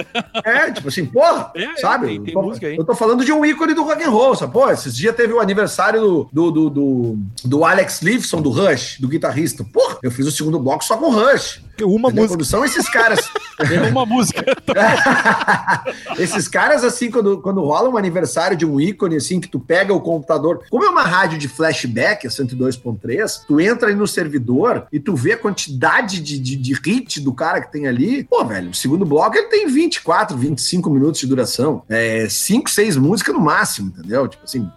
[SPEAKER 3] é, tipo assim, porra,
[SPEAKER 2] É, é,
[SPEAKER 3] sabe?
[SPEAKER 2] tem- tem
[SPEAKER 3] eu, tô,
[SPEAKER 2] música aí.
[SPEAKER 3] eu tô falando de um ícone do rock and roll, sabe? Pô, esses dias teve o aniversário do, do, do, do, do Alex Lifeson, do Rush, do guitarrista. Porra, eu fiz o segundo bloco só com Rush.
[SPEAKER 1] Uma
[SPEAKER 3] Entendeu?
[SPEAKER 1] música.
[SPEAKER 3] Quando são esses caras.
[SPEAKER 2] Uma música.
[SPEAKER 3] Esses caras, assim, quando, quando rola um aniversário de um ícone, assim, que tu pega o computador, como é uma rádio de flashback, a 102.3, tu entra aí no servidor e tu vê a quantidade de, de, de hit do cara que tem ali. Pô, velho, o segundo bloco ele tem 24, 25 minutos de duração. É 5, 6 músicas no máximo, entendeu? Tipo assim,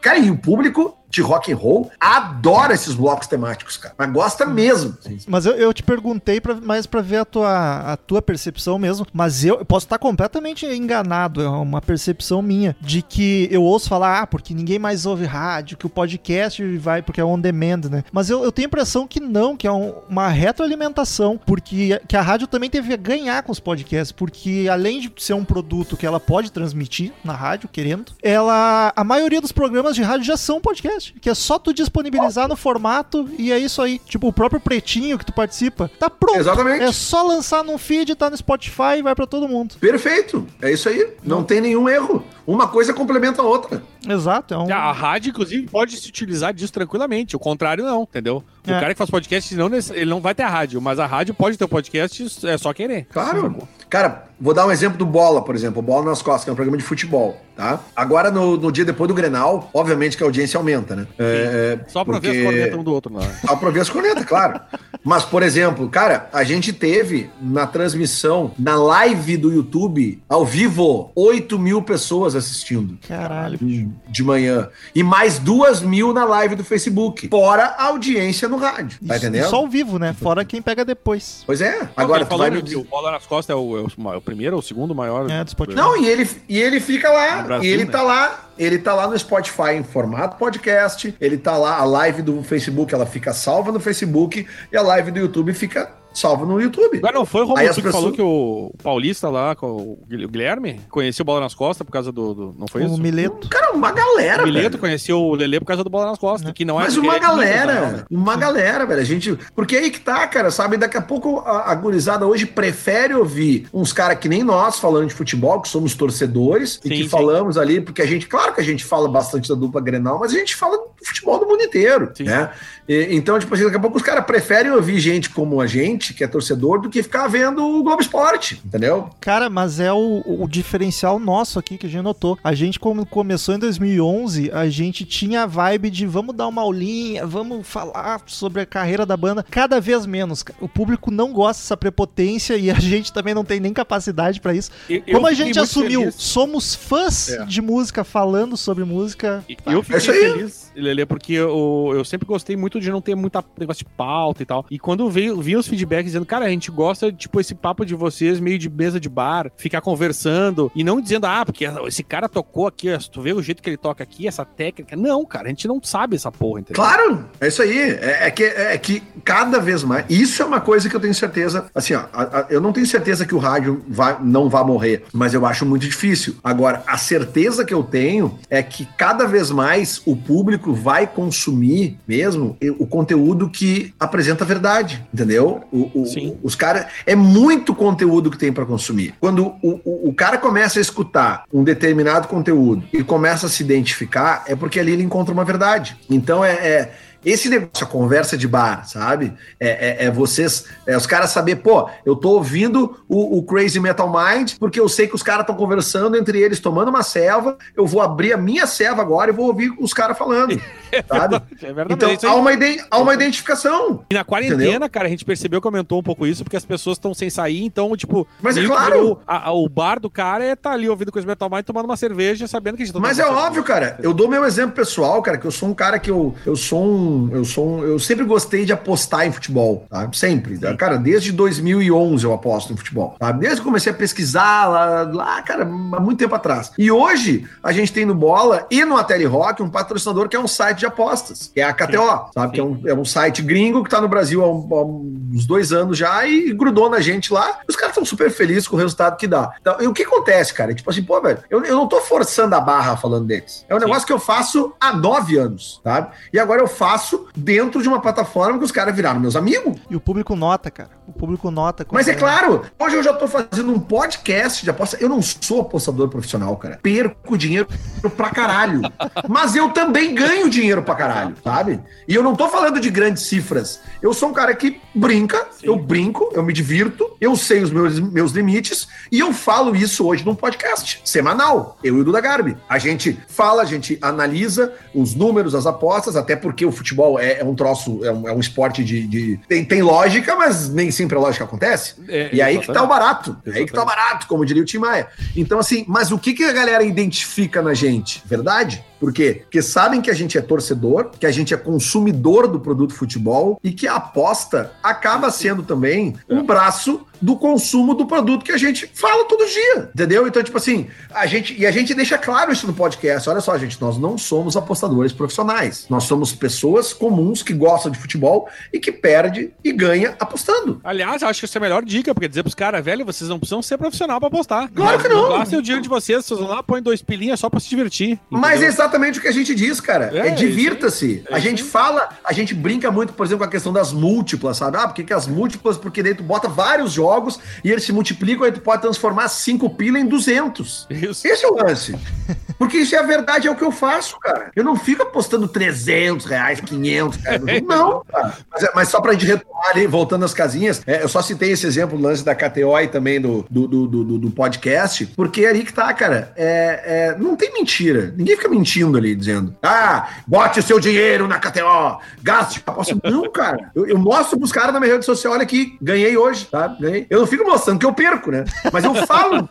[SPEAKER 3] cara, e o público de rock and roll adora esses blocos temáticos, cara. Mas gosta mesmo.
[SPEAKER 1] Mas eu, eu te perguntei pra, mais pra ver a tua, a tua percepção mesmo. Mas eu, eu posso estar completamente enganado. É uma percepção minha. De que eu ouço falar, ah, porque ninguém mais ouve rádio, que o podcast vai porque é on demand, né? Mas eu, eu tenho a impressão que não, que é um- uma retroalimentação. Porque que a rádio também teve a ganhar com os podcasts. Porque além de ser um produto que ela pode transmitir na rádio, querendo, ela. A maioria dos programas de rádio já são podcast. Que é só tu disponibilizar no formato e é isso aí. Tipo, o próprio Pretinho que tu participa, tá pronto.
[SPEAKER 3] Exatamente.
[SPEAKER 1] É só lançar num feed, tá no Spotify e vai pra todo mundo.
[SPEAKER 3] Perfeito. É isso aí. Não tem nenhum erro. Uma coisa complementa a outra.
[SPEAKER 1] Exato, é um.
[SPEAKER 2] A rádio, inclusive, pode se utilizar disso tranquilamente. O contrário, não, entendeu? O
[SPEAKER 1] É.
[SPEAKER 2] cara que faz podcast, não, ele não vai ter rádio, mas a rádio pode ter o podcast, é só querer.
[SPEAKER 3] Claro. Cara, vou dar um exemplo do Bola, por exemplo. Bola nas costas, que é um programa de futebol, tá? Agora, no, no dia depois do Grenal, obviamente que a audiência aumenta, né? É, é,
[SPEAKER 2] Só pra ver
[SPEAKER 3] porque-
[SPEAKER 2] as cornetas um do outro lá.
[SPEAKER 3] Só pra ver as cornetas, claro. Mas, por exemplo, cara, a gente teve na transmissão, na live do YouTube, ao vivo, 8 mil pessoas assistindo
[SPEAKER 1] Caralho.
[SPEAKER 3] de manhã. E mais duas mil na live do Facebook. Fora a audiência no rádio. Tá
[SPEAKER 1] Isso-
[SPEAKER 3] entendendo?
[SPEAKER 1] Só ao vivo, né? Fora quem pega depois.
[SPEAKER 3] Pois é.
[SPEAKER 2] Agora,
[SPEAKER 3] tu vai
[SPEAKER 2] né,
[SPEAKER 3] me
[SPEAKER 2] o Bola nas Costas é o, o- é o primeiro ou o segundo maior?
[SPEAKER 1] É, do Spotify.
[SPEAKER 3] Não, e ele, e ele fica lá.
[SPEAKER 2] Brasil,
[SPEAKER 3] e ele
[SPEAKER 2] né?
[SPEAKER 3] tá lá. Ele tá lá no Spotify em formato podcast. Ele tá lá, a live do Facebook, ela fica salva no Facebook. E a live do YouTube fica salva no YouTube.
[SPEAKER 2] Agora não foi o Romulo que
[SPEAKER 3] pessoas-
[SPEAKER 2] falou que o Paulista lá, com o Guilherme, conheceu o Bola nas Costas por causa do... do- não foi
[SPEAKER 1] O
[SPEAKER 2] isso?
[SPEAKER 1] Mileto.
[SPEAKER 3] Cara, uma galera,
[SPEAKER 2] O Mileto
[SPEAKER 3] velho.
[SPEAKER 2] conheceu o Lelê por causa do Bola nas Costas, que não é...
[SPEAKER 3] Mas
[SPEAKER 2] porque
[SPEAKER 3] uma
[SPEAKER 2] é
[SPEAKER 3] galera,
[SPEAKER 2] né?
[SPEAKER 3] uma galera, velho. A gente. Porque aí que tá, cara, sabe? Daqui a pouco a, a gurizada hoje prefere ouvir uns caras que nem nós falando de futebol, que somos torcedores e
[SPEAKER 2] Sim,
[SPEAKER 3] que
[SPEAKER 2] sim.
[SPEAKER 3] falamos ali, porque a gente, claro que a gente fala bastante da dupla Grenal, mas a gente fala do futebol do mundo inteiro,
[SPEAKER 2] Sim.
[SPEAKER 3] né? E- então, tipo assim, daqui a pouco os caras preferem ouvir gente como a gente, que é torcedor, do que ficar vendo o Globo Esporte, entendeu?
[SPEAKER 1] Cara, mas é o, o diferencial nosso aqui que a gente notou. A gente, como começou em 2011, a gente tinha a vibe de vamos dar uma aulinha, vamos falar sobre a carreira da banda. Cada vez menos. O público não gosta dessa prepotência e a gente também não tem nem capacidade pra isso.
[SPEAKER 2] Eu- eu
[SPEAKER 1] Como a gente assumiu,
[SPEAKER 2] feliz.
[SPEAKER 1] somos fãs
[SPEAKER 2] É.
[SPEAKER 1] de música, falando sobre música.
[SPEAKER 2] E Eu fiquei
[SPEAKER 3] É
[SPEAKER 2] feliz, Lelê, porque eu, eu sempre gostei muito de não ter muita negócio de pauta e tal. E quando veio, vi os feedbacks dizendo, cara, a gente gosta, tipo, esse papo de vocês meio de mesa de bar, ficar conversando e não dizendo, ah, porque esse cara tocou aqui, tu vê o jeito que ele toca aqui, essa técnica. Não, cara, a gente não sabe essa porra, entendeu?
[SPEAKER 3] Claro, é isso aí. É, é que, é que cada vez mais. Isso é uma coisa que eu tenho certeza. Assim, ó, a- a- eu não tenho certeza que o rádio vai, não vai morrer, mas eu acho muito difícil. Agora, a certeza que eu tenho é que cada vez mais o público vai consumir mesmo o conteúdo que apresenta a verdade, entendeu? O, o-
[SPEAKER 2] Sim.
[SPEAKER 3] os caras. É muito conteúdo que tem para consumir. Quando o, o, o cara começa a escutar um determinado conteúdo e começa a se identificar, é porque ali ele encontra uma verdade. Então é. é- esse negócio, a conversa de bar, sabe? É, é- é vocês, é os caras saber, pô, eu tô ouvindo o, o Crazy Metal Mind, porque eu sei que os caras estão conversando entre eles, tomando uma selva, eu vou abrir a minha selva agora e vou ouvir os caras falando, sabe?
[SPEAKER 2] É verdade.
[SPEAKER 3] Então
[SPEAKER 2] é
[SPEAKER 3] há uma, ide- há uma identificação.
[SPEAKER 2] E na quarentena,
[SPEAKER 3] Entendeu?
[SPEAKER 2] cara, a gente percebeu que aumentou um pouco isso, porque as pessoas estão sem sair, então, tipo,
[SPEAKER 3] Mas é claro.
[SPEAKER 2] virou- a- o bar do cara é tá ali ouvindo coisa metal mind tomando uma cerveja, sabendo que a gente tá
[SPEAKER 3] Mas é óbvio,
[SPEAKER 2] cerveja.
[SPEAKER 3] cara. Eu dou meu exemplo pessoal, cara, que eu sou um cara que eu, eu sou um. Eu sou um, Eu sempre gostei de apostar em futebol, tá? Sempre. Cara, desde 2011 eu aposto em futebol, tá? Desde que comecei a pesquisar lá, lá, cara, há muito tempo atrás. E hoje a gente tem no Bola e no Ateli Rock um patrocinador que é um site de apostas, que é a KTO, sabe? Que é um, é um site gringo que tá no Brasil há, um- há uns dois anos já e grudou na gente lá. Os caras estão super felizes com o resultado que dá. Então, e o que acontece, cara? Tipo assim, pô, velho, eu, eu não tô forçando a barra falando deles. É um negócio que eu faço há nove anos, sabe? E agora eu faço dentro de uma plataforma que os caras viraram meus amigos.
[SPEAKER 1] E o público nota, cara. O público nota.
[SPEAKER 3] Mas é claro, hoje eu já tô fazendo um podcast de aposta. Eu não sou apostador profissional, cara. Perco dinheiro pra caralho. Mas eu também ganho dinheiro pra caralho, sabe? E eu não tô falando de grandes cifras. Eu sou um cara que brinca, eu brinco, eu me divirto, eu sei os meus, meus limites e eu falo isso hoje num podcast semanal. Eu e o Duda Garbi. A gente fala, a gente analisa os números, as apostas, até porque o futebol é, é um troço, é um, é um esporte de. de- tem, tem lógica, mas nem sempre a lógica acontece.
[SPEAKER 2] É,
[SPEAKER 3] E aí que tá o
[SPEAKER 2] exatamente.
[SPEAKER 3] barato. É aí que tá o barato, como diria o Tim Maia. Então, assim, mas o que, que a galera identifica na gente? Verdade? Por quê? Porque sabem que a gente é torcedor, que a gente é consumidor do produto futebol e que a aposta acaba sendo também um braço do consumo do produto que a gente fala todo dia, entendeu? Então, tipo assim, a gente e a gente deixa claro isso no podcast. Olha só, gente, nós não somos apostadores profissionais. Nós somos pessoas comuns que gostam de futebol e que perde e ganha apostando.
[SPEAKER 2] Aliás, acho que essa é a melhor dica, porque dizer pros caras, velho, vocês não precisam ser profissional pra apostar.
[SPEAKER 3] Claro que não.
[SPEAKER 2] Gastem o dinheiro de vocês, vocês vão lá, põem dois pilinhas só pra se divertir.
[SPEAKER 3] Mas
[SPEAKER 2] entendeu?
[SPEAKER 3] Exatamente o que a gente diz, cara.
[SPEAKER 2] É,
[SPEAKER 3] É, divirta-se.
[SPEAKER 2] é
[SPEAKER 3] a gente
[SPEAKER 2] aí.
[SPEAKER 3] fala, a gente brinca muito, por exemplo, com a questão das múltiplas, sabe? Ah, por que, que as múltiplas? Porque daí tu bota vários jogos e eles se multiplicam e tu pode transformar 5 pila em 200.
[SPEAKER 2] Isso.
[SPEAKER 3] Esse é o lance. Porque isso é a verdade, é o que eu faço, cara. Eu não fico apostando 300 reais, 500, cara. Não, cara. Mas, é- mas só pra gente retomar ali, voltando às casinhas, é, eu só citei esse exemplo do lance da KTO e também do, do, do, do- do podcast, porque é ali que tá, cara. É, é, não tem mentira. Ninguém fica mentindo ali, dizendo, ah, bote o seu dinheiro na KTO, gaste. Aposto. Não, cara. Eu, eu mostro pros caras na minha rede social, olha aqui, ganhei hoje, tá? Ganhei. Eu não fico mostrando que eu perco, né? Mas eu falo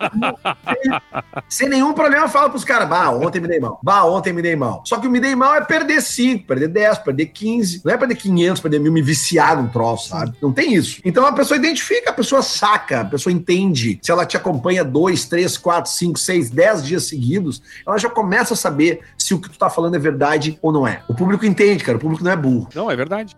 [SPEAKER 3] sem nenhum problema, eu falo pros caras, bah, ontem me dei mal. Bah, ontem me dei mal. Só que o me dei mal é perder 5, perder 10, perder 15. Não é perder 500, perder mil, me viciar num troço, sabe? Não tem isso. Então a pessoa identifica, a pessoa saca, a pessoa entende. Se ela te acompanha 2, 3, 4, 5, 6, 10 dias seguidos, ela já começa a saber se o que tu tá falando é verdade ou não é. O público entende, cara. O público não é burro.
[SPEAKER 2] Não, é verdade.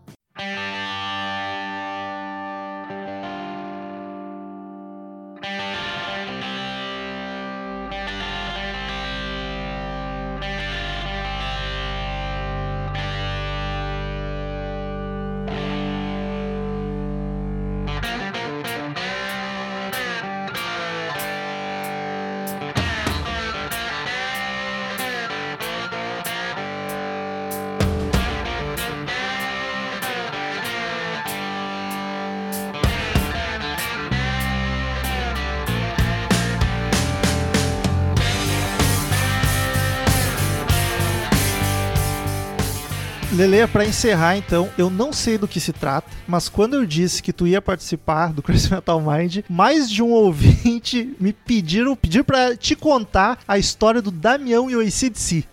[SPEAKER 1] Lele, pra encerrar então, eu não sei do que se trata, mas quando eu disse que tu ia participar do Crazy Metal Mind, mais de um ouvinte me pediram, pediram pra te contar a história do Damião e o ACDC.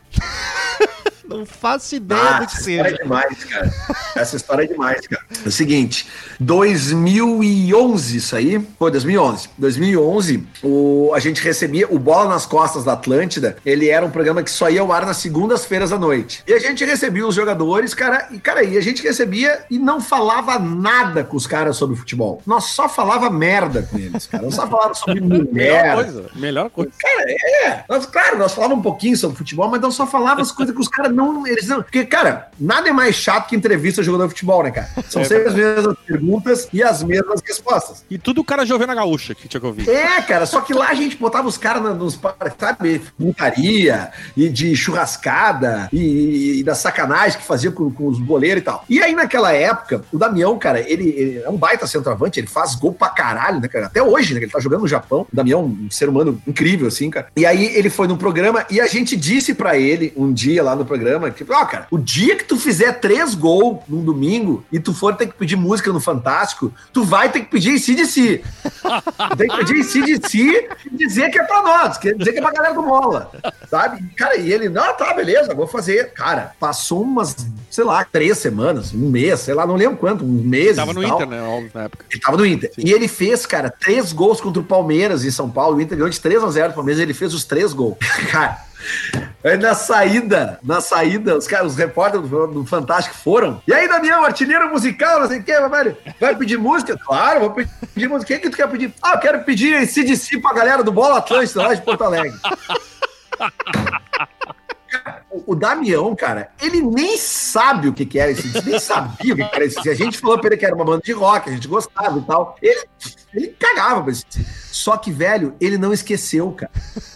[SPEAKER 1] Não faço ideia do que
[SPEAKER 3] essa história
[SPEAKER 1] seja.
[SPEAKER 3] é demais, cara. Essa história é demais, cara. É o seguinte, 2011 isso aí, foi 2011. 2011, o, a gente recebia o Bola nas Costas da Atlântida, ele era um programa que só ia ao ar nas segundas-feiras à noite. E a gente recebia os jogadores, cara, e cara, e a gente recebia e não falava nada com os caras sobre futebol. Nós só falava merda com eles, cara. Nós só falava sobre
[SPEAKER 2] Melhor
[SPEAKER 3] mulher,
[SPEAKER 2] coisa. Melhor coisa.
[SPEAKER 3] Cara, é. Nós, claro, nós falávamos um pouquinho sobre futebol, mas nós só falava as coisas que os caras não. Eles não. Porque, cara, nada é mais chato que entrevista jogador de futebol, né, cara? São
[SPEAKER 2] É
[SPEAKER 3] sempre as mesmas perguntas e as mesmas respostas.
[SPEAKER 2] E tudo o cara jovem na gaúcha que tinha que ouvir.
[SPEAKER 3] É, cara, só que lá a gente botava os caras nos, sabe, putaria e de churrascada e, e da sacanagem que fazia com, com os boleiros e tal. E aí, naquela época, o Damião, cara, ele, ele é um baita centroavante, ele faz gol pra caralho, né, cara? Até hoje, né? Ele tá jogando no Japão. O Damião, um ser humano incrível, assim, cara. E aí ele foi num programa e a gente disse pra ele um dia lá no programa, que, ó, cara, o dia que tu fizer três gols num domingo e tu for ter que pedir música no Fantástico, tu vai ter que pedir CDC. Tem que pedir CDC e dizer que é pra nós, quer dizer que é pra galera do Mola, sabe? Cara, e ele, não, tá, beleza, vou fazer. Cara, passou umas, sei lá, três semanas, um mês, sei lá, não lembro quanto, um mês.
[SPEAKER 2] Tava no Inter, né? Óbvio, na época.
[SPEAKER 3] Ele tava no Inter. E ele fez, cara, três gols contra o Palmeiras em São Paulo. O Inter ganhou de 3 a 0 do Palmeiras, ele fez os três gols. Cara, aí na saída, na saída, os caras, os repórteres do, Fantástico foram. E aí, Damião, artilheiro musical, não sei o que, velho. Vai pedir música? Claro, vou pedir música. O que, tu quer pedir? Ah, eu quero pedir CDC pra galera do Bola Atlântica lá de Porto Alegre. O, Damião, cara, ele nem sabe o que, que era esse nem sabia o que, era esse. A gente falou pra ele que era uma banda de rock, a gente gostava e tal. Ele, ele cagava pra esse. Só que, velho, ele não esqueceu, cara.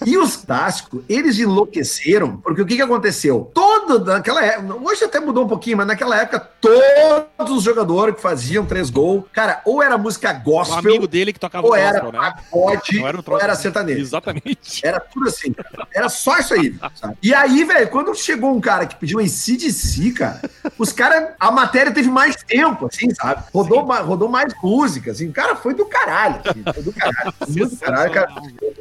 [SPEAKER 3] E os Tástico, eles enlouqueceram, porque o que, que aconteceu? Todo naquela época, hoje até mudou um pouquinho, mas naquela época, todos os jogadores que faziam três gols, cara, ou era música
[SPEAKER 2] O
[SPEAKER 3] gospel,
[SPEAKER 2] amigo dele que tocava
[SPEAKER 3] ou
[SPEAKER 2] o
[SPEAKER 3] era
[SPEAKER 2] gospel, né?
[SPEAKER 3] pagode,
[SPEAKER 2] era um
[SPEAKER 3] ou
[SPEAKER 2] troço.
[SPEAKER 3] era sertanejo.
[SPEAKER 2] Exatamente.
[SPEAKER 3] Era tudo assim. Era só isso aí. sabe? E aí, velho, quando chegou um cara que pediu em CDC, cara, os caras. A matéria teve mais tempo, assim, sabe? Rodou, rodou mais música, assim. O cara foi do caralho. assim, foi do caralho. Muito caralho, cara.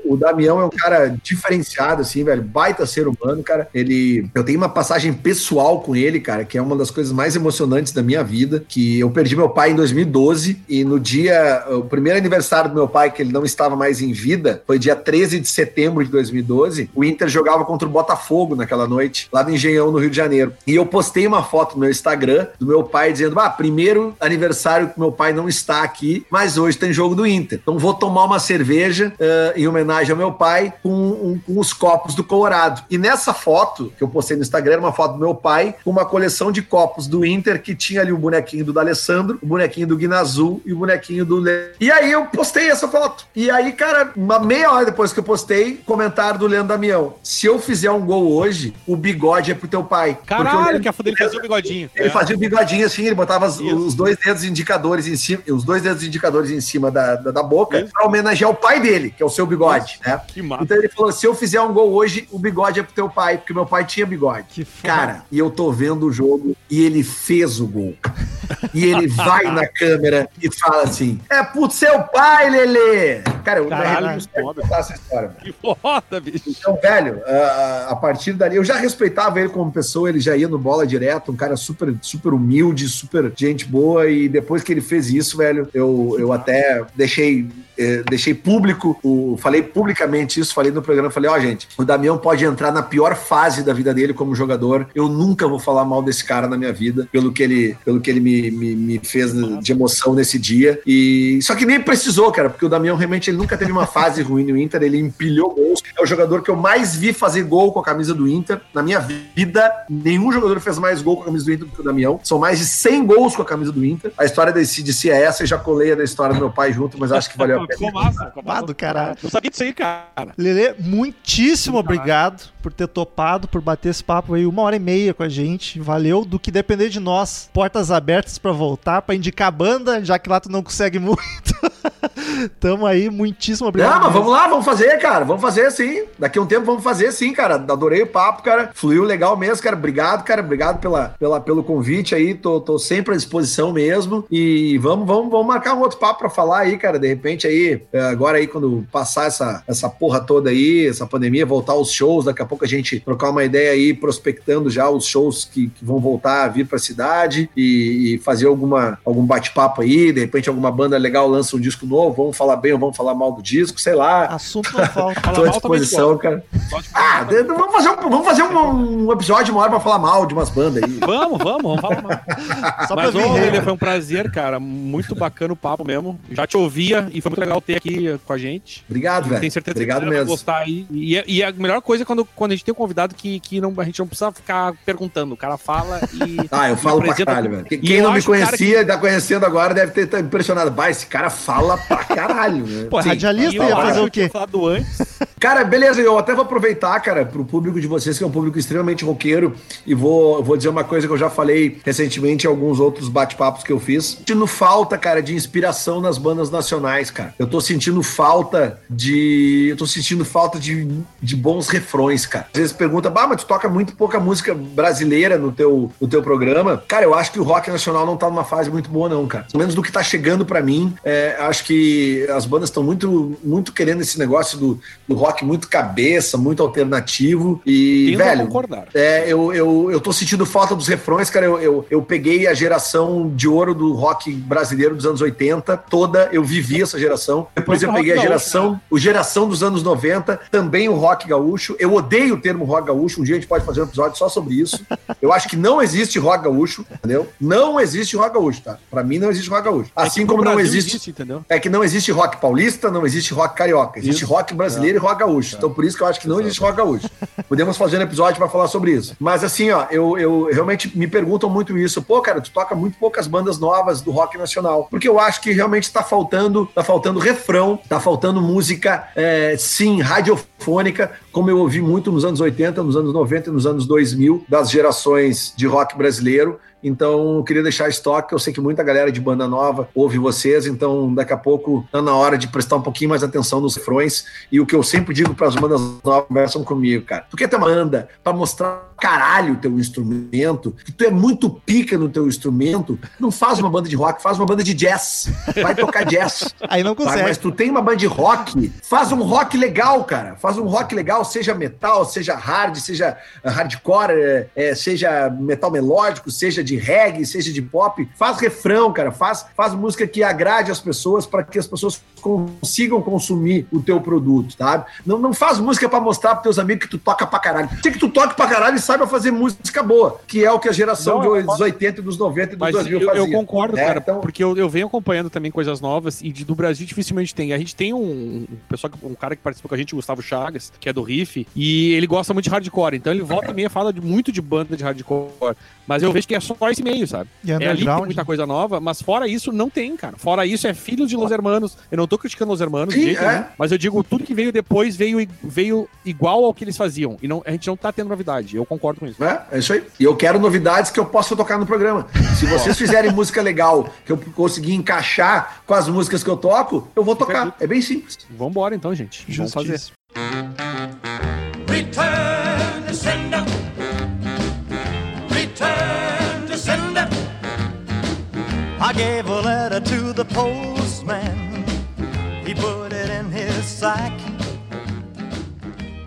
[SPEAKER 3] O Damião é um cara diferenciado, assim, velho. Baita ser humano, cara. Ele. Eu tenho uma passagem passagem pessoal com ele, cara, que é uma das coisas mais emocionantes da minha vida, que eu perdi meu pai em 2012 e no dia, o primeiro aniversário do meu pai, que ele não estava mais em vida, foi dia 13 de setembro de 2012, o Inter jogava contra o Botafogo naquela noite, lá no Engenhão, no Rio de Janeiro. E eu postei uma foto no meu Instagram do meu pai dizendo, ah, primeiro aniversário que meu pai não está aqui, mas hoje tem jogo do Inter. Então vou tomar uma cerveja eh, em homenagem ao meu pai com, um- com os copos do Colorado. E nessa foto que eu postei no Instagram, era uma foto do meu pai com uma coleção de copos do Inter que tinha ali o bonequinho do D'Alessandro, o bonequinho do Guinazul e o bonequinho do Le... E aí eu postei essa foto. E aí, cara, uma meia hora depois que eu postei, comentário do Leandro Damião. Se eu fizer um gol hoje, o bigode é pro teu pai.
[SPEAKER 2] Caralho,
[SPEAKER 3] Leandro-
[SPEAKER 2] que a foda ele fazia o bigodinho.
[SPEAKER 3] ele
[SPEAKER 2] É.
[SPEAKER 3] fazia o bigodinho assim, ele botava
[SPEAKER 2] Isso.
[SPEAKER 3] os dois dedos indicadores em cima, os dois dedos indicadores em cima da, da, da boca
[SPEAKER 2] Isso.
[SPEAKER 3] pra homenagear o pai dele, que é o seu bigode, né?
[SPEAKER 2] Que massa.
[SPEAKER 3] Então ele falou: se eu fizer um gol hoje, o bigode é pro teu pai, porque meu pai tinha bigode.
[SPEAKER 1] Que foda.
[SPEAKER 3] Cara, e eu tô vendo o jogo e ele fez o gol. E ele vai na câmera e fala assim: É pro seu pai, Lelê! Cara, eu
[SPEAKER 2] Caralho,
[SPEAKER 3] me
[SPEAKER 2] que foda.
[SPEAKER 3] contar essa história. mano.
[SPEAKER 2] Que foda, bicho.
[SPEAKER 3] Então, velho, a, a partir dali, eu já respeitava ele como pessoa, ele já ia no bola direto, um cara super, super humilde, super gente boa, e depois que ele fez isso, velho, eu, eu até deixei. Eh, deixei público, o, falei publicamente isso, falei no programa, falei, ó, gente, o Damião pode entrar na pior fase da vida dele como jogador. Eu nunca vou falar mal desse cara na minha vida, pelo que ele, pelo que ele me, me, me fez de emoção nesse dia. E só que nem precisou, cara, porque o Damião realmente ele nunca teve uma fase ruim no Inter, ele empilhou gols. É o jogador que eu mais vi fazer gol com a camisa do Inter. Na minha vida, nenhum jogador fez mais gol com a camisa do Inter do que o Damião. São mais de 100 gols com a camisa do Inter. A história desse DC é essa, e já colei a da história do meu pai junto, mas acho que valeu a
[SPEAKER 2] Ficou
[SPEAKER 3] pena.
[SPEAKER 2] massa. ficou massa.
[SPEAKER 1] do caralho.
[SPEAKER 2] Não sabia disso aí, cara.
[SPEAKER 1] Lelê, muitíssimo obrigado por ter topado, por bater esse papo aí uma hora e meia com a gente. Valeu. Do que depender de nós, portas abertas pra voltar, pra indicar banda, já que lá tu não consegue muito. Tamo aí, muitíssimo obrigado.
[SPEAKER 3] Não, mas vamos lá, vamos fazer, cara. Vamos fazer sim. Daqui a um tempo vamos fazer sim, cara. Adorei o papo, cara. Fluiu legal mesmo, cara. Obrigado, cara. Obrigado pela, pela, pelo convite aí. Tô, tô sempre à disposição mesmo. E vamos, vamos, vamos marcar um outro papo pra falar aí, cara. De repente aí, é, agora aí, quando passar essa, essa porra toda aí, essa pandemia, voltar aos shows, daqui a pouco a gente trocar uma ideia aí, prospectando já os shows que, que vão voltar a vir pra cidade e, e fazer alguma, algum bate-papo aí. De repente, alguma banda legal lança um disco novo. Vamos falar bem ou vamos falar mal do disco, sei lá.
[SPEAKER 1] Assunto não falta.
[SPEAKER 2] Fala
[SPEAKER 3] Tô à
[SPEAKER 2] mal também
[SPEAKER 3] disposição, cara. Ah, vamos fazer, um, vamos fazer um, um episódio uma hora pra falar mal de umas bandas aí.
[SPEAKER 2] Vamos, vamos, vamos falar mal.
[SPEAKER 1] Só
[SPEAKER 2] Mas,
[SPEAKER 1] pra
[SPEAKER 2] ô. Lelê, foi um prazer, cara. Muito bacana o papo mesmo. Já te ouvia e foi muito legal ter aqui com a gente.
[SPEAKER 3] Obrigado, velho.
[SPEAKER 2] Tenho certeza
[SPEAKER 3] Obrigado
[SPEAKER 2] que galera vai
[SPEAKER 3] mesmo.
[SPEAKER 2] gostar aí. E, e a melhor coisa é quando, quando a gente tem um convidado que, que não, a gente não precisa ficar perguntando. O cara fala e.
[SPEAKER 3] Ah, eu falo pra caralho, velho. Quem não me conhecia e tá conhecendo agora deve ter tá impressionado. Bah, esse cara fala pra caralho, né?
[SPEAKER 1] Pô,
[SPEAKER 3] Sim.
[SPEAKER 1] radialista ia fazer
[SPEAKER 2] que
[SPEAKER 1] o quê?
[SPEAKER 3] Cara, beleza, eu até vou aproveitar, cara, pro público de vocês, que é um público extremamente roqueiro, e vou, vou dizer uma coisa que eu já falei recentemente em alguns outros bate-papos que eu fiz. Sentindo falta, cara, de inspiração nas bandas nacionais, cara. Eu tô sentindo falta de. Eu tô sentindo falta de, de bons refrões, cara. Às vezes pergunta, bah, mas tu toca muito pouca música brasileira no teu, no teu programa. Cara, eu acho que o rock nacional não tá numa fase muito boa, não, cara. Pelo menos do que tá chegando pra mim, é, acho que as bandas estão muito, muito querendo esse negócio do, do rock muito cabeça, muito alternativo. E,
[SPEAKER 2] Tendo
[SPEAKER 3] velho,
[SPEAKER 2] concordar.
[SPEAKER 3] é, eu, eu, eu tô sentindo falta dos refrões, cara. Eu, eu, eu peguei a geração de ouro do rock brasileiro dos anos 80 toda, eu vivi essa geração. Depois eu peguei a geração, o geração dos anos 90, também o rock gaúcho. Eu odeio o termo rock gaúcho. Um dia a gente pode fazer um episódio só sobre isso. Eu acho que não existe rock gaúcho, entendeu? Não existe rock gaúcho, tá? Pra mim não existe rock gaúcho. Assim
[SPEAKER 2] É
[SPEAKER 3] como não
[SPEAKER 2] Brasil
[SPEAKER 3] existe
[SPEAKER 2] entendeu?
[SPEAKER 3] é que não existe rock paulista, não existe rock carioca. Existe
[SPEAKER 2] Isso.
[SPEAKER 3] rock brasileiro e rock gaúcho. Então, por isso que eu acho que não existe rock gaúcho. Podemos fazer um episódio para falar sobre isso. Mas, assim, ó, eu, eu realmente me perguntam muito isso. Pô, cara, tu toca muito poucas bandas novas do rock nacional. Porque eu acho que realmente tá faltando, tá faltando refrão, tá faltando música, é, sim, radiofônica, como eu ouvi muito nos anos 80, nos anos 90 e nos anos 2000, das gerações de rock brasileiro. Então, queria deixar estoque. Eu sei que muita galera de banda nova ouve vocês, então daqui a pouco tá na hora de prestar um pouquinho mais atenção nos refrões. E o que eu sempre digo para as bandas novas, conversam comigo, cara. Tu quer ter uma banda para mostrar caralho o teu instrumento, que tu é muito pica no teu instrumento, não faz uma banda de rock, faz uma banda de jazz. Vai tocar jazz.
[SPEAKER 1] Aí não consegue.
[SPEAKER 3] Mas tu tem uma banda de rock, faz um rock legal, cara. Faz um rock legal, seja metal, seja hard, seja hardcore, eh, eh, seja metal melódico, seja de reggae, seja de pop. Faz refrão, cara. Faz, faz música que agrade as pessoas para que as pessoas consigam consumir o teu produto, tá? Não, não faz música para mostrar pros teus amigos que tu toca pra caralho. Tem que tu toque pra caralho saiba fazer música boa, que é o que a geração
[SPEAKER 2] Não,
[SPEAKER 3] dos 80 e dos 90 e dos
[SPEAKER 2] Mas
[SPEAKER 3] 2000
[SPEAKER 2] eu,
[SPEAKER 3] fazia.
[SPEAKER 2] eu concordo,
[SPEAKER 3] né?
[SPEAKER 2] cara,
[SPEAKER 3] Então,
[SPEAKER 2] porque eu, eu venho acompanhando também coisas novas e de- do Brasil dificilmente tem. A gente tem um, um pessoal, um cara que participou com a gente, o Gustavo Chagas, que é do Riff, e ele gosta muito de hardcore, então ele volta e meia fala de, muito de banda de hardcore, mas eu vejo que é só esse meio, sabe?
[SPEAKER 1] E
[SPEAKER 2] É ali que tem muita coisa nova, mas fora isso não tem, cara. Fora isso é filho de Los Hermanos. Eu não tô criticando Los Hermanos,
[SPEAKER 3] Sim,
[SPEAKER 2] jeito
[SPEAKER 3] é.
[SPEAKER 2] nenhum, mas eu digo tudo que veio depois veio, i- veio igual ao que eles faziam. E não, a gente não tá tendo novidade. Eu concordo com isso.
[SPEAKER 3] né? É isso aí. E eu quero novidades que eu possa tocar no programa. Se vocês fizerem música legal, que eu conseguir encaixar com as músicas que eu toco, eu vou tocar. É bem simples.
[SPEAKER 2] Vambora então, gente. Vamos fazer.
[SPEAKER 1] Justiça.
[SPEAKER 6] Return to sender. Return to sender. I gave a letter to the postman. He put it in his sack.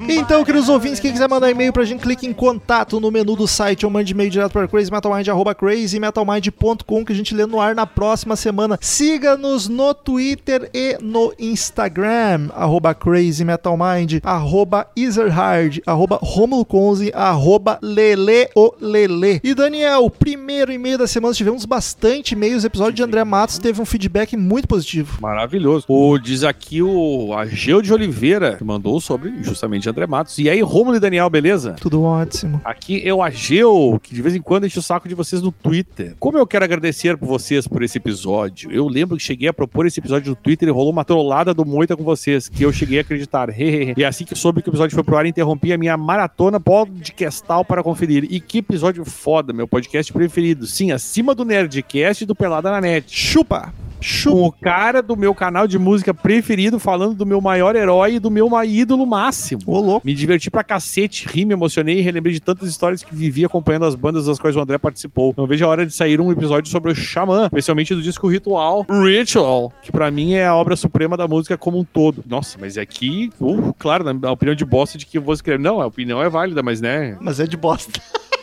[SPEAKER 1] Então, queridos ouvintes, quem quiser mandar e-mail pra gente, clique em contato no menu do site ou mande e-mail direto para crazymetalmind, arroba crazymetalmind.com que a gente lê no ar na próxima semana. Siga-nos no Twitter e no Instagram, arroba crazymetalmind, arroba Ezerhard, arroba Romulo Conze, arroba Leleolele. E Daniel, primeiro e-mail da semana, tivemos bastante e-mails, o episódio de André Matos teve um feedback muito positivo.
[SPEAKER 2] Maravilhoso. O, diz aqui o Ageu de Oliveira, que mandou sobre justamente André Matos. E aí, Romulo e Daniel, beleza?
[SPEAKER 1] Tudo ótimo.
[SPEAKER 2] Aqui é o Ageu, que de vez em quando enche o saco de vocês no Twitter. Como eu quero agradecer por vocês por esse episódio. Eu lembro que cheguei a propor esse episódio no Twitter e rolou uma trollada do Moita com vocês, que eu cheguei a acreditar. e assim que soube que o episódio foi pro ar, interrompi a minha maratona podcastal para conferir. E que episódio foda, meu podcast preferido. Sim, acima do Nerdcast e do Pelada na Net.
[SPEAKER 1] Chupa!
[SPEAKER 2] Com o cara do meu canal de música preferido falando do meu maior herói e do meu ídolo máximo.
[SPEAKER 1] Ô, louco.
[SPEAKER 2] Me diverti pra cacete, ri, me emocionei e relembrei de tantas histórias que vivi acompanhando as bandas das quais o André participou. Não vejo a hora de sair um episódio sobre o Xamã, especialmente do disco Ritual, Ritual, que pra mim é a obra suprema da música como um todo. Nossa, mas aqui, uh, claro, na opinião de bosta de que eu vou escrever. Não, a opinião é válida, mas né,
[SPEAKER 1] Mas é de bosta.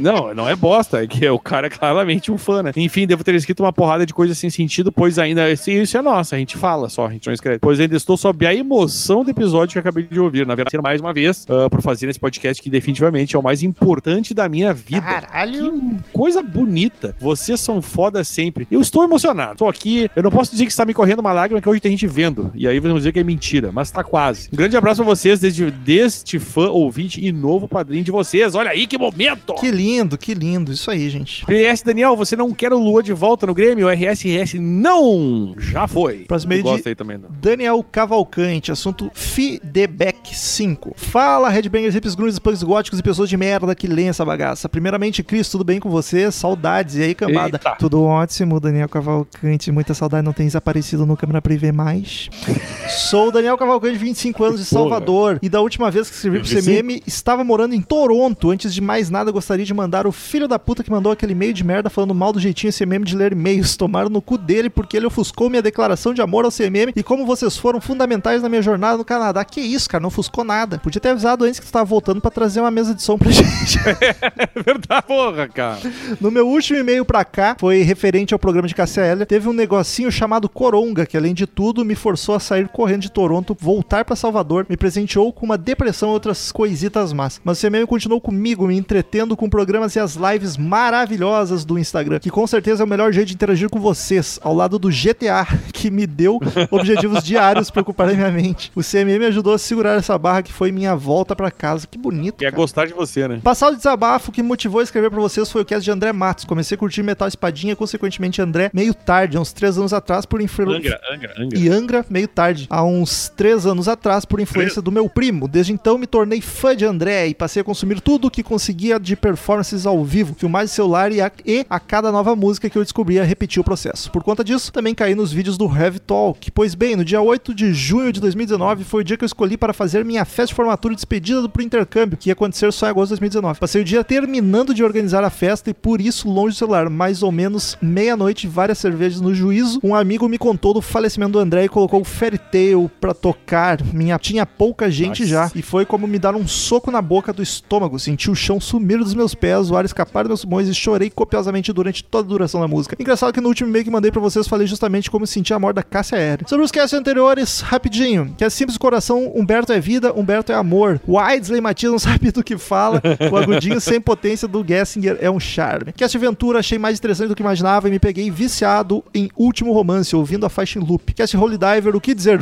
[SPEAKER 2] não, não é bosta, é que o cara é claramente um fã, né? Enfim, devo ter escrito uma porrada de coisas sem sentido, pois ainda. Isso isso é nossa, a gente fala só, a gente não escreve. Pois ainda estou sob a emoção do episódio que acabei de ouvir. Na verdade, mais uma vez, ah, por fazer esse podcast que definitivamente é o mais importante da minha vida.
[SPEAKER 1] Caralho.
[SPEAKER 2] Que coisa bonita. Vocês são foda sempre. Eu estou emocionado. Tô aqui. Eu não posso dizer que está me correndo uma lágrima, que hoje tem gente vendo. E aí vamos dizer que é mentira, mas tá quase. Um grande abraço pra vocês, desde, deste fã, ouvinte e novo padrinho de vocês. Olha aí que momento!
[SPEAKER 1] Que lindo, que lindo. Isso aí, gente.
[SPEAKER 2] PS Daniel, você não quer o Lua de volta no Grêmio? RSRS não! Já foi.
[SPEAKER 1] Próximo
[SPEAKER 2] Gosta
[SPEAKER 1] de-
[SPEAKER 2] aí também, não.
[SPEAKER 1] Daniel Cavalcante, assunto Feedback 5. Fala, Headbangers, hips, grunts, punks góticos e pessoas de merda que leem essa bagaça. Primeiramente, Cris, tudo bem com você? Saudades. E aí, cambada?
[SPEAKER 2] Eita.
[SPEAKER 1] Tudo ótimo, Daniel Cavalcante. Muita saudade, não tens aparecido no câmera privê mais. Sou o Daniel Cavalcante, 25 anos de Salvador. E da última vez que escrevi pro CMM, estava morando em Toronto. Antes de mais nada, gostaria de mandar o filho da puta que mandou aquele e-mail de merda falando mal do jeitinho CMM de ler e-mails. Tomaram no cu dele porque ele ofuscou minha declaração de amor ao CMM e como vocês foram fundamentais na minha jornada no Canadá. Que isso, cara, não ofuscou nada. Podia ter avisado antes que tu tava voltando pra trazer uma mesa de som pra gente.
[SPEAKER 2] É verdade, porra, cara.
[SPEAKER 1] No meu último e-mail pra cá, foi referente ao programa de Cassia Eller, teve um negocinho chamado Coronga, que além de tudo me forçou a sair correndo de Toronto, voltar pra Salvador, me presenteou com uma depressão e outras coisitas más. Mas o e-mail continuou comigo, me entretendo com programas e as lives maravilhosas do Instagram, que com certeza é o melhor jeito de interagir com vocês, ao lado do GTA, que me deu objetivos diários pra ocupar a minha mente. O CMM me ajudou a segurar essa barra que foi minha volta pra casa. Que bonito.
[SPEAKER 2] Quer
[SPEAKER 1] cara.
[SPEAKER 2] gostar de você, né?
[SPEAKER 1] Passar o desabafo que motivou a escrever pra vocês foi o cast de André Matos. Comecei a curtir Metal Espadinha, consequentemente André, meio tarde, há uns três anos atrás, por influência.
[SPEAKER 2] Angra, Angra, Angra.
[SPEAKER 1] E Angra, meio tarde, há uns três anos atrás, por influência do meu primo. Desde então me tornei fã de André e passei a consumir tudo o que conseguia de, per- performances ao vivo, filmagem celular e a, e a cada nova música que eu descobria repetia o processo. Por conta disso, também caí nos vídeos do Heavy Talk. Pois bem, no dia 8 de junho de 2019 foi o dia que eu escolhi para fazer minha festa de formatura e despedida do pro intercâmbio, que ia acontecer só em agosto de 2019. Passei o dia terminando de organizar a festa e por isso longe do celular, mais ou menos meia-noite, várias cervejas no juízo. Um amigo me contou do falecimento do André e colocou o Fairy Tail pra tocar. Minha tinha pouca gente
[SPEAKER 2] Nossa.
[SPEAKER 1] já e foi como me dar um soco na boca do estômago. Senti o chão sumir dos meus pés, o ar escapar dos meus pulmões e chorei copiosamente durante toda a duração da música. Engraçado que no último e-mail que mandei pra vocês falei justamente como senti a morte da Cássia Aérea. Sobre os casts anteriores, rapidinho. Que é simples coração, Humberto é vida, Humberto é amor. O Aidesley Matias não sabe do que fala. O agudinho sem potência do Gessinger é um charme. Cast Aventura achei mais interessante do que imaginava e me peguei viciado em Último Romance, ouvindo a faixa em loop. Cast Holy Diver, o que dizer?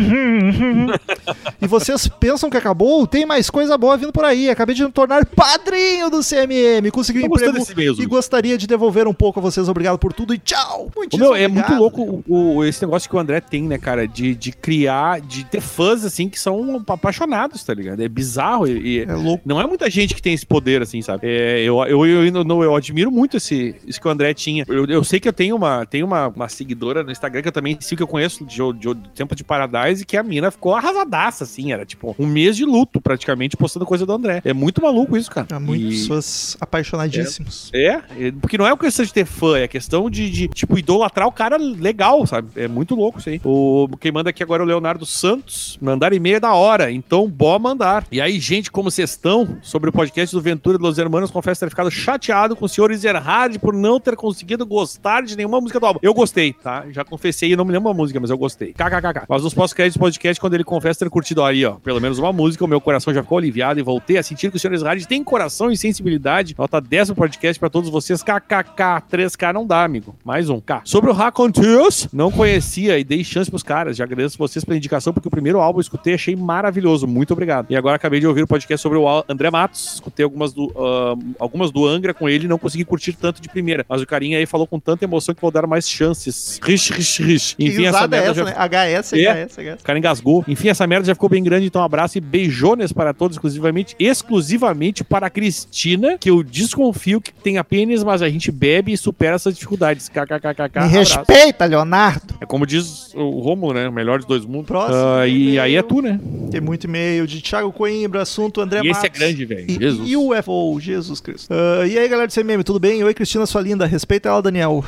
[SPEAKER 1] E vocês pensam que acabou? Tem mais coisa boa vindo por aí. Acabei de me tornar padrinho do CMM. Consegui um emprego e gostaria de devolver um pouco a vocês. Obrigado por tudo e tchau. Muitíssimo
[SPEAKER 2] meu, é
[SPEAKER 1] obrigado.
[SPEAKER 2] muito louco o, o- esse negócio que o André tem, né, cara? De, de criar, de ter fãs, assim, que são apaixonados, tá ligado? É bizarro e,
[SPEAKER 1] É louco.
[SPEAKER 2] não é muita gente que tem esse poder, assim, sabe? É, eu, eu, eu, eu, eu admiro muito esse, isso que o André tinha. Eu, eu sei que eu tenho uma, tenho uma, uma seguidora no Instagram que eu também sigo, que eu conheço de, de, de Tempo de Paradise, que a mina ficou arrasadaça, assim. Era tipo um mês de luto, praticamente, postando coisa do André. É muito maluco isso, cara.
[SPEAKER 1] Há muitas
[SPEAKER 2] E-
[SPEAKER 1] pessoas apaixonadíssimos.
[SPEAKER 2] é, é, porque não é uma questão de ter fã, é questão de, de, tipo, idolatrar o cara legal, sabe? É muito louco isso aí. O, quem manda aqui agora é o Leonardo Santos. Mandar e-mail é da hora, então bó mandar. E aí, gente, como vocês estão sobre o podcast do Ventura dos Hermanos, confesso ter ficado chateado com o senhor Ezerhard por não ter conseguido gostar de nenhuma música do álbum. Eu gostei, tá? Já confessei, não me lembro a música, mas eu gostei. KKKK. Mas nos pós-créditos do podcast, quando ele confessa ter curtido aí, ó, pelo menos uma música, o meu coração já ficou aliviado e voltei a sentir que o senhor Ezerhard tem coração e sensibilidade. Nota 10 no podcast pra todos vocês. KKK. 3K não dá, amigo. Mais um K. Sobre o Raconteus, não conhecia e dei chance pros caras. Já agradeço vocês pela indicação, porque o primeiro álbum eu escutei achei maravilhoso. Muito obrigado. E agora acabei de ouvir o podcast sobre o André Matos. Escutei algumas do, ah, algumas do Angra com ele e não consegui curtir tanto de primeira. Mas o carinha aí falou com tanta emoção que vou dar mais chances. Rich, rich, rich. Enfim, essa
[SPEAKER 1] é
[SPEAKER 2] merda
[SPEAKER 1] essa,
[SPEAKER 2] já
[SPEAKER 1] né? HS,
[SPEAKER 2] É.
[SPEAKER 1] HS.
[SPEAKER 2] O cara engasgou. Enfim, essa merda já ficou bem grande, então um abraço e beijones para todos, exclusivamente, exclusivamente para a Cristina, que eu desconfio que tenha pênis, mas a gente bebe e supera essas dificuldades. KKKKK.
[SPEAKER 1] Me respeita, Leonardo.
[SPEAKER 2] É como diz o Romulo, né? O melhor dos dois mundos.
[SPEAKER 1] Próximo
[SPEAKER 2] Ah, e aí é tu, né?
[SPEAKER 1] Tem muito e-mail de Thiago Coimbra, assunto André
[SPEAKER 2] E esse é grande, velho.
[SPEAKER 1] E,
[SPEAKER 2] Jesus.
[SPEAKER 1] e o UFO, Jesus Cristo. Ah, e aí, galera do CMM, tudo bem? Oi, Cristina, sua linda. Respeita ela, Daniel.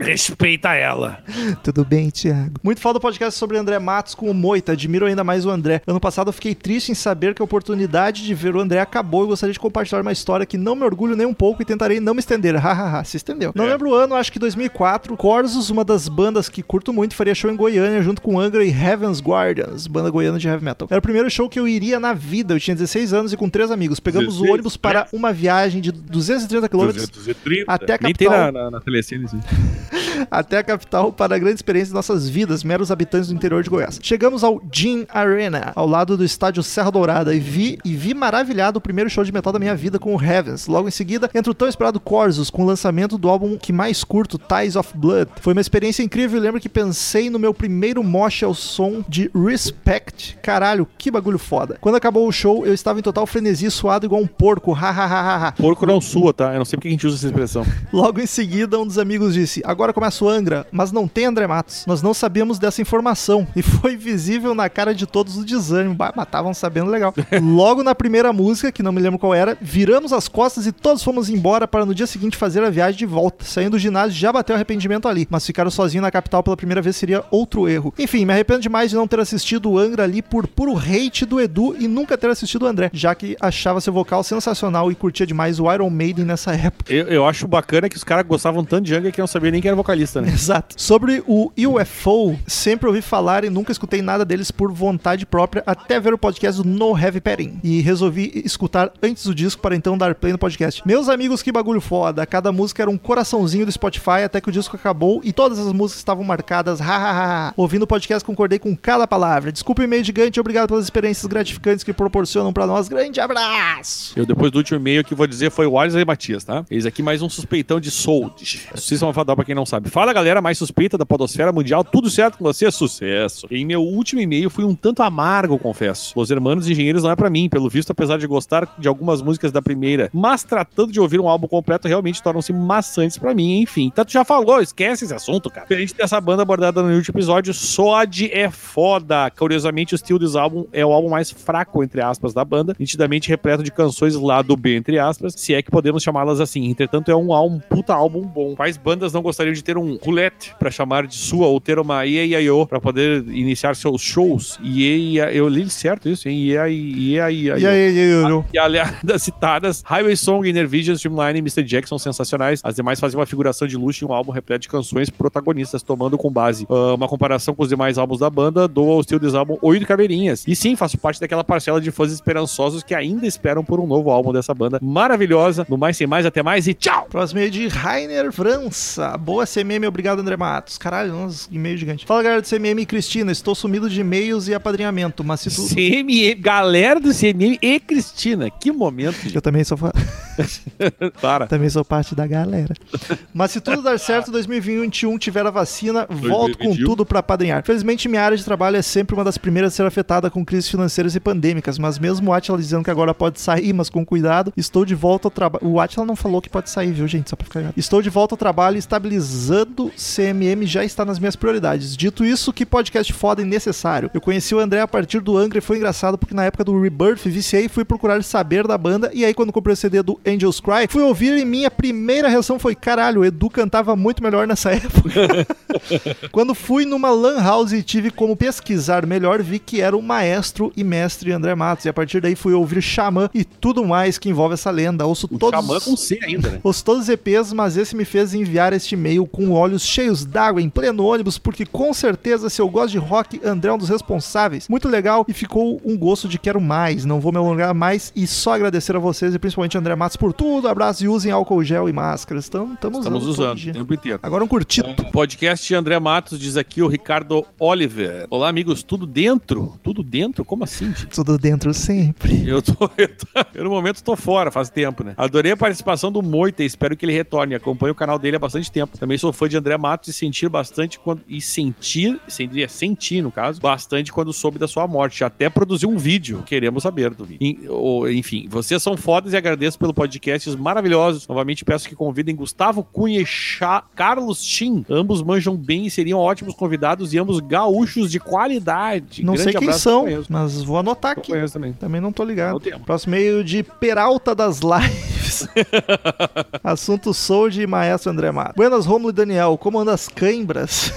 [SPEAKER 2] Respeita ela.
[SPEAKER 1] Tudo bem, Thiago? Muito foda o podcast sobre André Matos com o Moita. Admiro ainda mais o André. Ano passado eu fiquei triste em saber que a oportunidade de ver o André acabou e gostaria de compartilhar uma história que não me orgulho nem um pouco e tentarei não me estender. Hahaha, se estendeu. Não
[SPEAKER 2] É.
[SPEAKER 1] lembro o ano, acho que 2004. Corsos, uma das bandas que curto muito, faria show em Goiânia junto com Angra e Heaven's Guardians, banda goiana de heavy metal. Era o primeiro show que eu iria na vida. Eu tinha 16 anos e com três amigos. Pegamos
[SPEAKER 2] 16,
[SPEAKER 1] o ônibus para uma viagem de 230 quilômetros
[SPEAKER 2] 230.
[SPEAKER 1] Até a
[SPEAKER 2] Nem tem
[SPEAKER 1] capital.
[SPEAKER 2] na, na, na telecine,
[SPEAKER 1] até a capital para a grande experiência de nossas vidas, meros habitantes do interior de Goiás. Chegamos ao Gin Arena, ao lado do estádio Serra Dourada, e vi, e vi maravilhado o primeiro show de metal da minha vida com o Heavens. Logo em seguida, entra o tão esperado Corsos, com o lançamento do álbum que mais curto, Ties of Blood. Foi uma experiência incrível e lembro que pensei no meu primeiro mosh ao som de Respect. Caralho, que bagulho foda. Quando acabou o show, eu estava em total frenesi, suado igual um porco, hahaha.
[SPEAKER 2] Porco não sua, tá? Eu não sei porque a gente usa essa expressão.
[SPEAKER 1] Logo em seguida, um dos amigos disse: Agora começa o Angra, mas não tem André Matos. Nós não sabíamos dessa informação e foi visível na cara de todos o desânimo. Bah, mas estavam sabendo legal. Logo na primeira música, que não me lembro qual era, viramos as costas e todos fomos embora para no dia seguinte fazer a viagem de volta. Saindo do ginásio já bateu arrependimento ali, mas ficar sozinho na capital pela primeira vez seria outro erro. Enfim, me arrependo demais de não ter assistido o Angra ali por puro hate do Edu e nunca ter assistido o André, já que achava seu vocal sensacional e curtia demais o Iron Maiden nessa época.
[SPEAKER 2] Eu, eu acho bacana que os caras gostavam tanto de Angra que não sabia nem quem era vocalista, né?
[SPEAKER 1] Exato. Sobre o UFO, sempre ouvi falar e nunca escutei nada deles por vontade própria, até ver o podcast No Heavy Petting. E resolvi escutar antes do disco para então dar play no podcast. Meus amigos, que bagulho foda. Cada música era um coraçãozinho do Spotify até que o disco acabou e todas as músicas estavam marcadas. Hahaha. Ouvindo o podcast, concordei com cada palavra. Desculpa o e-mail gigante, obrigado pelas experiências gratificantes que proporcionam para nós. Grande abraço!
[SPEAKER 2] Eu, depois do último e-mail que vou dizer, foi o Alisson e Matias, tá? Eis aqui mais um suspeitão de Sold. Suíça Malvadão, pra quem não sabe. Fala, galera mais suspeita da podosfera mundial. Tudo certo com você? Sucesso. Em meu último e-mail fui um tanto amargo, confesso. Os Hermanos Engenheiros não é pra mim, pelo visto, apesar de gostar de algumas músicas da primeira. Mas tratando de ouvir um álbum completo, realmente tornam-se maçantes pra mim, enfim. Tanto já falou, esquece esse assunto, cara. Diferente dessa banda abordada no último episódio, Sod é foda. Curiosamente, o Steel This Album é o álbum mais fraco, entre aspas, da banda, nitidamente repleto de canções lá do B, entre aspas, se é que podemos chamá-las assim. Entretanto, é um álbum, puta álbum bom. Quais bandas não gostariam de ter um roulette pra chamar de sua, ou ter uma IAIO pra poder iniciar seus shows? E eu li certo isso, hein?
[SPEAKER 1] E aí, e aí, eu-
[SPEAKER 2] E aliás, das citadas, Highway Song, Inner Vision, Streamline e Mr. Jack são sensacionais. As demais fazem uma figuração de luxo em um álbum repleto de canções protagonistas, tomando com base ah, uma comparação com os demais álbuns da banda, dou ao estilo desse álbum oito caveirinhas. E sim, faço parte daquela parcela de fãs esperançosos que ainda esperam por um novo álbum dessa banda maravilhosa. No mais, sem mais, até mais e tchau!
[SPEAKER 1] Próximo e-mail de Rainer França. Boa CMM, obrigado André Matos. Caralho, uns e-mail gigante. Fala galera do CMM e Cristina, estou sumido de e-mails e apadrinhamento, mas se tu...
[SPEAKER 2] CMM, galera do CMM e Cristina, que momento, gente.
[SPEAKER 1] Eu também sou fã.
[SPEAKER 2] Para.
[SPEAKER 1] Também sou parte da galera. Mas se tudo dar certo, 2021 tiver a vacina, volto com
[SPEAKER 2] 2021.
[SPEAKER 1] tudo pra padrinhar. Felizmente, minha área de trabalho é sempre uma das primeiras a ser afetada com crises financeiras e pandêmicas, mas mesmo o Atila dizendo que agora pode sair, mas com cuidado, estou de volta ao trabalho. O Atila não falou que pode sair, viu, gente? Só pra ficar ligado. Estou de volta ao trabalho estabilizando CMM já está nas minhas prioridades. Dito isso, que podcast foda e necessário. Eu conheci o André a partir do Angra e foi engraçado porque na época do Rebirth viciei e fui procurar saber da banda e aí quando comprei o CD do Angels Cry, fui ouvir e minha primeira reação foi caralho, o Edu cantava muito melhor nessa época. quando fui numa lan house e tive como pesquisar melhor, vi que era o maestro e mestre André Matos e a partir daí fui ouvir Xamã e tudo mais que envolve essa lenda. Ouço
[SPEAKER 2] O
[SPEAKER 1] todos
[SPEAKER 2] Xamã com C ainda, né?
[SPEAKER 1] Ouço todos os EPs, mas esse me fez enviar este e-mail com olhos cheios d'água em pleno ônibus, porque com certeza, se eu gosto de rock, André é um dos responsáveis. Muito legal e ficou um gosto de quero mais. Não vou me alongar mais e só agradecer a vocês e principalmente André Matos por tudo. Abraço e usem álcool gel e máscaras. Estamos
[SPEAKER 2] Estamos
[SPEAKER 1] usando.
[SPEAKER 2] usando tempo inteiro.
[SPEAKER 1] Agora um curtito.
[SPEAKER 2] Podcast André Matos diz aqui o Ricardo Oliver. Olá, amigos, tudo dentro? Tudo dentro? Como assim, gente?
[SPEAKER 1] Tudo dentro sempre.
[SPEAKER 2] Eu tô, eu tô- eu no momento tô fora, faz tempo, né? Adorei a participação do Moita e espero que ele retorne. Acompanho o canal dele há bastante tempo. Também sou fã de André Matos e sentir bastante quando. E sentir, seria sentir, no caso, bastante quando soube da sua morte. Até produziu um vídeo. Queremos saber do vídeo. Enfim, vocês são fodas e agradeço pelo podcasts maravilhosos. Novamente peço que convidem Gustavo Cunha e Cha- Carlos Chin. Ambos manjam bem e seriam ótimos convidados e ambos gaúchos de qualidade.
[SPEAKER 1] Não
[SPEAKER 2] Grande
[SPEAKER 1] sei quem são, mas vou anotar aqui.
[SPEAKER 2] também.
[SPEAKER 1] Também não tô
[SPEAKER 2] Não
[SPEAKER 1] ligado.
[SPEAKER 2] temos.
[SPEAKER 1] Próximo meio de Peralta das Lives. Assunto Sold e Maestro André Matos. Buenas, Romulo e Daniel. Como anda as cãibras?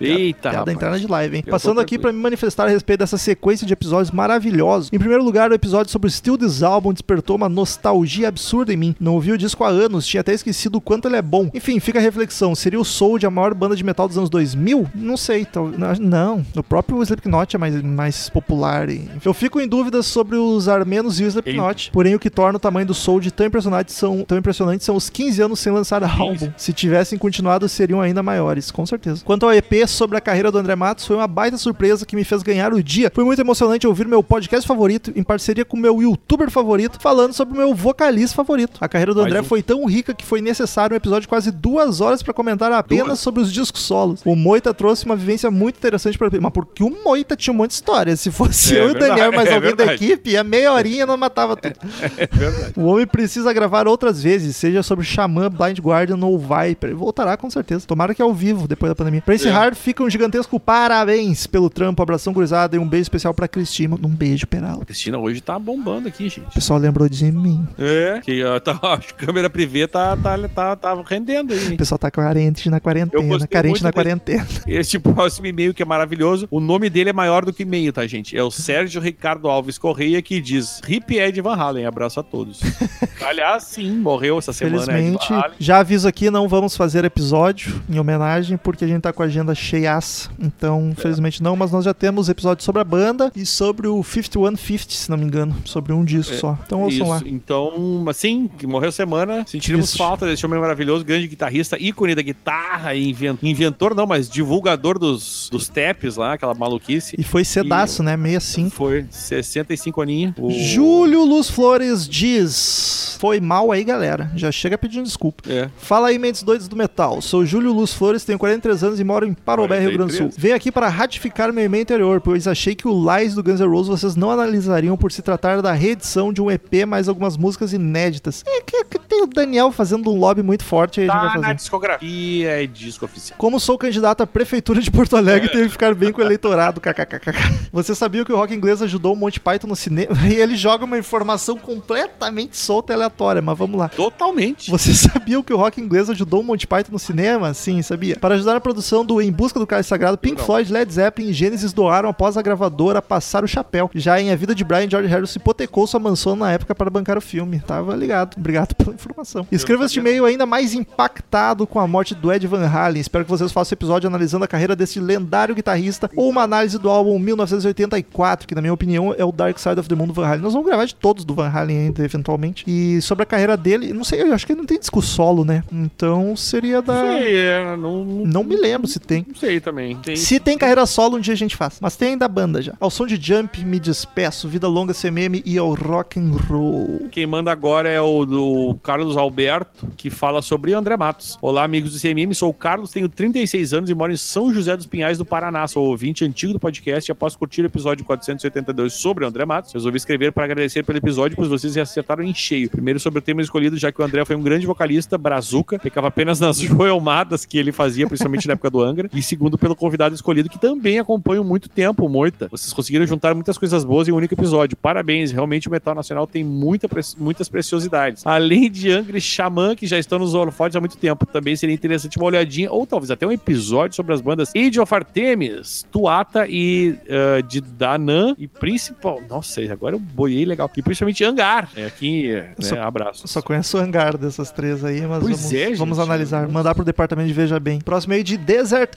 [SPEAKER 2] Eita,
[SPEAKER 1] Piada entrada de live, hein?
[SPEAKER 2] Eu
[SPEAKER 1] Passando aqui pra me manifestar a respeito dessa sequência de episódios maravilhosos. Em primeiro lugar, o episódio sobre o Still This Album despertou uma nostalgia absurda em mim. Não ouvi o disco há anos, tinha até esquecido o quanto ele é bom. Enfim, fica a reflexão. Seria o Soul a maior banda de metal dos anos 2000? Não sei. tal- Não, o próprio Slipknot é mais, mais popular. Eu fico em dúvidas sobre os armenos e o Slipknot. Porém, o que torna o tamanho do Soul tão impressionante são, tão impressionante são os 15 anos sem lançar álbum. Se tivessem continuado, seriam ainda maiores, com certeza. Quanto ao EP sobre a carreira do André Matos, foi uma baita surpresa que me fez ganhar o dia. Foi muito emocionante ouvir meu podcast favorito, em parceria com meu youtuber favorito, falando sobre o meu vocalista favorito. A carreira do André
[SPEAKER 2] um.
[SPEAKER 1] foi tão rica que foi necessário um episódio de quase duas horas pra comentar apenas
[SPEAKER 2] Duas?
[SPEAKER 1] sobre os discos solos. O Moita trouxe uma vivência muito interessante para mas porque o Moita tinha um monte de história. Se fosse
[SPEAKER 2] É
[SPEAKER 1] eu e o Daniel mais
[SPEAKER 2] é
[SPEAKER 1] alguém da
[SPEAKER 2] verdade.
[SPEAKER 1] equipe, a meia horinha não matava tudo.
[SPEAKER 2] É verdade.
[SPEAKER 1] O homem precisa gravar outras vezes, seja sobre Xamã, Blind Guardian ou Viper. Voltará com certeza. Tomara que ao vivo, depois da pandemia. Pra encerrar, fica um gigantesco parabéns pelo trampo, abração cruzado e um beijo especial pra Cristina. Um beijo, Peralta.
[SPEAKER 2] Cristina hoje tá bombando aqui, gente.
[SPEAKER 1] O pessoal lembrou de mim.
[SPEAKER 2] É, que tá, a câmera privê tá, tá, tá, tá rendendo aí.
[SPEAKER 1] O pessoal tá carente na quarentena. Carente na quarentena.
[SPEAKER 2] Esse próximo e-mail que é maravilhoso. O nome dele é maior do que e-mail, tá, gente? É o Sérgio Ricardo Alves Correia que diz: Hip Ed Van Halen. Abraço a todos. Aliás, sim, morreu essa semana.
[SPEAKER 1] Felizmente, já aviso aqui, não vamos fazer episódio em homenagem, porque a gente tá com a agenda cheiaça. Então, infelizmente não, mas nós já temos episódios sobre a banda e sobre o 5150, se não me engano. Sobre um disco
[SPEAKER 2] É,
[SPEAKER 1] só. Então ouçam lá.
[SPEAKER 2] Isso, então, assim, que morreu semana, sentiremos
[SPEAKER 1] Isso.
[SPEAKER 2] falta desse homem maravilhoso, grande guitarrista, ícone da guitarra, inven- inventor não, mas divulgador dos, dos taps lá, aquela maluquice.
[SPEAKER 1] E foi cedaço, né? 65.
[SPEAKER 2] Foi 65 aninhos. O-
[SPEAKER 1] Júlio Luz Flores diz: Foi mal aí, galera. Já chega pedindo desculpa.
[SPEAKER 2] É.
[SPEAKER 1] Fala aí, mentes doidos do metal. Sou Júlio Luz Flores, tenho 43 anos e moro em Parobé, Rio Grande do Sul.
[SPEAKER 2] 43.
[SPEAKER 1] Venho aqui para ratificar meu e-mail anterior, pois achei que o Lies do Guns N' Roses vocês não analisariam por se tratar da reedição de um EP mais algumas músicas inéditas. É que, que tem o Daniel fazendo um lobby muito forte aí a gente
[SPEAKER 2] Tá
[SPEAKER 1] vai
[SPEAKER 2] na
[SPEAKER 1] fazer.
[SPEAKER 2] discografia, é disco oficial.
[SPEAKER 1] Como sou candidato à prefeitura de Porto Alegre, tenho que ficar bem com o eleitorado. kkkk. Você sabia que o rock inglês ajudou o Monty Python no cinema? E ele joga uma informação completamente solta e aleatória, mas vamos lá.
[SPEAKER 2] Totalmente.
[SPEAKER 1] Você sabia que o rock inglês ajudou o Monty Python no cinema? Sim, sabia. Para ajudar na produção do Em Busca do Cálice Sagrado, Pink. Floyd, Led Zeppelin e Genesis doaram após a gravadora passar o chapéu. Já em A Vida de Brian, George Harrison hipotecou sua mansão na época para bancar o filme. Tava ligado. Obrigado pela informação. Escreva este e-mail ainda mais impactado com a morte do Ed Van Halen. Espero que vocês façam episódio analisando a carreira desse lendário guitarrista ou uma análise do álbum 1984, que na minha opinião é o Dark Side of the Moon do Van Halen. Nós vamos gravar de todos do Van Halen ainda, eventualmente. E sobre a carreira dele, não sei, eu acho que ele não tem disco solo, né? Então seria da...
[SPEAKER 2] Sei, é, não, não,
[SPEAKER 1] Não me lembro se tem.
[SPEAKER 2] Não sei também. Tem-
[SPEAKER 1] Se tem carreira solo, um dia a gente faz. Mas tem ainda a banda já. Ao som de Jump, me despeço. Vida longa, CMM e ao rock and roll.
[SPEAKER 2] Quem manda agora é o do Carlos Alberto, que fala sobre André Matos. Olá, amigos do CMM, sou o Carlos, tenho 36 anos e moro em São José dos Pinhais do Paraná. Sou ouvinte antigo do podcast e após curtir o episódio 482 sobre o André Matos, resolvi escrever para agradecer pelo episódio, pois vocês já acertaram em cheio. Primeiro sobre o tema escolhido, já que o André foi um grande vocalista, brazuca, ficava apenas nas joelmadas que ele fazia, principalmente na época do Angra. E segundo pelo convidado escolhido, que também acompanho muito tempo, Moita. Vocês conseguiram juntar muitas coisas boas em um único episódio. Parabéns, realmente o metal nacional tem muita muitas preciosidades. Além de Angra e Xamã, que já estão nos holofotes há muito tempo, também seria interessante uma olhadinha, ou talvez até um episódio sobre as bandas Age of Artemis, Tuata e uh, de Danan, e principal. Nossa, agora eu boiei legal. E principalmente Angar. É aqui, né,
[SPEAKER 1] Só-
[SPEAKER 2] abraço.
[SPEAKER 1] Eu só conheço o hangar dessas três aí, mas
[SPEAKER 2] Pois
[SPEAKER 1] vamos,
[SPEAKER 2] é, gente.
[SPEAKER 1] vamos analisar. Mandar pro departamento de Veja Bem. Próximo aí de Desert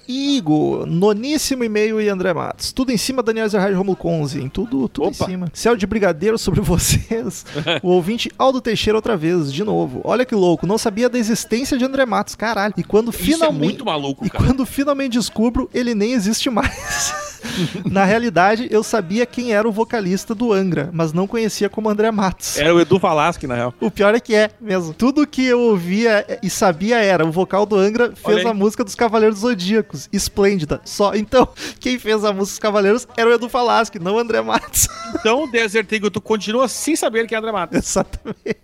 [SPEAKER 1] Noníssimo e-mail e André Matos. Tudo em cima, Daniel Zerhard Romulo Conze. Tudo, tudo
[SPEAKER 2] Opa.
[SPEAKER 1] em cima. Céu de brigadeiro sobre vocês. o ouvinte Aldo Teixeira outra vez, de novo. Olha que louco, não sabia da existência de André Matos, caralho. E quando
[SPEAKER 2] Isso é
[SPEAKER 1] finalmente...
[SPEAKER 2] muito maluco,
[SPEAKER 1] E
[SPEAKER 2] cara.
[SPEAKER 1] quando finalmente descubro, ele nem existe mais. Na realidade, eu sabia quem era o vocalista do Angra, mas não conhecia como André Matos.
[SPEAKER 2] Era o Edu Falaschi, na real.
[SPEAKER 1] O pior é que é mesmo. Tudo que eu ouvia e sabia era o vocal do Angra fez a música dos Cavaleiros Zodíacos, Esplêndida. Só então, quem fez a música dos Cavaleiros era o Edu Falaschi, não o André Matos.
[SPEAKER 2] Então, Desert Eagle, tu continua sem saber quem é André Matos.
[SPEAKER 1] Exatamente.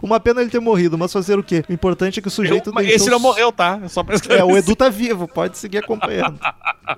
[SPEAKER 1] Uma pena ele ter morrido, mas fazer o quê? O importante é que o sujeito
[SPEAKER 2] Eu- mas esse não morreu, tá? É só pra
[SPEAKER 1] É, o Edu tá vivo, pode seguir acompanhando.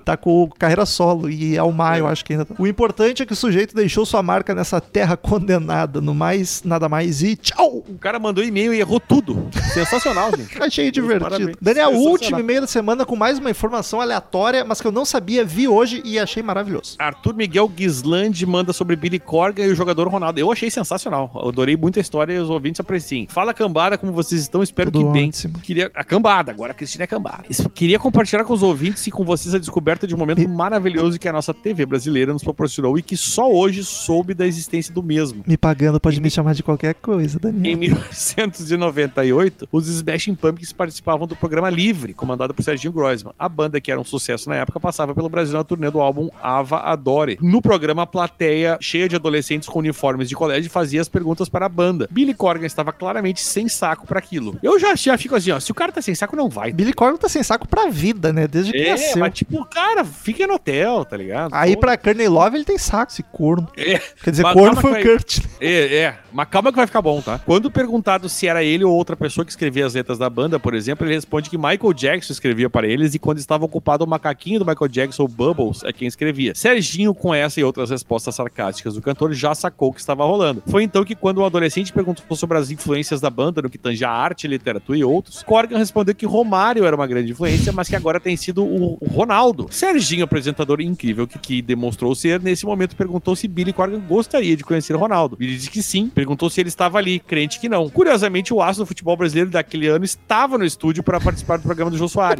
[SPEAKER 1] Tá com carreira solo e é o Maio, acho que ainda tá. O importante é que o sujeito deixou sua marca nessa terra condenada. No mais, nada mais e tchau!
[SPEAKER 2] O cara mandou e-mail e errou tudo. Sensacional, gente.
[SPEAKER 1] Achei divertido.
[SPEAKER 2] Parabéns.
[SPEAKER 1] Daniel, o último e-mail da semana com mais uma informação aleatória, mas que eu não sabia, vi hoje e achei maravilhoso.
[SPEAKER 2] Arthur Miguel Gislandi manda sobre Billy Corgan e o jogador Ronaldo. Eu achei sensacional. Eu adorei muito a história e os ouvintes apreciem. Fala cambada, como vocês estão, espero
[SPEAKER 1] Tudo
[SPEAKER 2] que bem.
[SPEAKER 1] ótimo.
[SPEAKER 2] Queria a cambada, agora a Cristina é cambada. Queria compartilhar com os ouvintes e com vocês a descoberta de um momento
[SPEAKER 1] E-
[SPEAKER 2] maravilhoso que a nossa TV brasileira nos proporcionou e que só hoje soube da existência do mesmo.
[SPEAKER 1] Me pagando, pode me chamar de qualquer coisa,
[SPEAKER 2] Em
[SPEAKER 1] Daniel.
[SPEAKER 2] 1998, os Smashing Pumpkins participavam do programa Livre, comandado por Serginho Groisman. A banda, que era um sucesso na época, passava pelo Brasil na turnê do álbum Ava Adore. No programa, a plateia, cheia de adolescentes com uniformes de colégio, fazia as perguntas para a banda. Billy Corgan estava claramente sem saco para aquilo. Eu já, já fico assim, ó, se o cara tá sem saco, não vai.
[SPEAKER 1] Billy Corgan tá sem saco pra vida, né? Desde que
[SPEAKER 2] É,
[SPEAKER 1] nasceu.
[SPEAKER 2] mas tipo, cara, fica no hotel, tá ligado?
[SPEAKER 1] Aí
[SPEAKER 2] Pô,
[SPEAKER 1] pra Courtney Love ele tem saco, esse corno.
[SPEAKER 2] É,
[SPEAKER 1] Quer dizer,
[SPEAKER 2] Mas
[SPEAKER 1] corno foi o
[SPEAKER 2] vai-
[SPEAKER 1] Kurt.
[SPEAKER 2] É, é, mas calma que vai ficar bom, tá? Quando perguntado se era ele ou outra pessoa que escrevia as letras da banda, por exemplo, ele responde que Michael Jackson escrevia para eles e quando estava ocupado o macaquinho do Michael Jackson, o Bubbles, é quem escrevia. Serginho, com essa e outras respostas sarcásticas do cantor, já sacou o que estava rolando. Foi então que quando o adolescente perguntou sobre as influências da banda no que tange a arte, literatura e outros, Corgan respondeu que Romário era uma grande influência, mas que agora tem sido o Ronaldo. Serginho, apresentador incrível que, que demonstrou ser, nesse momento perguntou se Billy Corgan gostaria de conhecer Ronaldo. Billy disse que sim, perguntou se ele estava ali, crente que não. Curiosamente, o aço do futebol brasileiro daquele ano estava no estúdio para participar do programa do Jô Soares.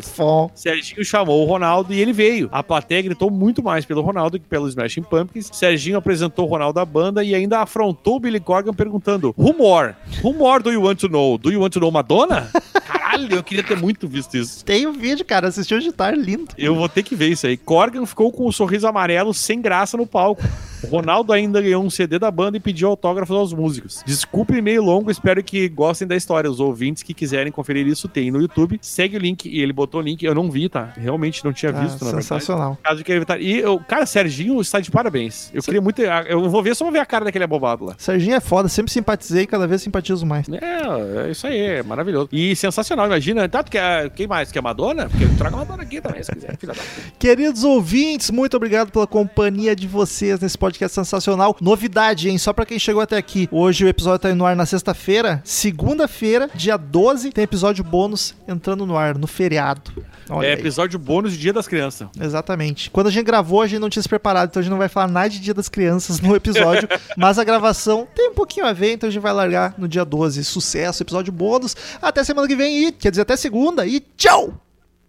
[SPEAKER 2] Serginho chamou o Ronaldo e ele veio. A plateia gritou muito mais pelo Ronaldo que pelo Smashing Pumpkins. Serginho apresentou o Ronaldo à banda e ainda afrontou o Billy Corgan perguntando: Rumor, rumor do You Want to Know? Do You Want to Know Madonna? Caralho, eu queria ter muito visto isso.
[SPEAKER 1] Tem o vídeo, cara. Assistiu de tarde, lindo.
[SPEAKER 2] Eu vou ter que ver isso aí. Corgan ficou com o sorriso amarelo sem graça no palco. O Ronaldo ainda ganhou um CD da banda e pediu autógrafos aos músicos. Desculpe meio longo, espero que gostem da história. Os ouvintes que quiserem conferir isso tem no YouTube. Segue o link e ele botou o link. Eu não vi, tá? Realmente não tinha
[SPEAKER 1] Ah,
[SPEAKER 2] visto, na verdade.
[SPEAKER 1] sensacional.
[SPEAKER 2] Caso que evitar. E, eu, cara, Serginho está de parabéns. Eu queria muito. Eu vou ver, só vou ver a cara daquele abobado lá.
[SPEAKER 1] Serginho é foda, sempre simpatizei e cada vez simpatizo mais.
[SPEAKER 2] É, é isso aí, é maravilhoso. E sensacional, imagina. Tanto que a, quem mais? Que a Madonna? Porque traga a Madonna aqui também, se quiser, filha da puta.
[SPEAKER 1] Queridos ouvintes, muito obrigado pela companhia de vocês nesse podcast sensacional. Novidade, hein? Só pra quem chegou até aqui. Hoje o episódio tá indo no ar na sexta-feira. Segunda-feira, dia 12, tem episódio bônus entrando no ar, no feriado. Olha
[SPEAKER 2] É
[SPEAKER 1] aí.
[SPEAKER 2] episódio bônus de Dia das Crianças.
[SPEAKER 1] Exatamente. Quando a gente gravou, a gente não tinha se preparado, então a gente não vai falar nada de Dia das Crianças no episódio, mas a gravação tem um pouquinho a ver, então a gente vai largar no dia 12. Sucesso, episódio bônus. Até semana que vem e, quer dizer, até segunda e tchau!